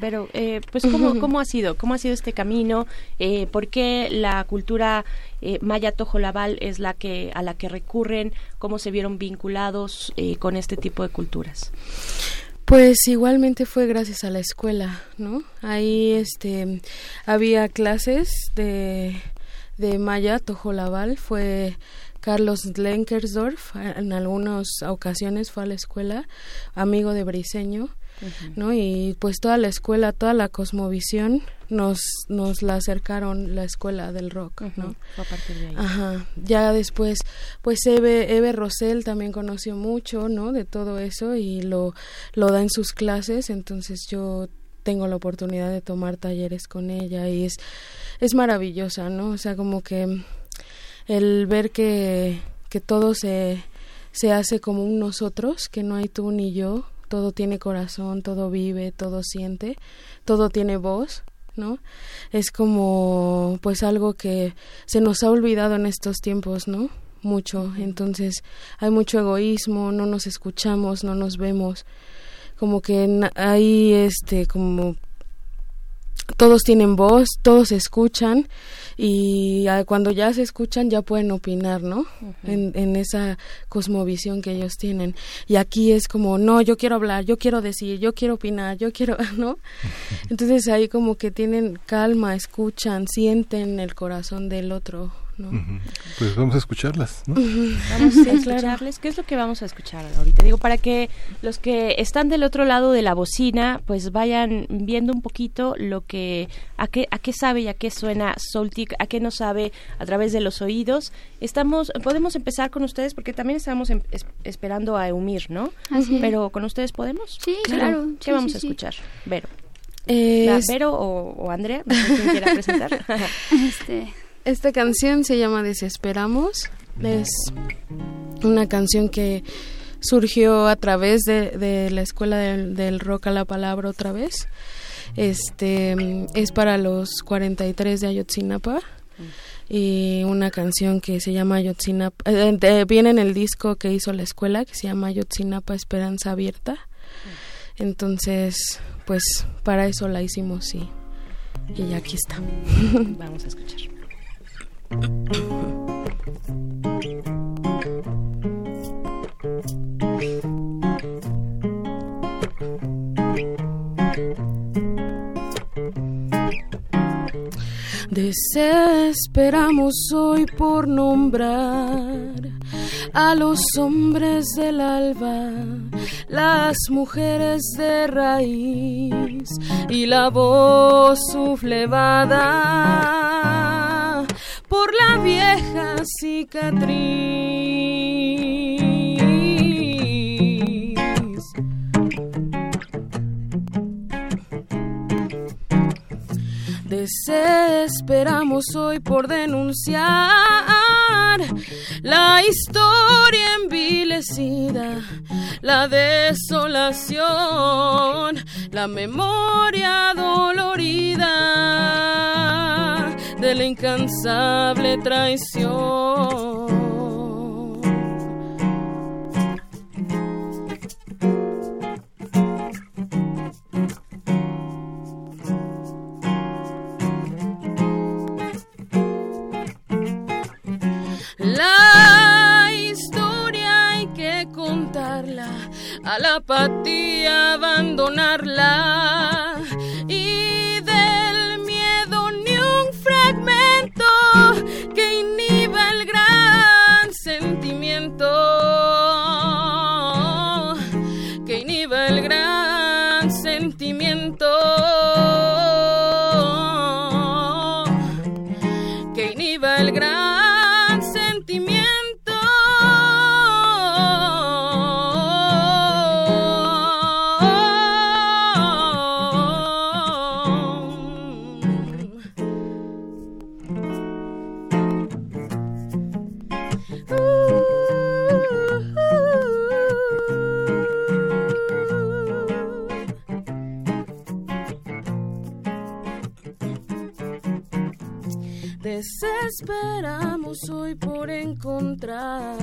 pero eh, pues ¿cómo, ¿cómo ha sido? ¿Cómo ha sido este camino? Eh, ¿Por qué la cultura eh, maya tojolabal es la que a la que recurren? ¿Cómo se vieron vinculados eh, con este tipo de culturas? Pues igualmente fue gracias a la escuela, ¿no? Ahí este había clases de de Maya Tojolabal fue Carlos Lenkersdorf, en algunas ocasiones fue a la escuela, amigo de Briseño, ¿no? Y pues toda la escuela, toda la cosmovisión nos nos la acercaron la escuela del rock, ¿no? A partir de ahí. Ajá. Ya después, pues Eve, Eve Rosell también conoció mucho, ¿no? De todo eso y lo, lo da en sus clases, entonces yo tengo la oportunidad de tomar talleres con ella y es, es maravillosa, ¿no? O sea, como que el ver que, que todo se, se hace como un nosotros, que no hay tú ni yo, todo tiene corazón, todo vive, todo siente, todo tiene voz, ¿no? Es como pues algo que se nos ha olvidado en estos tiempos, ¿no? Mucho, entonces hay mucho egoísmo, no nos escuchamos, no nos vemos, como que hay este como todos tienen voz, todos se escuchan y ah, cuando ya se escuchan ya pueden opinar, ¿no? en, en esa cosmovisión que ellos tienen. Y aquí es como, no, yo quiero hablar, yo quiero decir, yo quiero opinar, yo quiero, ¿no? Entonces ahí como que tienen calma, escuchan, sienten el corazón del otro, ¿no? Pues vamos a escucharlas, ¿no? Vamos a escucharles. ¿Qué es lo que vamos a escuchar ahorita? Digo, para que los que están del otro lado de la bocina, pues vayan viendo un poquito lo que, a qué, a qué sabe y a qué suena Soltic, a qué no sabe a través de los oídos. Estamos, podemos empezar con ustedes porque también estamos em- es- esperando a Eumir, ¿no? Así es. Pero con ustedes podemos. Sí, claro. ¿Qué Sí, vamos sí, a sí. escuchar? Vero. ¿Va Vero o, o Andrea? No sé quién quiera presentar. Este, Esta canción se llama Desesperamos. Es una canción que surgió a través de, de la escuela del, del rock a la palabra otra vez. Este es para los 43 de Ayotzinapa y una canción que se llama Ayotzinapa eh, de- viene en el disco que hizo la escuela que se llama Ayotzinapa Esperanza Abierta. Entonces, pues para eso la hicimos y y ya aquí está. Vamos a escuchar. Desesperamos hoy por nombrar a los hombres del alba, las mujeres de raíz y la voz sublevada por la vieja cicatriz. Desesperamos hoy por denunciar la historia envilecida, la desolación, la memoria dolorida de la incansable traición. La historia hay que contarla, a la apatía abandonarla Desesperamos hoy por encontrar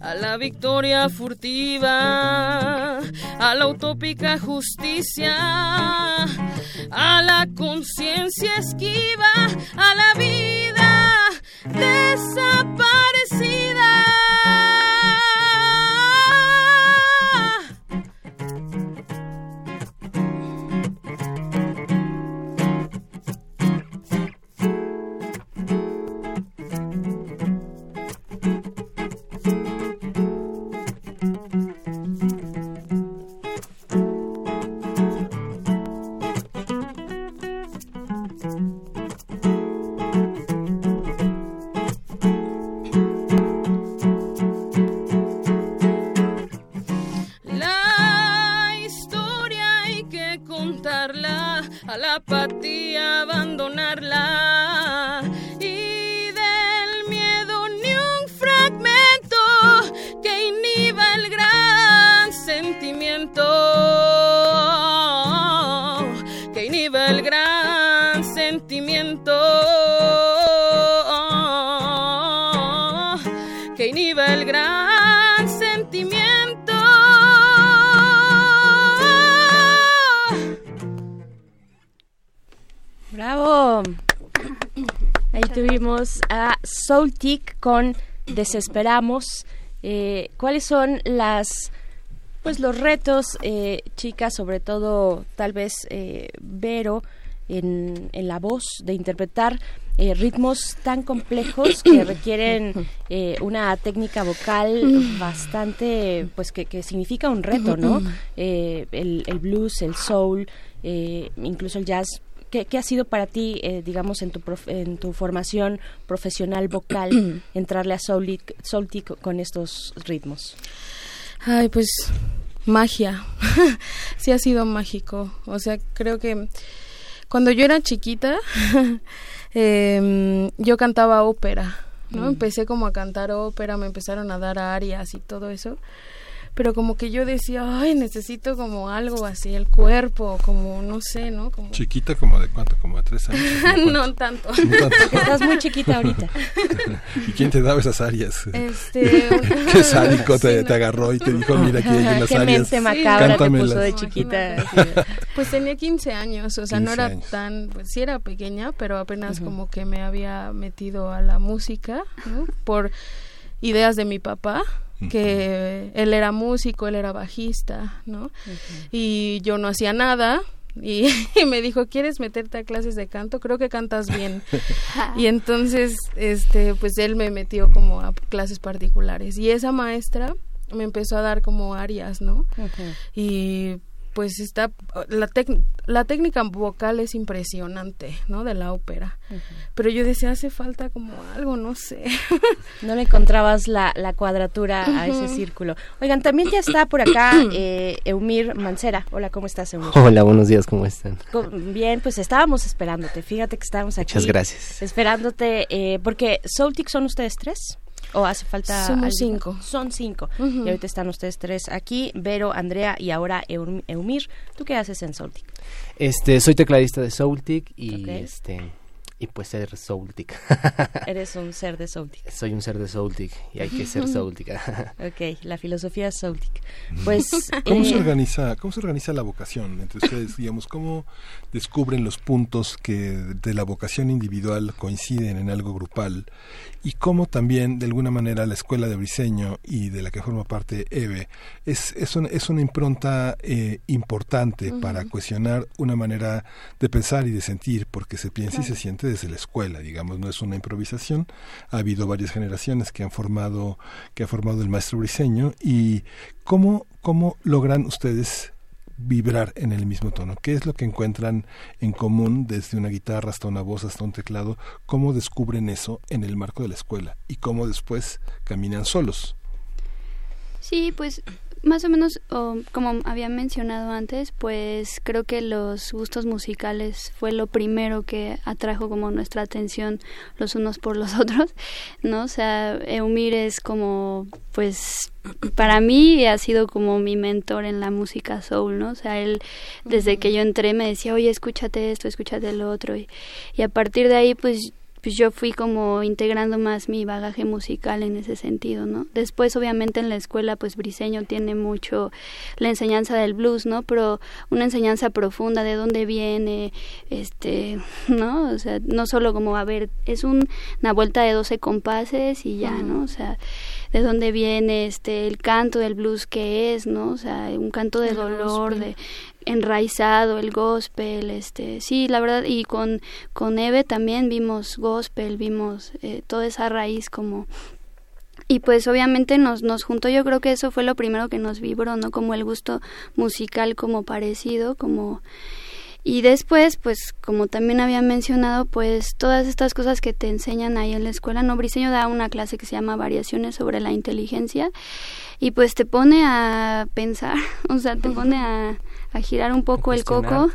a la victoria furtiva, a la utópica justicia, a la conciencia esquiva, a la vida desaparecida. Con Desesperamos. Eh, ¿Cuáles son las pues los retos, eh, chicas, sobre todo tal vez eh, Vero, en, en, la voz, de interpretar eh, ritmos tan complejos que requieren eh, una técnica vocal bastante, pues que, que significa un reto, ¿no? Eh, el, el, blues, el soul, incluso el jazz. ¿Qué, ¿Qué, ha sido para ti, eh, digamos, en tu, prof, en tu formación profesional vocal, entrarle a Soultic, Soultic con estos ritmos? Ay, pues magia. sí ha sido mágico. O sea, creo que cuando yo era chiquita, eh, yo cantaba ópera, ¿no? Mm. Empecé como a cantar ópera, me empezaron a dar arias y todo eso pero como que yo decía, ay, necesito como algo así, el cuerpo, como, no sé, ¿no? Como... Chiquita como de cuánto, como de tres años. no tanto. No tanto. Estás muy chiquita ahorita. ¿Y quién te daba esas áreas? Este... ¿Qué sádico te, sí, no. te, agarró y te dijo, mira, aquí hay unas ¿Qué áreas? mente macabra te puso de chiquita? pues tenía 15 años, o sea, no era años. tan, pues sí era pequeña, pero apenas uh -huh. como que me había metido a la música, ¿no? Por ideas de mi papá que él era músico, él era bajista, ¿no? Uh -huh. Y yo no hacía nada. Y, y, me dijo, ¿quieres meterte a clases de canto? Creo que cantas bien. y entonces, este, pues él me metió como a clases particulares. Y esa maestra me empezó a dar como arias, ¿no? Uh -huh. Y pues está la, la técnica vocal es impresionante, ¿no? De la ópera. Uh -huh. Pero yo decía, hace falta como algo, no sé. no le encontrabas la, la cuadratura uh -huh. a ese círculo. Oigan, también ya está por acá eh, Eumir Mancera. Hola, ¿cómo estás, Eumir? Hola, buenos días, ¿cómo están? Bien, pues estábamos esperándote. Fíjate que estábamos aquí. Muchas gracias. Esperándote, eh, porque Soultic son ustedes tres. ¿O hace falta? Somos cinco. Son cinco. Uh -huh. Y ahorita están ustedes tres aquí, Vero, Andrea y ahora Eumir. ¿Tú qué haces en Soultic? Este, soy tecladista de Soultic y okay. este y pues ser Soultic. Eres un ser de Soultic. Soy un ser de Soultic y hay que ser Soultic. ok, la filosofía es Soultic. Pues ¿Cómo eh... se organiza cómo se organiza la vocación entre ustedes, digamos, cómo descubren los puntos que de la vocación individual coinciden en algo grupal y cómo también de alguna manera la escuela de Briseño y de la que forma parte EVE es, es, una, es una impronta eh, importante uh -huh. para cuestionar una manera de pensar y de sentir, porque se piensa claro. y se siente desde la escuela, digamos, no es una improvisación. Ha habido varias generaciones que han formado, que ha formado el maestro Briseño y cómo, cómo logran ustedes vibrar en el mismo tono. ¿Qué es lo que encuentran en común desde una guitarra hasta una voz hasta un teclado? ¿Cómo descubren eso en el marco de la escuela? ¿Y cómo después caminan solos? Sí, pues más o menos, oh, como había mencionado antes, pues creo que los gustos musicales fue lo primero que atrajo como nuestra atención los unos por los otros, ¿no? O sea, Eumir es como, pues, para mí ha sido como mi mentor en la música soul, ¿no? O sea, él desde que yo entré me decía, oye, escúchate esto, escúchate lo otro, y, y a partir de ahí, pues pues yo fui como integrando más mi bagaje musical en ese sentido, ¿no? Después, obviamente, en la escuela, pues Briseño tiene mucho la enseñanza del blues, ¿no? Pero una enseñanza profunda de dónde viene, este, ¿no? O sea, no solo como, a ver, es un, una vuelta de 12 compases y ya, ¿no? O sea, de dónde viene este el canto del blues que es, ¿no? O sea, un canto de dolor, de enraizado, el gospel, este, sí, la verdad, y con, con Eve también vimos gospel, vimos eh, toda esa raíz como y pues obviamente nos, nos juntó, yo creo que eso fue lo primero que nos vibró, ¿no? Como el gusto musical como parecido, como... Y después, pues como también había mencionado, pues todas estas cosas que te enseñan ahí en la escuela, ¿no? Briseño da una clase que se llama Variaciones sobre la inteligencia y pues te pone a pensar, o sea, te pone a, a girar un poco el coco,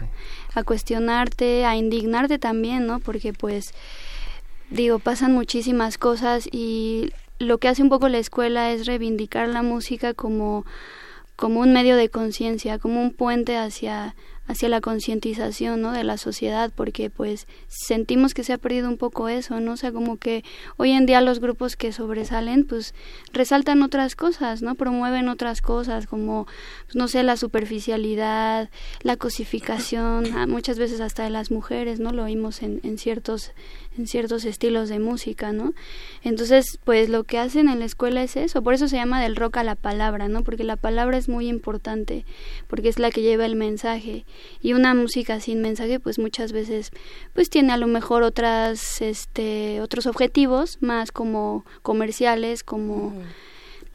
a cuestionarte, a indignarte también, ¿no? Porque pues digo, pasan muchísimas cosas y lo que hace un poco la escuela es reivindicar la música como como un medio de conciencia, como un puente hacia hacia la concientización ¿no? de la sociedad porque pues sentimos que se ha perdido un poco eso no sea como que hoy en día los grupos que sobresalen pues resaltan otras cosas no promueven otras cosas como pues, no sé la superficialidad la cosificación ah, muchas veces hasta de las mujeres no lo oímos en, en ciertos en ciertos estilos de música, ¿no? Entonces, pues lo que hacen en la escuela es eso, por eso se llama del rock a la palabra, ¿no? Porque la palabra es muy importante, porque es la que lleva el mensaje y una música sin mensaje, pues muchas veces, pues tiene a lo mejor otras, este, otros objetivos más como comerciales, como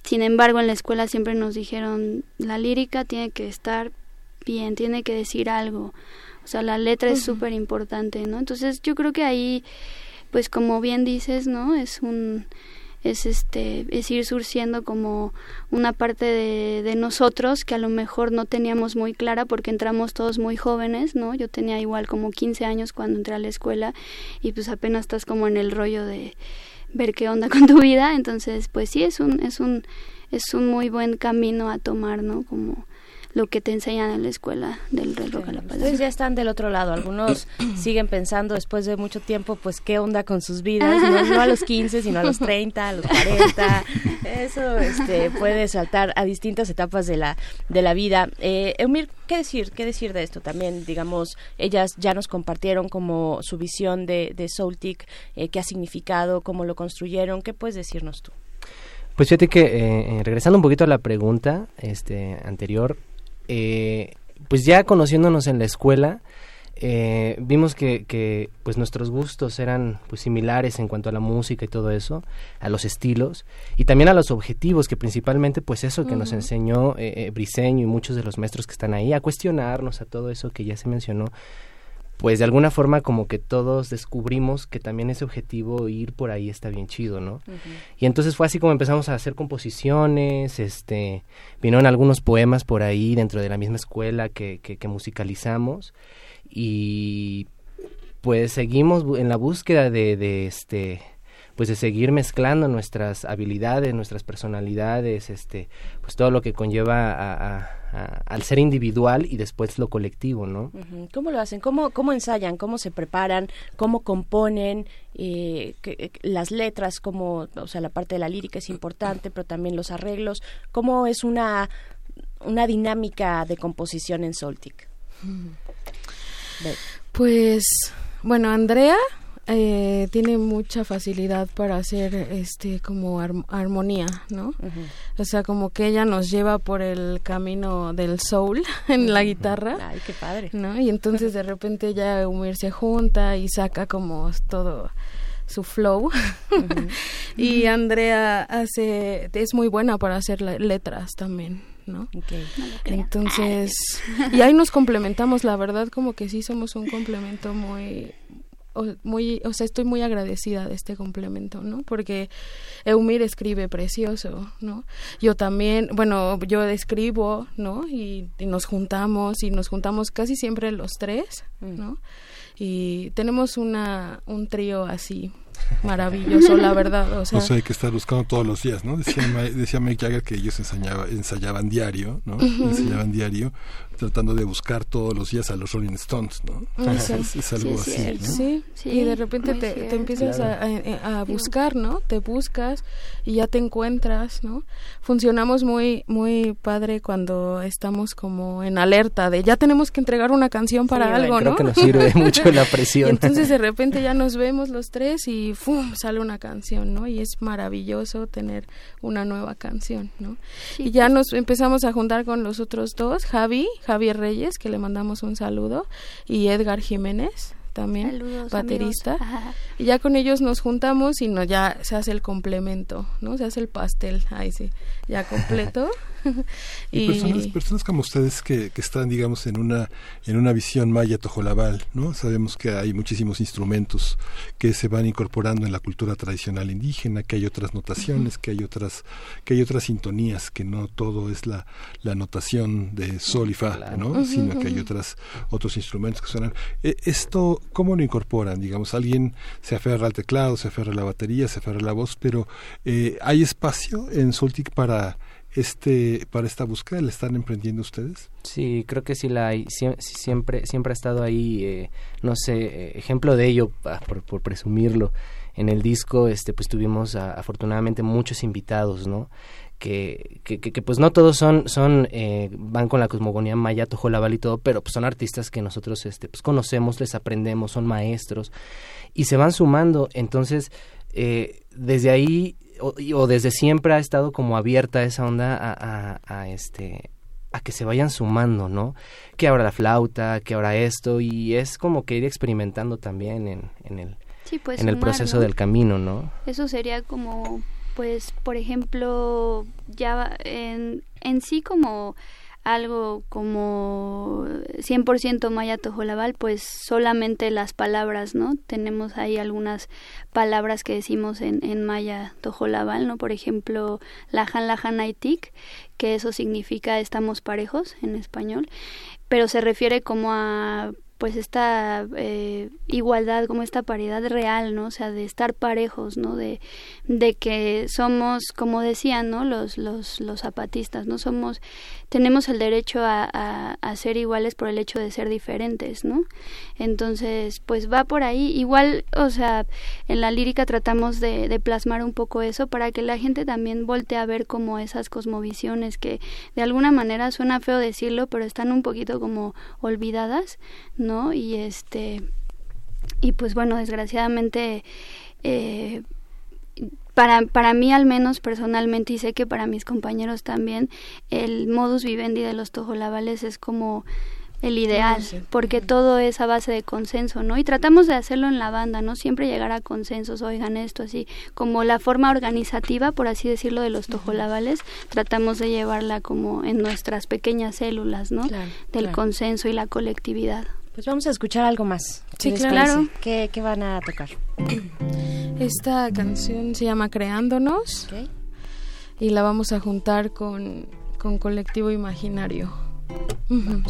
sin embargo, en la escuela siempre nos dijeron, la lírica tiene que estar bien, tiene que decir algo. O sea, la letra es súper importante, ¿no? Entonces, yo creo que ahí, pues como bien dices, ¿no? Es un es este es ir surciendo como una parte de, de nosotros que a lo mejor no teníamos muy clara porque entramos todos muy jóvenes, ¿no? Yo tenía igual como 15 años cuando entré a la escuela y pues apenas estás como en el rollo de ver qué onda con tu vida, entonces pues sí es un es un es un muy buen camino a tomar, ¿no? Como lo que te enseñan en la escuela del reloj a la palabra. Ustedes ya están del otro lado. Algunos siguen pensando después de mucho tiempo, pues, qué onda con sus vidas. No, no a los 15, sino a los 30, a los 40. Eso este, puede saltar a distintas etapas de la, de la vida. Eh, Eumir, ¿qué decir? ¿Qué decir de esto? También, digamos, ellas ya nos compartieron como su visión de, de Soultic, eh, qué ha significado, cómo lo construyeron. ¿Qué puedes decirnos tú? Pues fíjate que, eh, regresando un poquito a la pregunta este, anterior, eh, pues ya conociéndonos en la escuela, eh, vimos que, que, pues nuestros gustos eran pues similares en cuanto a la música y todo eso, a los estilos y también a los objetivos, que principalmente pues eso que nos enseñó eh, eh, Briseño y muchos de los maestros que están ahí, a cuestionarnos, a todo eso que ya se mencionó, pues de alguna forma como que todos descubrimos que también ese objetivo ir por ahí está bien chido, ¿no? Y entonces fue así como empezamos a hacer composiciones, este, vinieron algunos poemas por ahí dentro de la misma escuela que, que, que musicalizamos y pues seguimos en la búsqueda de, de este pues de seguir mezclando nuestras habilidades, nuestras personalidades, este, pues todo lo que conlleva a- a- a- al ser individual y después lo colectivo, ¿no? ¿Cómo lo hacen? ¿Cómo, cómo ensayan? ¿Cómo se preparan? ¿Cómo componen? Eh, que- eh, las letras, como, o sea, la parte de la lírica es importante, pero también los arreglos. ¿Cómo es una, una dinámica de composición en Soltic? Pues, bueno, Andrea eh, tiene mucha facilidad para hacer este como ar- armonía, ¿no? O sea, como que ella nos lleva por el camino del soul en la guitarra. Ay, qué padre. ¿no? Y entonces de repente ya Umir se junta y saca como todo su flow. y Andrea hace es muy buena para hacer letras también, ¿no? Entonces, y ahí nos complementamos, la verdad como que sí somos un complemento muy muy, o sea, estoy muy agradecida de este complemento, ¿no? Porque Eumir escribe precioso, ¿no? Yo también, bueno, yo escribo, ¿no? Y, y nos juntamos y nos juntamos casi siempre los tres, ¿no? Y tenemos una un trío así maravilloso, la verdad, o sea, O sea, hay que estar buscando todos los días, ¿no? Decía, decía Mick Jagger que ellos ensayaba- ensayaban diario, ¿no? Ensayaban diario, tratando de buscar todos los días a los Rolling Stones, ¿no? Es, es algo Sí, así, ¿no? Sí, y de repente te, te empiezas Claro. a, a- a buscar, ¿no? Te buscas y ya te encuentras, ¿no? Funcionamos muy muy padre cuando estamos como en alerta de ya tenemos que entregar una canción para Sí, algo, creo ¿no? que nos sirve mucho la presión. Y entonces de repente ya nos vemos los tres y ¡fum! sale una canción, ¿no? Y es maravilloso tener una nueva canción, ¿no? y ya nos empezamos a juntar con los otros dos, Javi, Javier Reyes, que le mandamos un saludo, y Edgar Jiménez también, Saludos, baterista. Y ya con ellos nos juntamos y no, ya se hace el complemento, ¿no? Se hace el pastel, ahí sí, ya completo. Y, personas, personas como ustedes que, que están, digamos, en una, en una visión maya tojolabal, ¿no? Sabemos que hay muchísimos instrumentos que se van incorporando en la cultura tradicional indígena, que hay otras notaciones, que hay otras, que hay otras sintonías, que no todo es la, la notación de sol y fa, ¿no? Sino que hay otras, otros instrumentos que suenan. Eh, esto, ¿cómo lo incorporan? Digamos, alguien se aferra al teclado, se aferra a la batería, se aferra a la voz, pero eh, ¿hay espacio en Soltic para este para esta búsqueda? ¿La están emprendiendo ustedes? Sí, creo que sí la hay. Siempre, siempre ha estado ahí, eh, no sé, eh, ejemplo de ello, por, por presumirlo. En el disco, este, pues tuvimos ah, afortunadamente muchos invitados, ¿no? Que, que, que, que, pues no todos son, son eh, van con la cosmogonía maya, tojolabal y todo, pero pues son artistas que nosotros este, pues conocemos, les aprendemos, son maestros y se van sumando. Entonces, eh, desde ahí o, desde siempre ha estado como abierta esa onda a, a, a, este a que se vayan sumando, ¿no? Que ahora la flauta, que ahora esto, y es como que ir experimentando también en, en el, Sí, pues, en el sumar, proceso ¿no? del camino, ¿no? Eso sería como, pues, por ejemplo, ya en, en sí como algo como 100% maya tojolabal, pues solamente las palabras, ¿no? Tenemos ahí algunas palabras que decimos en, en maya tojolabal, ¿no? Por ejemplo, lajan lajan aitik, que eso significa estamos parejos en español, pero se refiere como a pues esta eh, igualdad, como esta paridad real, ¿no? O sea, de estar parejos, ¿no? De, de que somos, como decían, ¿no? Los, los, los zapatistas, ¿no? Somos, tenemos el derecho a, ser iguales por el hecho de ser diferentes, ¿no? Entonces, pues va por ahí. Igual, o sea, en la lírica tratamos de, de plasmar un poco eso para que la gente también voltee a ver como esas cosmovisiones que de alguna manera suena feo decirlo, pero están un poquito como olvidadas, ¿no? Y este y pues bueno, desgraciadamente eh, para, para mí al menos personalmente y sé que para mis compañeros también el modus vivendi de los tojolabales es como el ideal, porque todo es a base de consenso, ¿no? Y tratamos de hacerlo en la banda, ¿no? Siempre llegar a consensos, oigan esto así, como la forma organizativa, por así decirlo, de los tojolabales, tratamos de llevarla como en nuestras pequeñas células, ¿no? Claro, Del claro. consenso y la colectividad. Pues vamos a escuchar algo más. ¿Qué Sí, claro. ¿Qué, qué van a tocar? Esta canción se llama Creándonos y la vamos a juntar con, con Colectivo Imaginario. Ujú.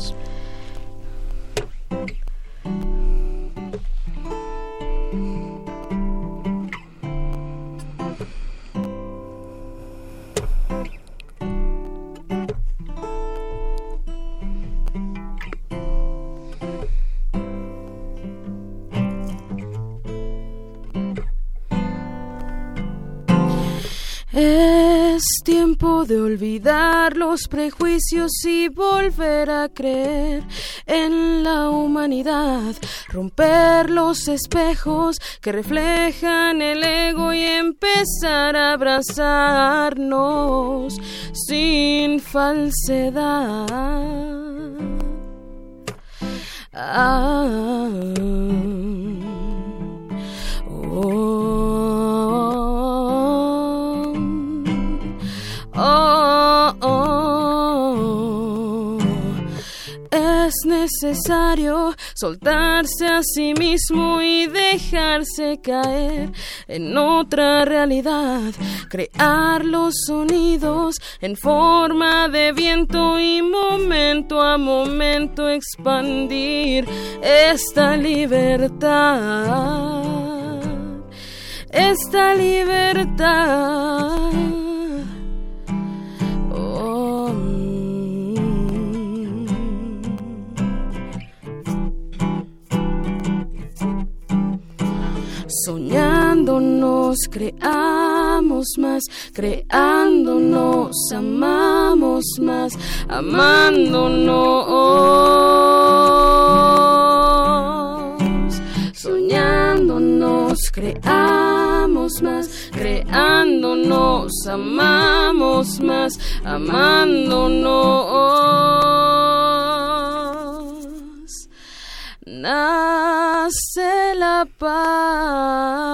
Es tiempo de olvidar los prejuicios y volver a creer en la humanidad, romper los espejos que reflejan el ego y empezar a abrazarnos sin falsedad. Ah, oh, necesario soltarse a sí mismo y dejarse caer en otra realidad, crear los sonidos en forma de viento y momento a momento expandir esta libertad, esta libertad. Soñándonos creamos más, creándonos amamos más, amándonos. Soñándonos creamos más, creándonos amamos más, amándonos nace la paz.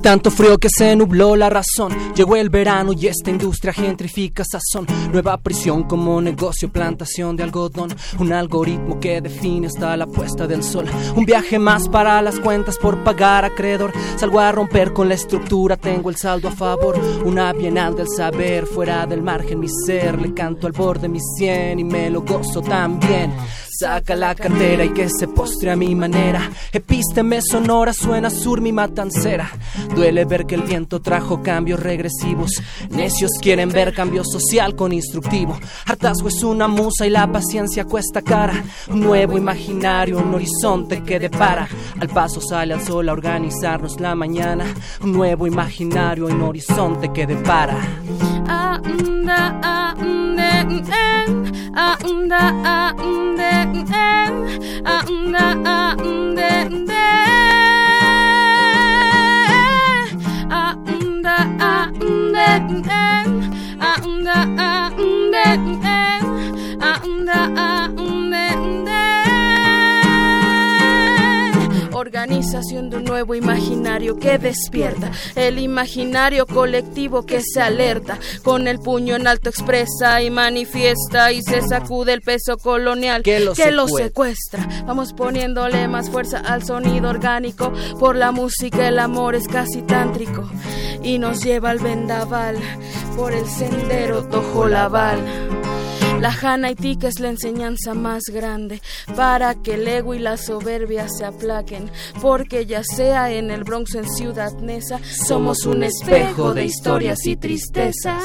Tanto frío que se nubló la razón. Llegó el verano y esta industria gentrifica sazón. Nueva prisión como negocio, plantación de algodón. Un algoritmo que define hasta la puesta del sol. Un viaje más para las cuentas por pagar acreedor. Salgo a romper con la estructura, tengo el saldo a favor. Una bienal del saber, fuera del margen mi ser. Le canto al borde mi cien y me lo gozo también. Saca la cartera y que se postre a mi manera. Epísteme sonora, suena sur mi matancera. Duele ver que el viento trajo cambios regresivos. Necios quieren ver cambio social con instructivo. Hartazgo es una musa y la paciencia cuesta cara. Nuevo imaginario, un horizonte que depara. Al paso sale al sol a organizarnos la mañana. Un nuevo imaginario, un horizonte que depara. Ah, mm, da, ah, mm, de, mm, en. Ah, mm, da, ah, mm, de, mm, en. Organización de un nuevo imaginario que despierta, el imaginario colectivo que se alerta, con el puño en alto expresa y manifiesta y se sacude el peso colonial Que lo lo secue- secuestra. Vamos poniéndole más fuerza al sonido orgánico, por la música el amor es casi tántrico y nos lleva al vendaval, por el sendero tojolabal. La Hanaitica es la enseñanza más grande para que el ego y la soberbia se aplaquen, porque ya sea en el Bronx o en Ciudad Neza, somos un espejo de historias y tristezas.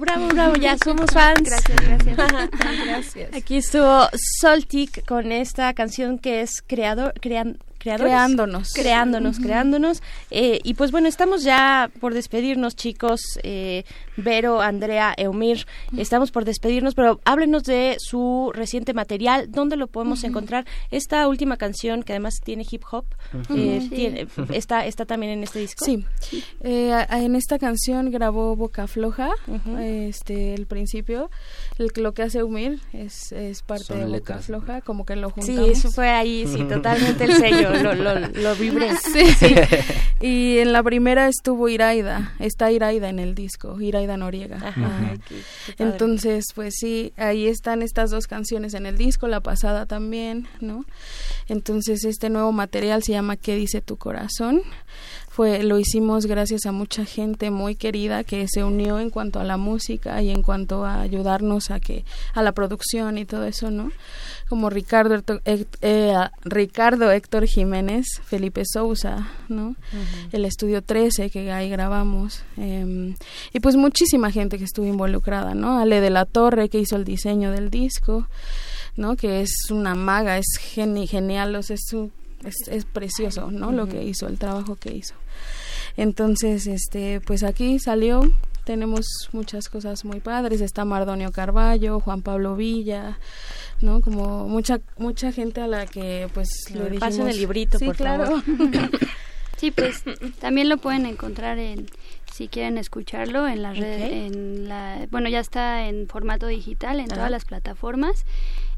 Bravo, bravo, bravo, ya somos fans. Gracias, gracias. Gracias. Aquí estuvo Soltic con esta canción que es creador, crean, creadores. Creándonos. Creándonos, creándonos. Eh, y pues bueno, estamos ya por despedirnos, chicos. Eh, Vero, Andrea, Eumir, estamos por despedirnos, pero háblenos de su reciente material, dónde lo podemos encontrar. Esta última canción, que además tiene hip hop, eh, Sí. tiene- está, está también en este disco. Sí, Eh, en esta canción grabó Boca Floja, este, el principio, el, lo que hace Humir es, es parte Son de Boca letras. Floja, como que lo Sí, juntamos. eso fue ahí, sí, totalmente el sello, lo, lo, lo vibré. Sí. y en la primera estuvo Iraida, está Iraida en el disco, Iraida Noriega. Ajá, Ajá. ay, qué- qué padre. Entonces, pues sí, ahí están estas dos canciones en el disco, la pasada también, ¿no? Entonces, este nuevo material se llama ¿Qué dice tu corazón? Fue, lo hicimos gracias a mucha gente muy querida que se unió en cuanto a la música y en cuanto a ayudarnos a que a la producción y todo eso, ¿no? Como Ricardo eh, Ricardo Héctor Jiménez, Felipe Sousa, ¿no? El estudio 13 que ahí grabamos em, y pues muchísima gente que estuvo involucrada, ¿no? Ale de la Torre que hizo el diseño del disco, ¿no? Que es una maga, es geni- genial, o sea, es, un- es, es precioso, ¿no? Lo que hizo, el trabajo que hizo. Entonces, este, pues aquí salió, tenemos muchas cosas muy padres, está Mardonio Carballo, Juan Pablo Villa, ¿no? Como mucha mucha gente a la que pues Claro, le pasen el librito, sí, por claro. favor. Sí, pues también lo pueden encontrar en, si quieren escucharlo, en la red, en la, bueno, ya está en formato digital en Ajá. todas las plataformas,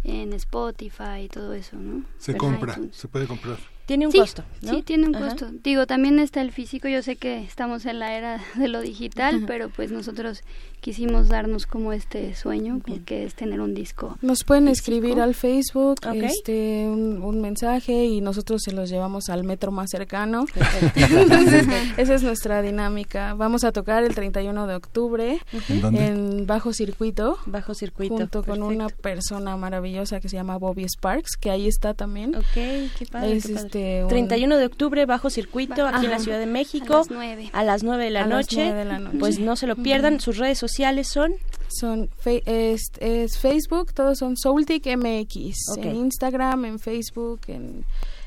en Spotify y todo eso, ¿no? Se compra, iTunes. se puede comprar. Tiene un Sí, costo, ¿no? Sí, tiene un Ajá. costo. Digo, también está el físico. Yo sé que estamos en la era de lo digital, Ajá. pero pues nosotros quisimos darnos como este sueño, que es tener un disco. Nos pueden físico. escribir al Facebook Ok. este un, un mensaje y nosotros se los llevamos al metro más cercano. Entonces, esa es nuestra dinámica. Vamos a tocar el 31 de octubre ¿En en Bajo Circuito. Bajo Circuito. Junto con una persona maravillosa que se llama Bobby Sparks, que ahí está también. Ok, qué padre. Es qué padre. este, un- 31 de octubre, bajo circuito, aquí en la Ajá. Ciudad de México. A las nueve. A las 9 de la, A las noche. nueve de la noche. Pues no se lo pierdan. Sus redes sociales son. Son fe- es, es Facebook, todos son Soultic MX. Ok. En Instagram, en Facebook, en,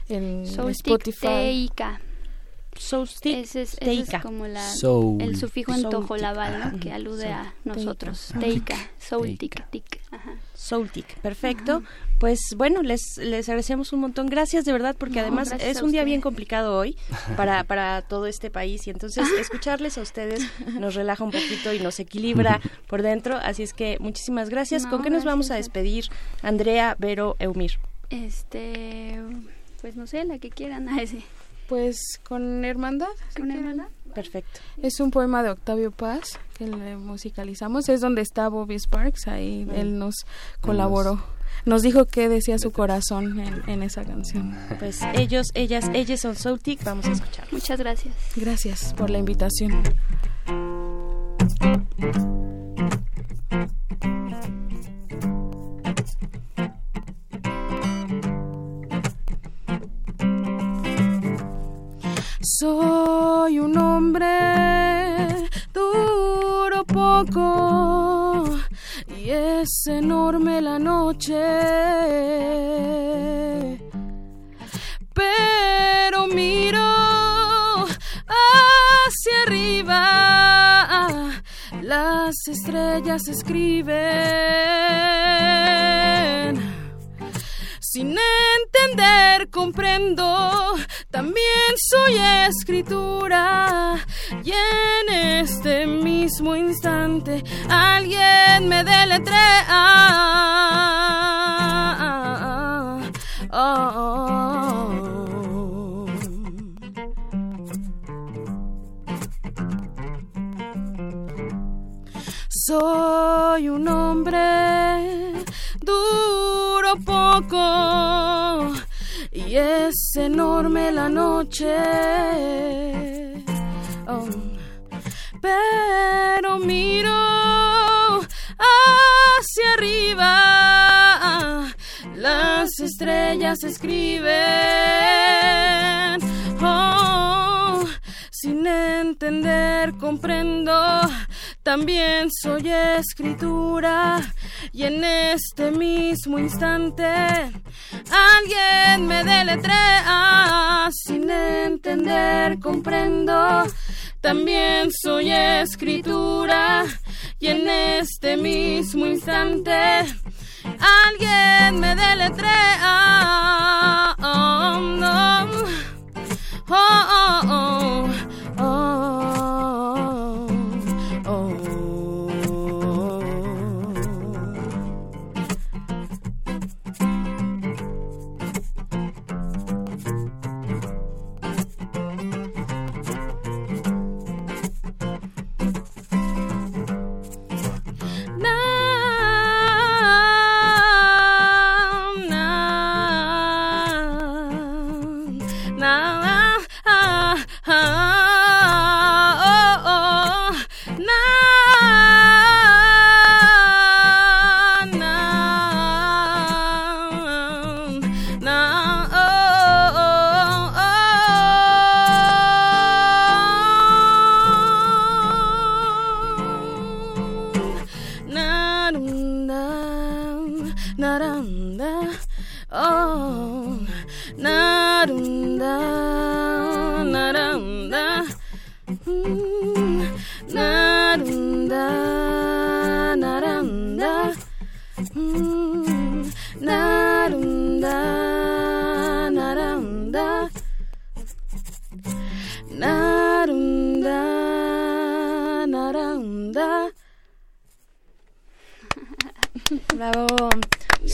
en Soultic Spotify. TIK. Solstick, Ese es, ese es Teika. como la, Soul. el sufijo en Soultic. tojolabal, ¿no? que alude a Teika. nosotros. Teika. Teika, soultic, tic. Ajá. Soltic, perfecto. Pues bueno, les, les agradecemos un montón. Gracias de verdad, porque No, además es a un día bien complicado hoy para, para todo este país y entonces escucharles a ustedes nos relaja un poquito y nos equilibra por dentro. Así es que muchísimas gracias. No, ¿Con qué nos vamos a despedir, Andrea, Vero, Eumir? Este, pues no sé, la que quieran. Ah, ese. Pues con Hermandad. ¿Con. Hermandad? Perfecto. Es un poema de Octavio Paz que le musicalizamos. Es donde está Bobby Sparks. Ahí él nos colaboró. Nos dijo qué decía su corazón en, en esa canción. Pues ellos, ellas, ellas son Soltic. Vamos a escuchar. Muchas gracias. Gracias por la invitación. Soy un hombre duro poco y es enorme la noche. Pero miro hacia arriba, las estrellas escriben. Sin entender comprendo, también soy escritura. Y en este mismo instante alguien me deletrea. Soy un hombre duro poco y es enorme la noche. Oh. Pero miro hacia arriba, las estrellas escriben. Oh, sin entender comprendo, también soy escritura. Y en este mismo instante alguien me deletrea. Sin entender comprendo, también soy escritura. Y en este mismo instante alguien me deletrea. Oh, no. Oh, oh, oh. Oh,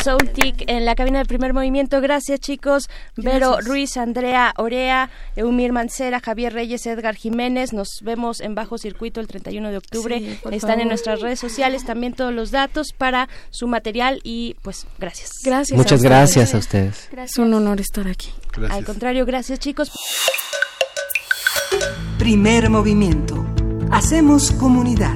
Soutic en la cabina de primer movimiento. Gracias, chicos. Vero Gracias. Ruiz, Andrea Orea, Eumir Mancera, Javier Reyes, Edgar Jiménez. Nos vemos en Bajo Circuito el 31 de octubre. Sí, Están en nuestras redes sociales también todos los datos para su material y pues gracias. Gracias. Muchas gracias a ustedes. Es un honor estar aquí. Al contrario, gracias, chicos. Primer movimiento. Hacemos comunidad.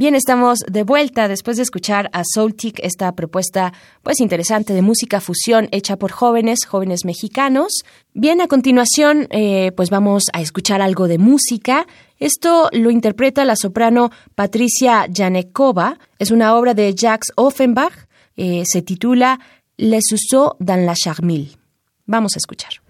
Bien, estamos de vuelta después de escuchar a Soultic, esta propuesta pues interesante de música fusión hecha por jóvenes, jóvenes mexicanos. Bien, a continuación eh, pues vamos a escuchar algo de música. Esto lo interpreta la soprano Patricia Janekova. Es una obra de Jacques Offenbach. Eh, se titula Les Usaux dans la Charmille. Vamos a escuchar.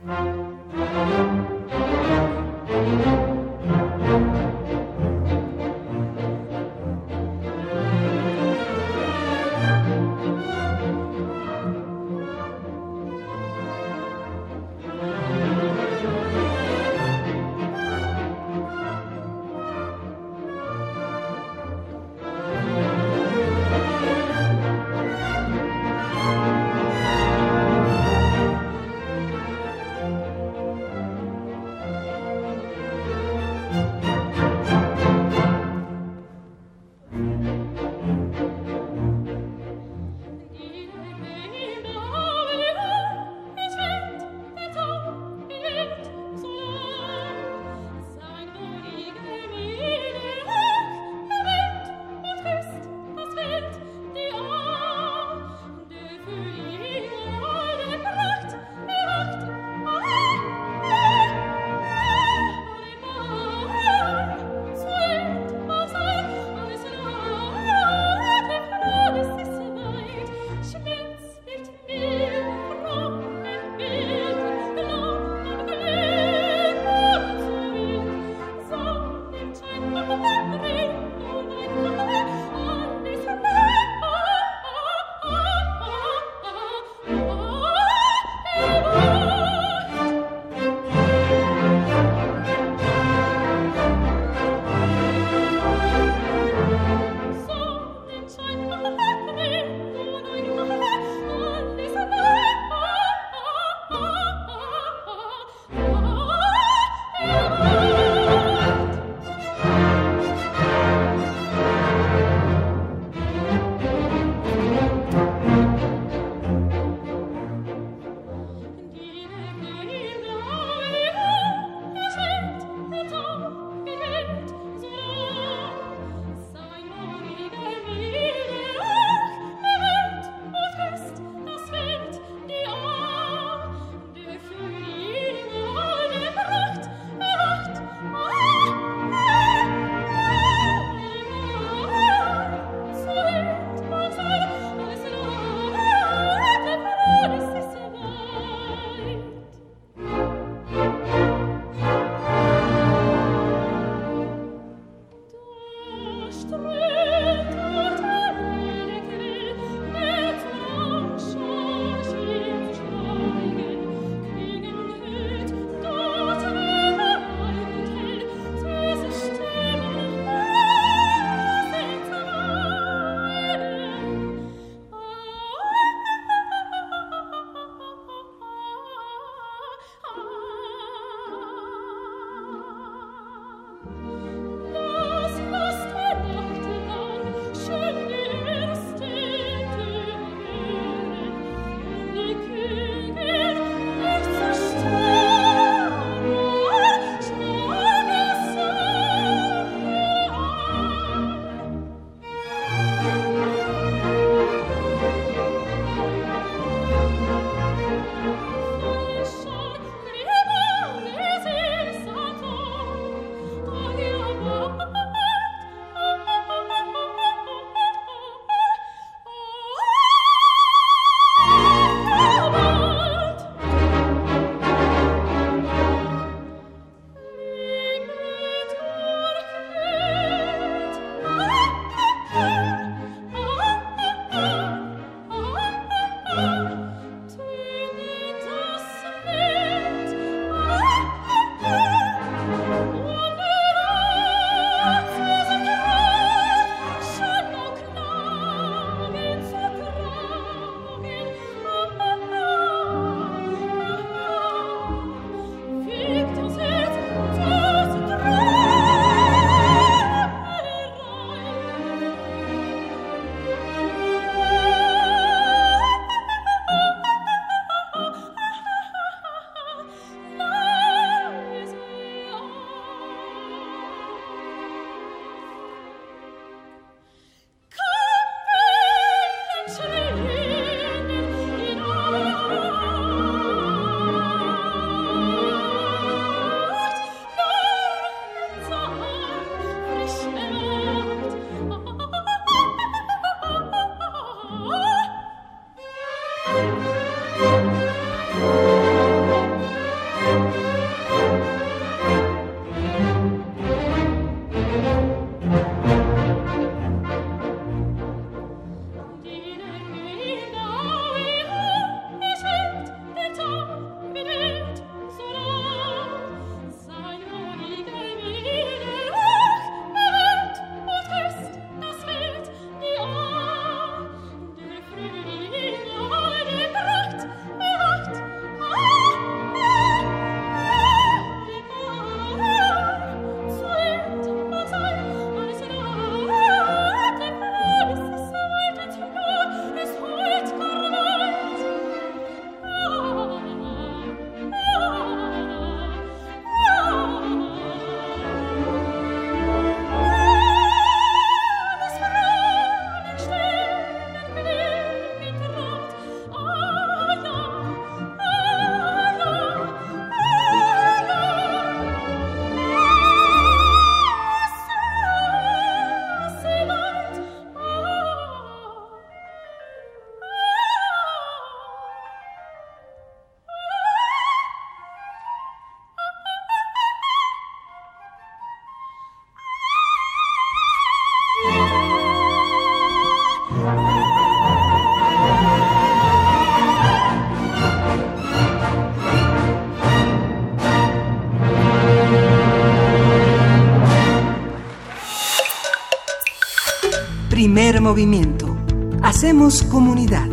Movimiento. Hacemos comunidad.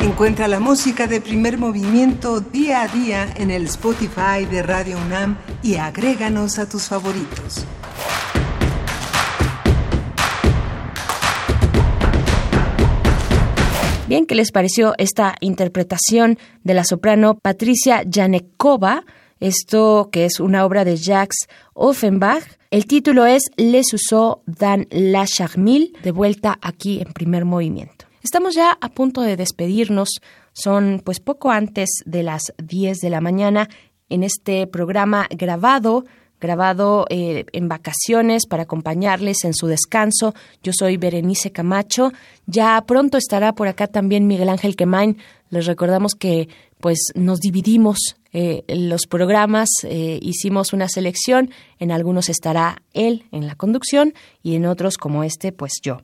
Encuentra la música de primer movimiento día a día en el Spotify de Radio UNAM y agréganos a tus favoritos. Bien, ¿qué les pareció esta interpretación de la soprano Patricia Janekova? Esto que es una obra de Jacques Offenbach. El título es Les usó dans la Charmille, de vuelta aquí en primer movimiento. Estamos ya a punto de despedirnos. Son pues poco antes de las 10 de la mañana en este programa grabado grabado eh, en vacaciones para acompañarles en su descanso. Yo soy Berenice Camacho. Ya pronto estará por acá también Miguel Ángel Quemain. Les recordamos que pues nos dividimos eh, los programas, eh, hicimos una selección, en algunos estará él en la conducción y en otros como este, pues yo.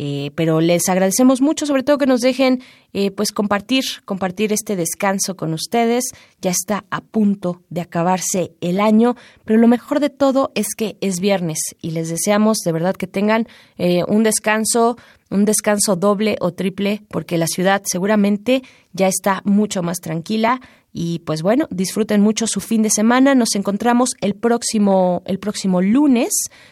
Eh, pero les agradecemos mucho, sobre todo que nos dejen eh, pues compartir, compartir este descanso con ustedes. Ya está a punto de acabarse el año, pero lo mejor de todo es que es viernes y les deseamos de verdad que tengan eh, un descanso, un descanso doble o triple, porque la ciudad seguramente ya está mucho más tranquila. Y pues bueno, disfruten mucho su fin de semana. Nos encontramos el próximo, el próximo lunes,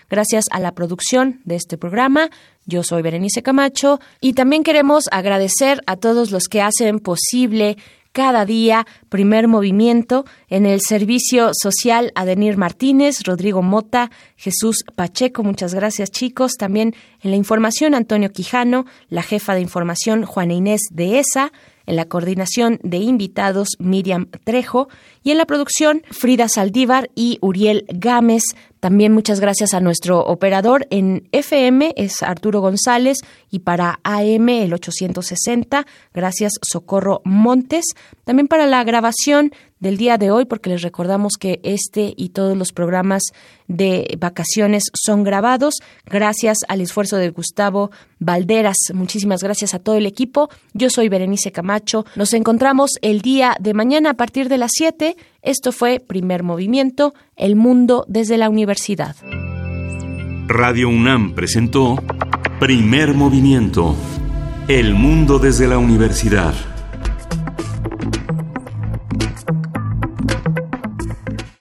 gracias a la producción de este programa. Yo soy Berenice Camacho y también queremos agradecer a todos los que hacen posible cada día primer movimiento en el servicio social Adenir Martínez, Rodrigo Mota, Jesús Pacheco, muchas gracias chicos. También en la información Antonio Quijano, la jefa de información Juana Inés de ESA, en la coordinación de invitados Miriam Trejo y en la producción Frida Saldívar y Uriel Gámez. También muchas gracias a nuestro operador en FM, es Arturo González, y para AM el 860, gracias Socorro Montes. También para la grabación del día de hoy, porque les recordamos que este y todos los programas de vacaciones son grabados, gracias al esfuerzo de Gustavo Valderas. Muchísimas gracias a todo el equipo. Yo soy Berenice Camacho. Nos encontramos el día de mañana a partir de las 7 esto fue Primer Movimiento, El Mundo desde la Universidad. Radio UNAM presentó Primer Movimiento, El Mundo desde la Universidad.